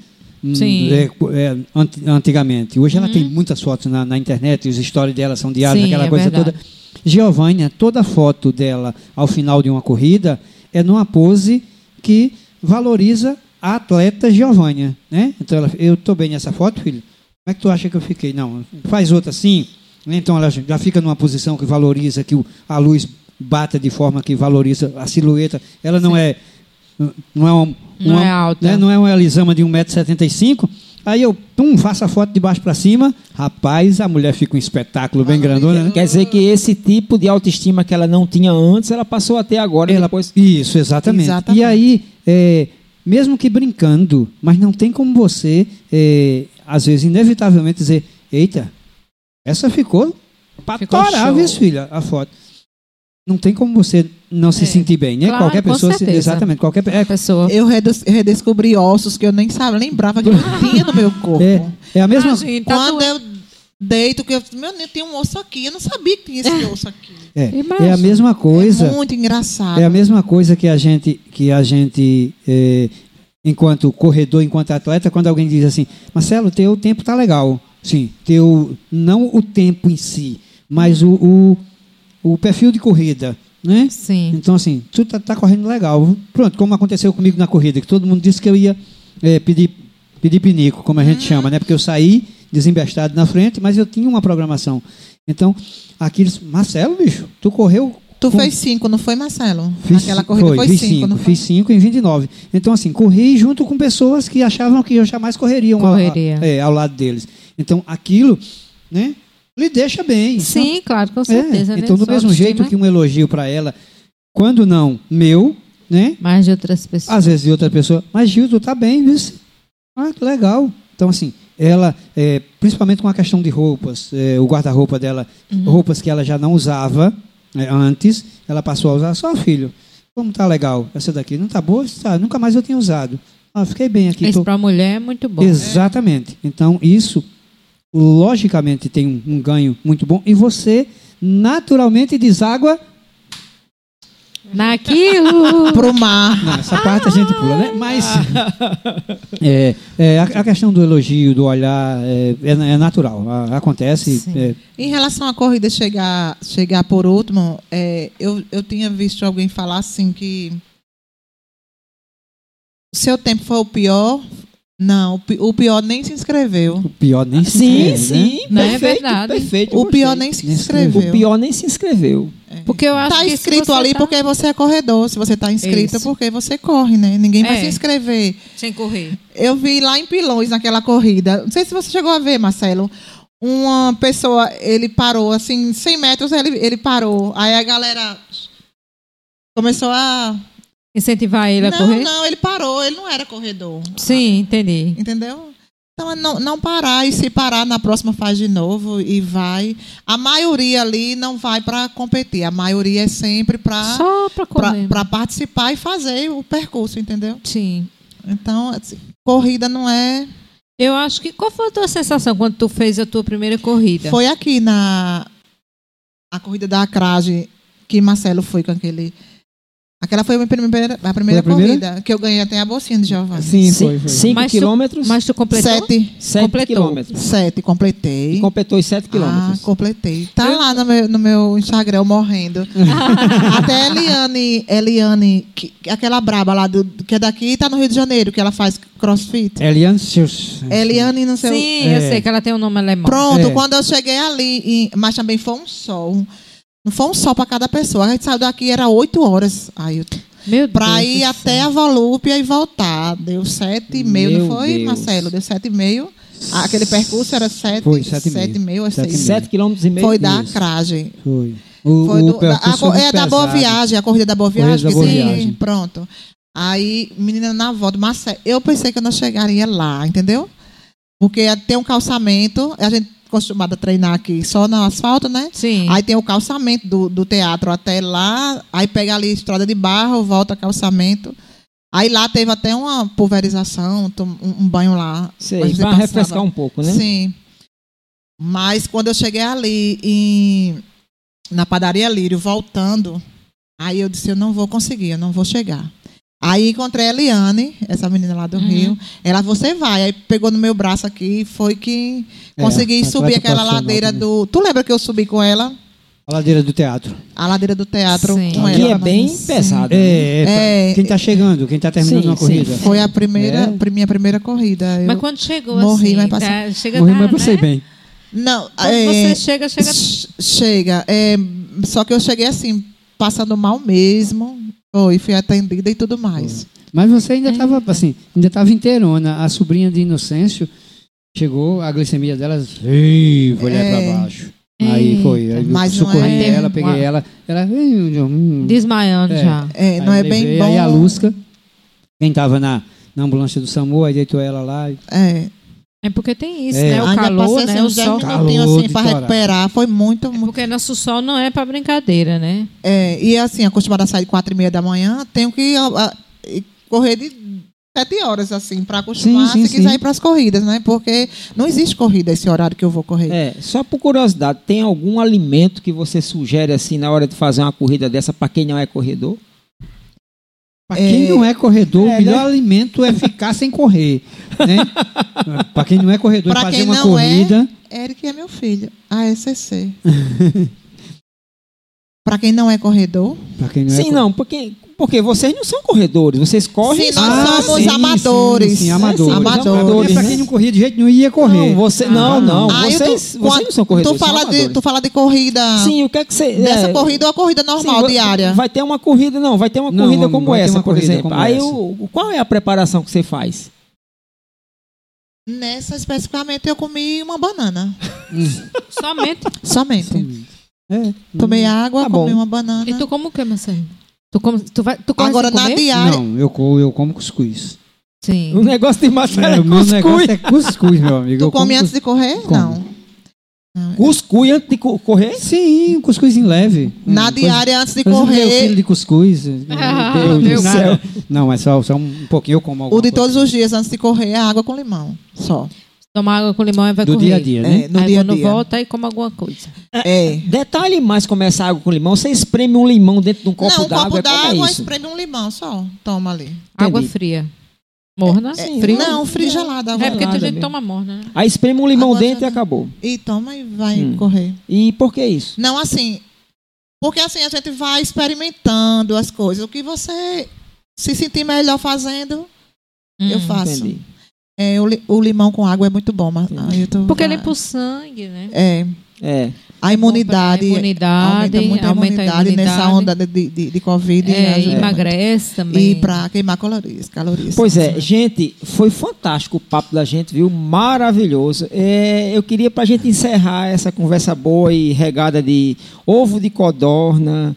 Hum, Sim. é, é, ant- antigamente. Hoje ela Uhum. tem muitas fotos na, na internet, e as histórias dela são diárias, Sim, aquela é coisa verdade. toda. Giovânia, toda foto dela ao final de uma corrida é numa pose que valoriza a atleta Giovânia, né? Então ela, eu estou bem nessa foto, filho. Como é que tu acha que eu fiquei? Não, faz outra assim. né? Então ela já fica numa posição que valoriza que a luz bata de forma que valoriza a silhueta. Ela não é não é uma, Não uma- é alta. né? Não é uma Elisama de 1,75m. Aí eu, pum, faço a foto de baixo para cima. Rapaz, a mulher fica um espetáculo bem grandona, né? Quer dizer que esse tipo de autoestima que ela não tinha antes, ela passou a ter agora. Ela, depois... Isso, exatamente. Exatamente. E aí, é, mesmo que brincando, mas não tem como você, é, às vezes, inevitavelmente dizer: Eita, essa ficou pra Ficou torar, show." viu, filha, a foto. Não tem como você não se É. sentir bem, né? Claro, qualquer pessoa, se- certeza. exatamente, qualquer A pessoa. Eu redes- redescobri ossos que eu nem sabia, lembrava que eu tinha no meu corpo. é, é a mesma, Ah, tá Quando doendo. eu deito, que eu, meu Deus, tem um osso aqui. Eu não sabia que tinha esse osso aqui. é, é a mesma coisa. É muito engraçado. É a mesma coisa que a gente, que a gente é, enquanto corredor, enquanto atleta, quando alguém diz assim, Marcelo, teu tempo tá legal. Sim, teu não o tempo em si, mas o, o, o perfil de corrida, né? Sim. Então assim, tu tá, tá correndo legal. Pronto, como aconteceu comigo na corrida, que todo mundo disse que eu ia é, pedir pedir pinico, como a gente chama, né? Porque eu saí desembestado na frente, mas eu tinha uma programação. Então, aqui eles, Marcelo, bicho, tu correu Tu com- fez cinco, não foi, Marcelo? Fiz, Aquela corrida foi, fiz cinco, cinco, não foi? fiz cinco em 29. Então, assim, corri junto com pessoas que achavam que eu jamais correria, um- Correria. a- é, ao lado deles. Então, aquilo, né, lhe deixa bem. Sim, claro, com Então, certeza. é, então, do mesmo jeito que um elogio para ela, quando não meu, né, Mais de outras pessoas. às vezes de outra pessoa, mas Gil, tu tá bem, viu? Ah, que legal. Então, assim, ela, é, principalmente com a questão de roupas, é, o guarda-roupa dela, Uhum. roupas que ela já não usava é, antes, ela passou a usar. Só, filho, como tá legal essa daqui? Não tá boa? Tá, nunca mais eu tinha usado. Ah, fiquei bem aqui. Isso tô- para mulher é muito bom. Exatamente. Então, isso, logicamente, tem um, um ganho muito bom. E você, naturalmente, deságua. Naquilo. Pro mar. Não, essa parte a gente pula, né? Mas é, é, a, a questão do elogio, do olhar, é, é- é natural. a- acontece. É, Em relação à corrida chegar, chegar por último, é, eu, eu tinha visto alguém falar assim que o seu tempo foi o pior. Não, o pi- o pior nem se inscreveu. o pior nem se Sim, inscreve, sim. Não é perfeito, verdade. Perfeito. O pior nem se inscreveu. O pior nem se inscreveu. Porque eu acho Tá que escrito ali tá porque você é corredor. Se você tá inscrito, é Isso. porque você corre, né? Ninguém vai É. se inscrever. Sem correr. Eu vi lá em Pilões, naquela corrida. Não sei se você chegou a ver, Marcelo. Uma pessoa, ele parou, assim, 100 metros, ele, ele parou. Aí a galera começou a. Incentivar ele a não, correr? não, ele parou, ele não era corredor. Sim, entendi. Entendeu? Então, é não, não parar. E se parar na próxima faz de novo e vai. A maioria ali não vai para competir. A maioria é sempre para para participar e fazer o percurso, entendeu? Sim. Então, assim, corrida não é. Eu acho que. Qual foi a tua sensação quando tu fez a tua primeira corrida? Foi aqui na a corrida da Acrage que Marcelo foi com aquele. Aquela foi a minha primeira, a primeira, a primeira? corrida, que eu ganhei até a bolsinha de Giovanni. Sim, foi, foi. 5 Mas tu- quilômetros, Mas tu completou? Sete. 7 completou. quilômetros. Sete, completei. Completou os 7 Ah, quilômetros. completei. Tá lá no meu, no meu Instagram, eu morrendo. Até Eliane, Eliane que, que- aquela braba lá, do, que é daqui, tá no Rio de Janeiro, que ela faz crossfit. Eliane Seus. Eliane, não sei o- Sim, eu É. sei que ela tem um nome alemão. Pronto, É. quando eu cheguei ali, em- mas também foi um sol. Não foi um sol para cada pessoa. A gente saiu daqui, era oito horas. Aí eu, Meu Deus. pra do ir até a Volúpia e voltar. Deu sete e meio, Meu não foi, Deus. Marcelo? Deu sete e meio. Aquele percurso era sete, Foi, sete e sete e meio. Sete seis. meio. 7 quilômetros e meio. Foi da. Acrage. Foi. O, Foi o do- da, percurso a foi é da muito Boa pesado. Viagem, a corrida da Boa Viagem. da Boa sim, Viagem. Pronto. Aí, menina na volta, mas eu pensei que eu não chegaria lá, entendeu? Porque tem um calçamento, a gente acostumada a treinar aqui só no asfalto, né? Sim. Aí tem o calçamento do, do teatro até lá, aí pega ali estrada de barro, volta calçamento. Aí lá teve até uma pulverização, um, um banho lá. Sei, passava. refrescar um pouco, né? Sim. Mas quando eu cheguei ali em, na padaria Lírio, voltando, aí eu disse, eu não vou conseguir, eu não vou chegar. Aí encontrei a Eliane, essa menina lá do Uhum. Rio. Ela, você vai. Aí pegou no meu braço aqui e foi que É, consegui atleta subir aquela ladeira também. do. Tu lembra que eu subi com ela? A ladeira do teatro. A ladeira do teatro Sim. com ela. é bem Sim. pesado. É, é, pra- É, quem está chegando, quem está terminando Sim, uma sim. corrida. Foi a primeira, É. minha primeira corrida. Mas Eu- quando chegou morri, assim, mas passei- tá, chega Morri, tá, mas passei né? bem. Não, Quando é, você chega, chega. ch- chega. É, só que eu cheguei assim, passando mal mesmo. Foi, fui atendida e tudo mais. Mas você ainda estava Eita. assim, ainda estava inteirona. A sobrinha de Inocêncio chegou, a glicemia dela foi lá É. para baixo. Aí foi, aí Mas socorri é- ela, peguei Uma- ela, ela hum, Desmaiando É. já. É, não aí é bem bom. Aí a Lusca, quem estava na, na ambulância do SAMU, aí deitou ela lá. e- É, É porque tem isso, É. né? O ainda calor, né? assim, O uns 10 sol. assim para recuperar. Foi muito, É muito. porque nosso sol não é pra brincadeira, né? É, e assim, acostumada a sair de quatro e meia da manhã, tenho que ó, ó, e correr de sete horas, assim, para acostumar Sim, sim, se quiser sim. ir para as corridas, né? Porque não existe corrida esse horário que eu vou correr. É, só por curiosidade, tem algum alimento que você sugere assim na hora de fazer uma corrida dessa para quem não é corredor? Para quem É. não é corredor, É, o melhor né? alimento é ficar sem correr. Né? Para quem não é corredor, Pra e fazer quem uma não corrida. Eric é meu filho, ASCC. para quem não é corredor, quem não é Sim, corredor. não, porque, porque vocês não são corredores, vocês correm. Sim, nós Ah, somos sim, amadores. Sim, sim, amadores. É, sim, amadores. Para quem não corria de jeito nenhum, ia correr. Não, você, Ah, não, não, tu- vocês, vocês não são corredores. tu fala são de amadores. tu fala de corrida Sim, o que é que você. dessa é, corrida ou a corrida normal diária? Vai ter uma corrida, não, vai ter uma Não, corrida não como essa, por exemplo. Aí essa. o, qual é a preparação que você faz? Nessa especificamente eu comi uma banana, Somente. somente. É. Tomei água, Tá comi bom. uma banana. E tu como o que, Marcelo? Tu, come, tu, vai, tu Agora na comer? diária, Não, eu, co- eu como cuscuz. Sim. O negócio de Marcelo É, é o meu cuscuz. negócio é cuscuz, meu amigo. tu Eu como come antes de correr? Como. Não. Cuscuz antes de co- correr? Sim, um cuscuzinho leve. Na Hum, diária antes de coisa- coisa meio correr, quilo de cuscuz. Ah, Meu meu Deus do céu. Não, é só, só um pouquinho. Eu como o alguma de coisa. todos os dias antes de correr é água com limão, só. Tomar água com limão e vai Do correr. dia a dia, né? É, no aí dia a quando dia. volta, aí come alguma coisa. É. Detalhe mais como é essa água com limão. Você espreme um limão dentro de um copo Não, um d'água. copo é é d'água, isso? espreme um limão só. Toma ali. Água Entendi. fria. Morna? É, frio? Não, frio gelado. água É porque tem gelada gente que mesmo. toma morna, né? Aí espreme um limão Água dentro e gelada. acabou. E toma e vai Hum. correr. E por que isso? Não, assim. Porque assim a gente vai experimentando as coisas. O que você se sentir melhor fazendo, eu Hum. faço. Entendi. É, o, li- o limão com água é muito bom, mas tô- Porque ah, limpa o sangue, né? É. É. A imunidade. A imunidade, aumenta muito a aumenta a imunidade, nessa imunidade. onda de, de, de Covid. É, ajuda emagrece muito. também. E para queimar calorias. calorias Pois é, gente, foi fantástico o papo da gente, viu? Maravilhoso. É, eu queria para a gente encerrar essa conversa boa e regada de ovo de codorna,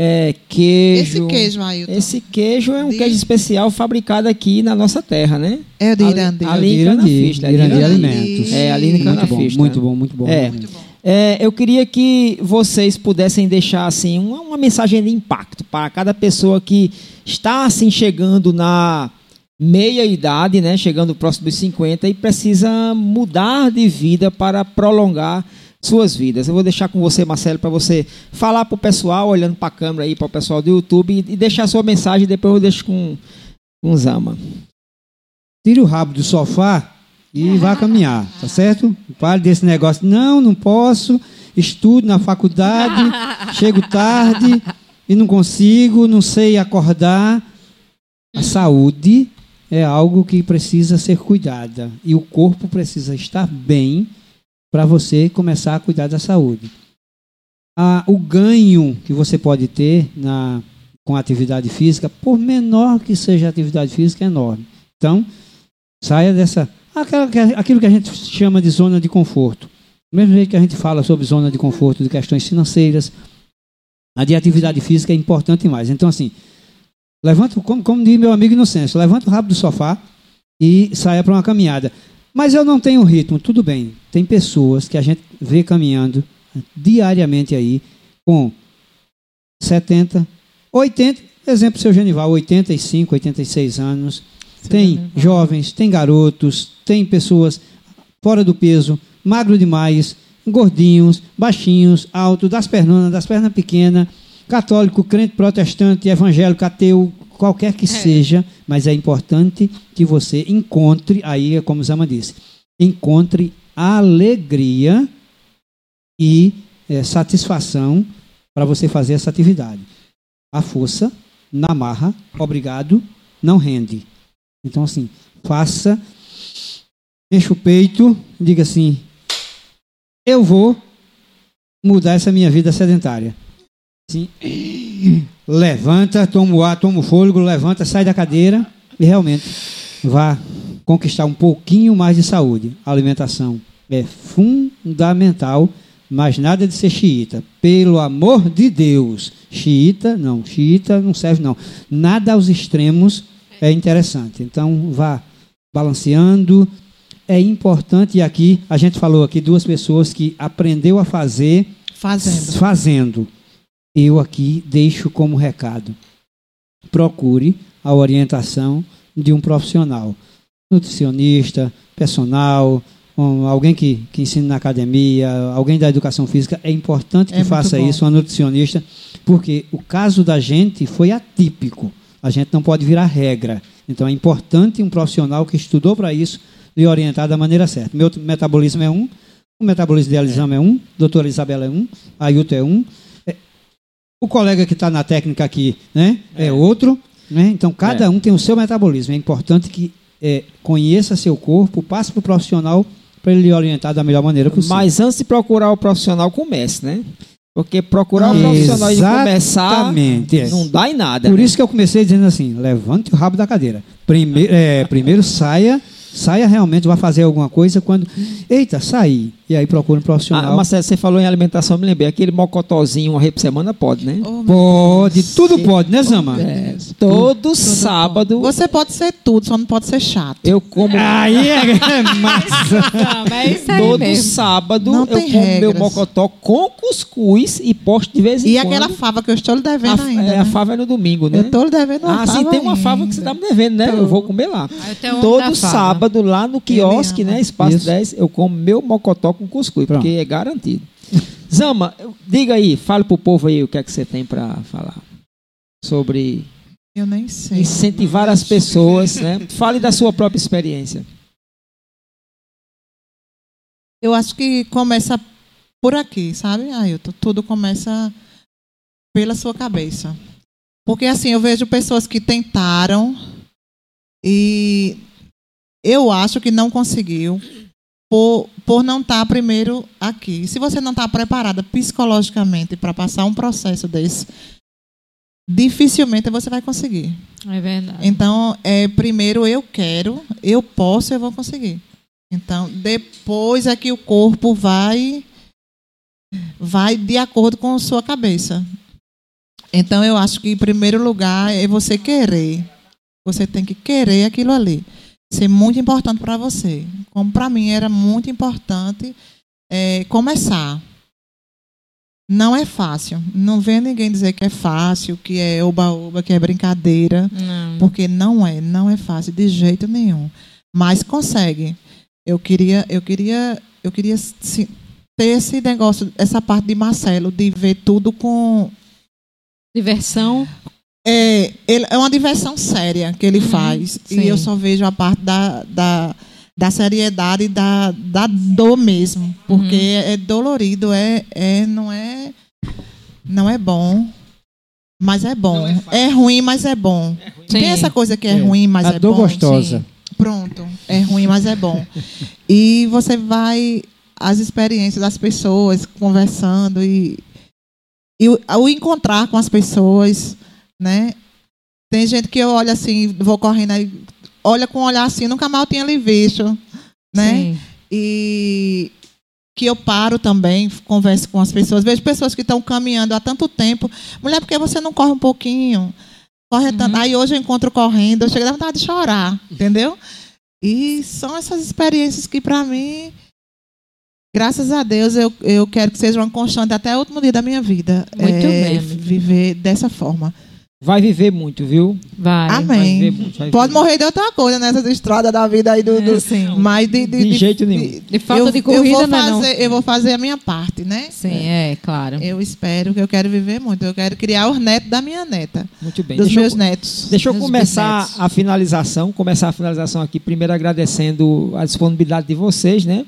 é, queijo. Esse queijo, Ailton. Esse queijo é um De- queijo especial fabricado aqui na nossa terra, né? É o de Ali- Irandi. ali- em Irandi, Canafista, Irandi Irandi. Alimentos. É, ali em muito bom, muito bom, muito bom. É. Muito bom. É, eu queria que vocês pudessem deixar assim uma, uma mensagem de impacto para cada pessoa que está assim chegando na meia idade, né, chegando próximo dos 50 e precisa mudar de vida para prolongar suas vidas. Eu vou deixar com você, Marcelo, para você falar para o pessoal, olhando para a câmera aí, para o pessoal do YouTube e, e deixar sua mensagem. Depois eu deixo com, com o Zama. Tire o rabo do sofá e vá caminhar, tá certo? Pare desse negócio. Não, não posso. Estudo na faculdade, chego tarde e não consigo, não sei acordar. A saúde é algo que precisa ser cuidada e o corpo precisa estar bem para você começar a cuidar da saúde. Ah, o ganho que você pode ter na, com a atividade física, por menor que seja a atividade física, é enorme. Então, saia dessa. aquilo que a gente chama de zona de conforto. Mesmo jeito que a gente fala sobre zona de conforto de questões financeiras, A de atividade física é importante demais. Então, assim, levanta, como, como diz meu amigo Inocêncio, levanta o rabo do sofá e saia para uma caminhada. Mas eu não tenho ritmo, tudo bem. Tem pessoas que a gente vê caminhando diariamente aí com 70, 80, exemplo, seu Genival, 85, 86 anos. Tem jovens, tem garotos, tem pessoas fora do peso, magro demais, gordinhos, baixinhos, alto, das pernas, das pernas pequenas, católico, crente, protestante, evangélico, ateu, qualquer que seja, mas é importante que você encontre, aí é como Zama disse, encontre alegria e é, satisfação para você fazer essa atividade. A força, na marra, obrigado, não rende. Então, assim, faça, enche o peito, diga assim: eu vou mudar essa minha vida sedentária. Assim, levanta, toma o ar, toma o fôlego, levanta, sai da cadeira e realmente vá conquistar um pouquinho mais de saúde. A alimentação é fundamental, mas nada de ser xiita. Pelo amor de Deus, xiita, não, xiita não serve não. Nada aos extremos é interessante. Então vá balanceando. É importante e aqui a gente falou aqui duas pessoas que aprendeu a fazer Fazendo. fazendo. Eu aqui deixo como recado. Procure a orientação de um profissional, nutricionista, personal, um, alguém que, que ensina na academia, alguém da educação física. É importante que É faça isso, uma nutricionista, porque o caso da gente foi atípico. A gente não pode virar regra. Então é importante um profissional que estudou para isso lhe orientar da maneira certa. Meu metabolismo é um, o metabolismo de Elisama é um, doutora Isabela é um, Ailton é um, o colega que está na técnica aqui né, é. outro. Né? Então, cada É. um tem o seu metabolismo. É importante que é, conheça seu corpo, passe para o profissional para ele lhe orientar da melhor maneira possível. Mas antes de procurar o profissional, comece, né? Porque procurar o profissional e começar é. não dá em nada. Por né? isso que eu comecei dizendo assim: levante o rabo da cadeira. Primeiro, é, primeiro saia, saia realmente, vai fazer alguma coisa quando. Eita, saí. E aí procura um Ah, profissional. Marcelo, você falou em alimentação, eu me lembrei. Aquele mocotozinho uma vez por semana pode, né? Oh, meu Pode, tudo Sim. pode, né, Zama? É, todo Tudo sábado bom. Você pode ser tudo, só não pode ser chato. eu como. Aí é, é massa. Não, é isso aí Todo mesmo. sábado Não eu como meu regras. mocotó com cuscuz e posto de vez em E quando. aquela fava que eu estou lhe devendo a, ainda. é, né? a fava é no domingo, né? Eu estou lhe devendo uma Ah, sim, fava tem uma fava ainda. que você tá me devendo, né? Eu vou comer lá. Da Todo sábado, lá no quiosque, né? Espaço Isso. 10, eu como meu mocotó com cuscuz, Pronto. porque é garantido. Zama, diga aí, fale pro povo aí o que é que você tem para falar sobre Eu nem sei. incentivar as pessoas, né? Fale da sua própria experiência. Eu acho que começa por aqui, sabe, Ailton? Tudo começa pela sua cabeça. Porque assim, eu vejo pessoas que tentaram e eu acho que não conseguiu por, por não estar primeiro aqui. Se você não está preparada psicologicamente para passar um processo desse, dificilmente você vai conseguir. É verdade. Então, é, primeiro eu quero, eu posso, eu vou conseguir. Então, depois é que o corpo vai vai de acordo com a sua cabeça. Então, eu acho que em primeiro lugar é você querer. Você tem que querer aquilo ali. Ser muito importante para você. Como para mim era muito importante é, começar. Não é fácil. Não vem ninguém dizer que é fácil, que é oba-oba, que é brincadeira. Não. Porque não é, não é fácil de jeito nenhum. Mas consegue. Eu queria, eu queria, eu queria ter esse negócio, essa parte de Marcelo, de ver tudo com. Diversão. É, ele- é uma diversão séria que ele Uhum, faz. sim. E eu só vejo a parte da, da, da seriedade e da, da dor mesmo. Porque Uhum. é dolorido, é, é, não é. Não é bom. Mas é bom. é, ruim, mas é bom. Sim. Tem essa coisa que é, É. ruim, mas a é dor bom. gostosa. sim. Pronto. É ruim, mas é bom. e você vai as experiências das pessoas conversando e, e o, o encontrar com as pessoas, né? Tem gente que eu olho assim, vou correndo aí, olha com um olhar assim, nunca mal tinha lhe visto, né? Sim. E que eu paro também, converso com as pessoas. Vejo pessoas que estão caminhando há tanto tempo. Mulher, por que você não corre um pouquinho? Corre tanto. Aí hoje eu encontro correndo, eu chego a vontade de chorar, entendeu? E são essas experiências que, para mim, graças a Deus, eu, eu quero que seja uma constante até o último dia da minha vida. Muito É, bem. Viver dessa forma. Vai viver muito, viu? Vai. Vai Amém. viver muito. vai Pode morrer de outra coisa nessas estradas da vida aí do. É, do- sim. Mas de, De jeito nenhum. De falta eu, de eu corrida, vou não é não? fazer, Eu vou fazer a minha parte, né? Sim, é, claro. Eu espero que eu quero viver muito. Eu quero criar os netos da minha neta. Muito bem. dos Deixa eu- meus netos. Deixa eu Meus começar bisnetos. a finalização, começar a finalização aqui, primeiro agradecendo a disponibilidade de vocês, né?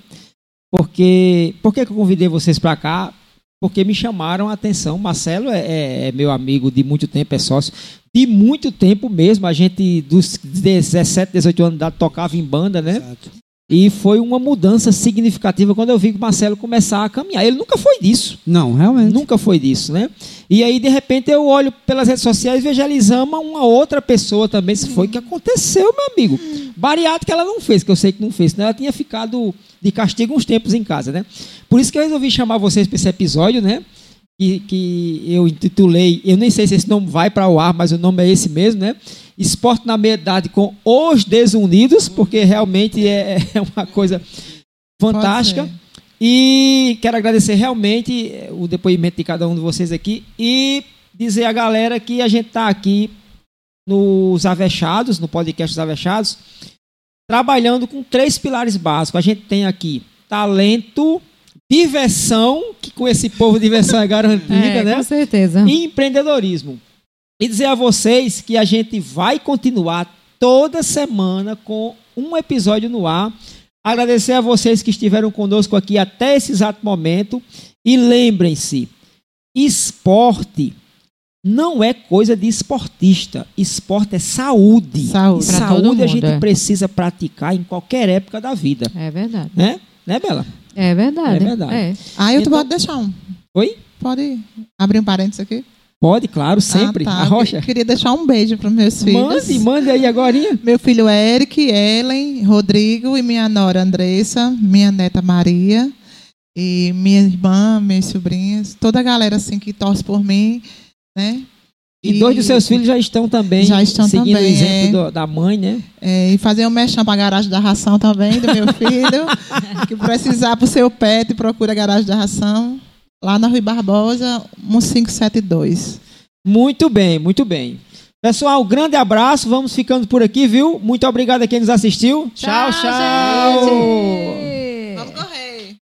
Porque, por que que eu convidei vocês para cá? Porque me chamaram a atenção. Marcelo é, é- é meu amigo de muito tempo, é sócio de muito tempo mesmo. A gente, dos 17, 18 anos de idade, tocava em banda, né? Exato. E foi uma mudança significativa quando eu vi que o Marcelo começar a caminhar. Ele nunca foi disso. Não, realmente. Nunca foi disso, né? E aí, de repente, eu olho pelas redes sociais e vejo a Elisama, uma outra pessoa também. Isso foi o que aconteceu, meu amigo. Bariátrica ela não fez, que eu sei que não fez, senão ela tinha ficado de castigo uns tempos em casa, né? Por isso que eu resolvi chamar vocês para esse episódio, né? Que, que eu intitulei, eu nem sei se esse nome vai para o ar, mas o nome é esse mesmo, né? Esporte na meia-idade com os desunidos, porque realmente é, é uma coisa fantástica. E quero agradecer realmente eh, o depoimento de cada um de vocês aqui e dizer à galera que a gente está aqui nos Avechados, no podcast Os Avechados, trabalhando com três pilares básicos. A gente tem aqui talento, diversão, que com esse povo diversão é garantida, É, né? com certeza. e empreendedorismo. E dizer a vocês que a gente vai continuar toda semana com um episódio no ar. Agradecer a vocês que estiveram conosco aqui até esse exato momento. E lembrem-se: esporte não é coisa de esportista. Esporte é saúde. Saúde. E saúde todo a mundo, gente é. precisa praticar em qualquer época da vida. É verdade. Né? Né, Bela? É verdade. É verdade. É. Ah, eu Então- pode deixar um. Oi? Pode abrir um parênteses aqui? Pode, claro, sempre. Ah, tá. A Rocha. Eu queria deixar um beijo para meus filhos. Mande, mande aí agora. Meu filho Eric, Ellen, Rodrigo e minha nora Andressa, minha neta Maria e minha irmã, minhas sobrinhas, toda a galera assim que torce por mim, né? E dois dos seus filhos já estão também Já estão seguindo também, o exemplo é. do- da mãe, né? É, e fazer um mexão para a garagem da ração também, do meu filho. que precisar para o seu pet, procura a garagem da ração. Lá na Rui Barbosa, 1572. Muito bem, muito bem. Pessoal, grande abraço. Vamos ficando por aqui, viu? Muito obrigado a quem nos assistiu. Tchau, tchau. gente! correr!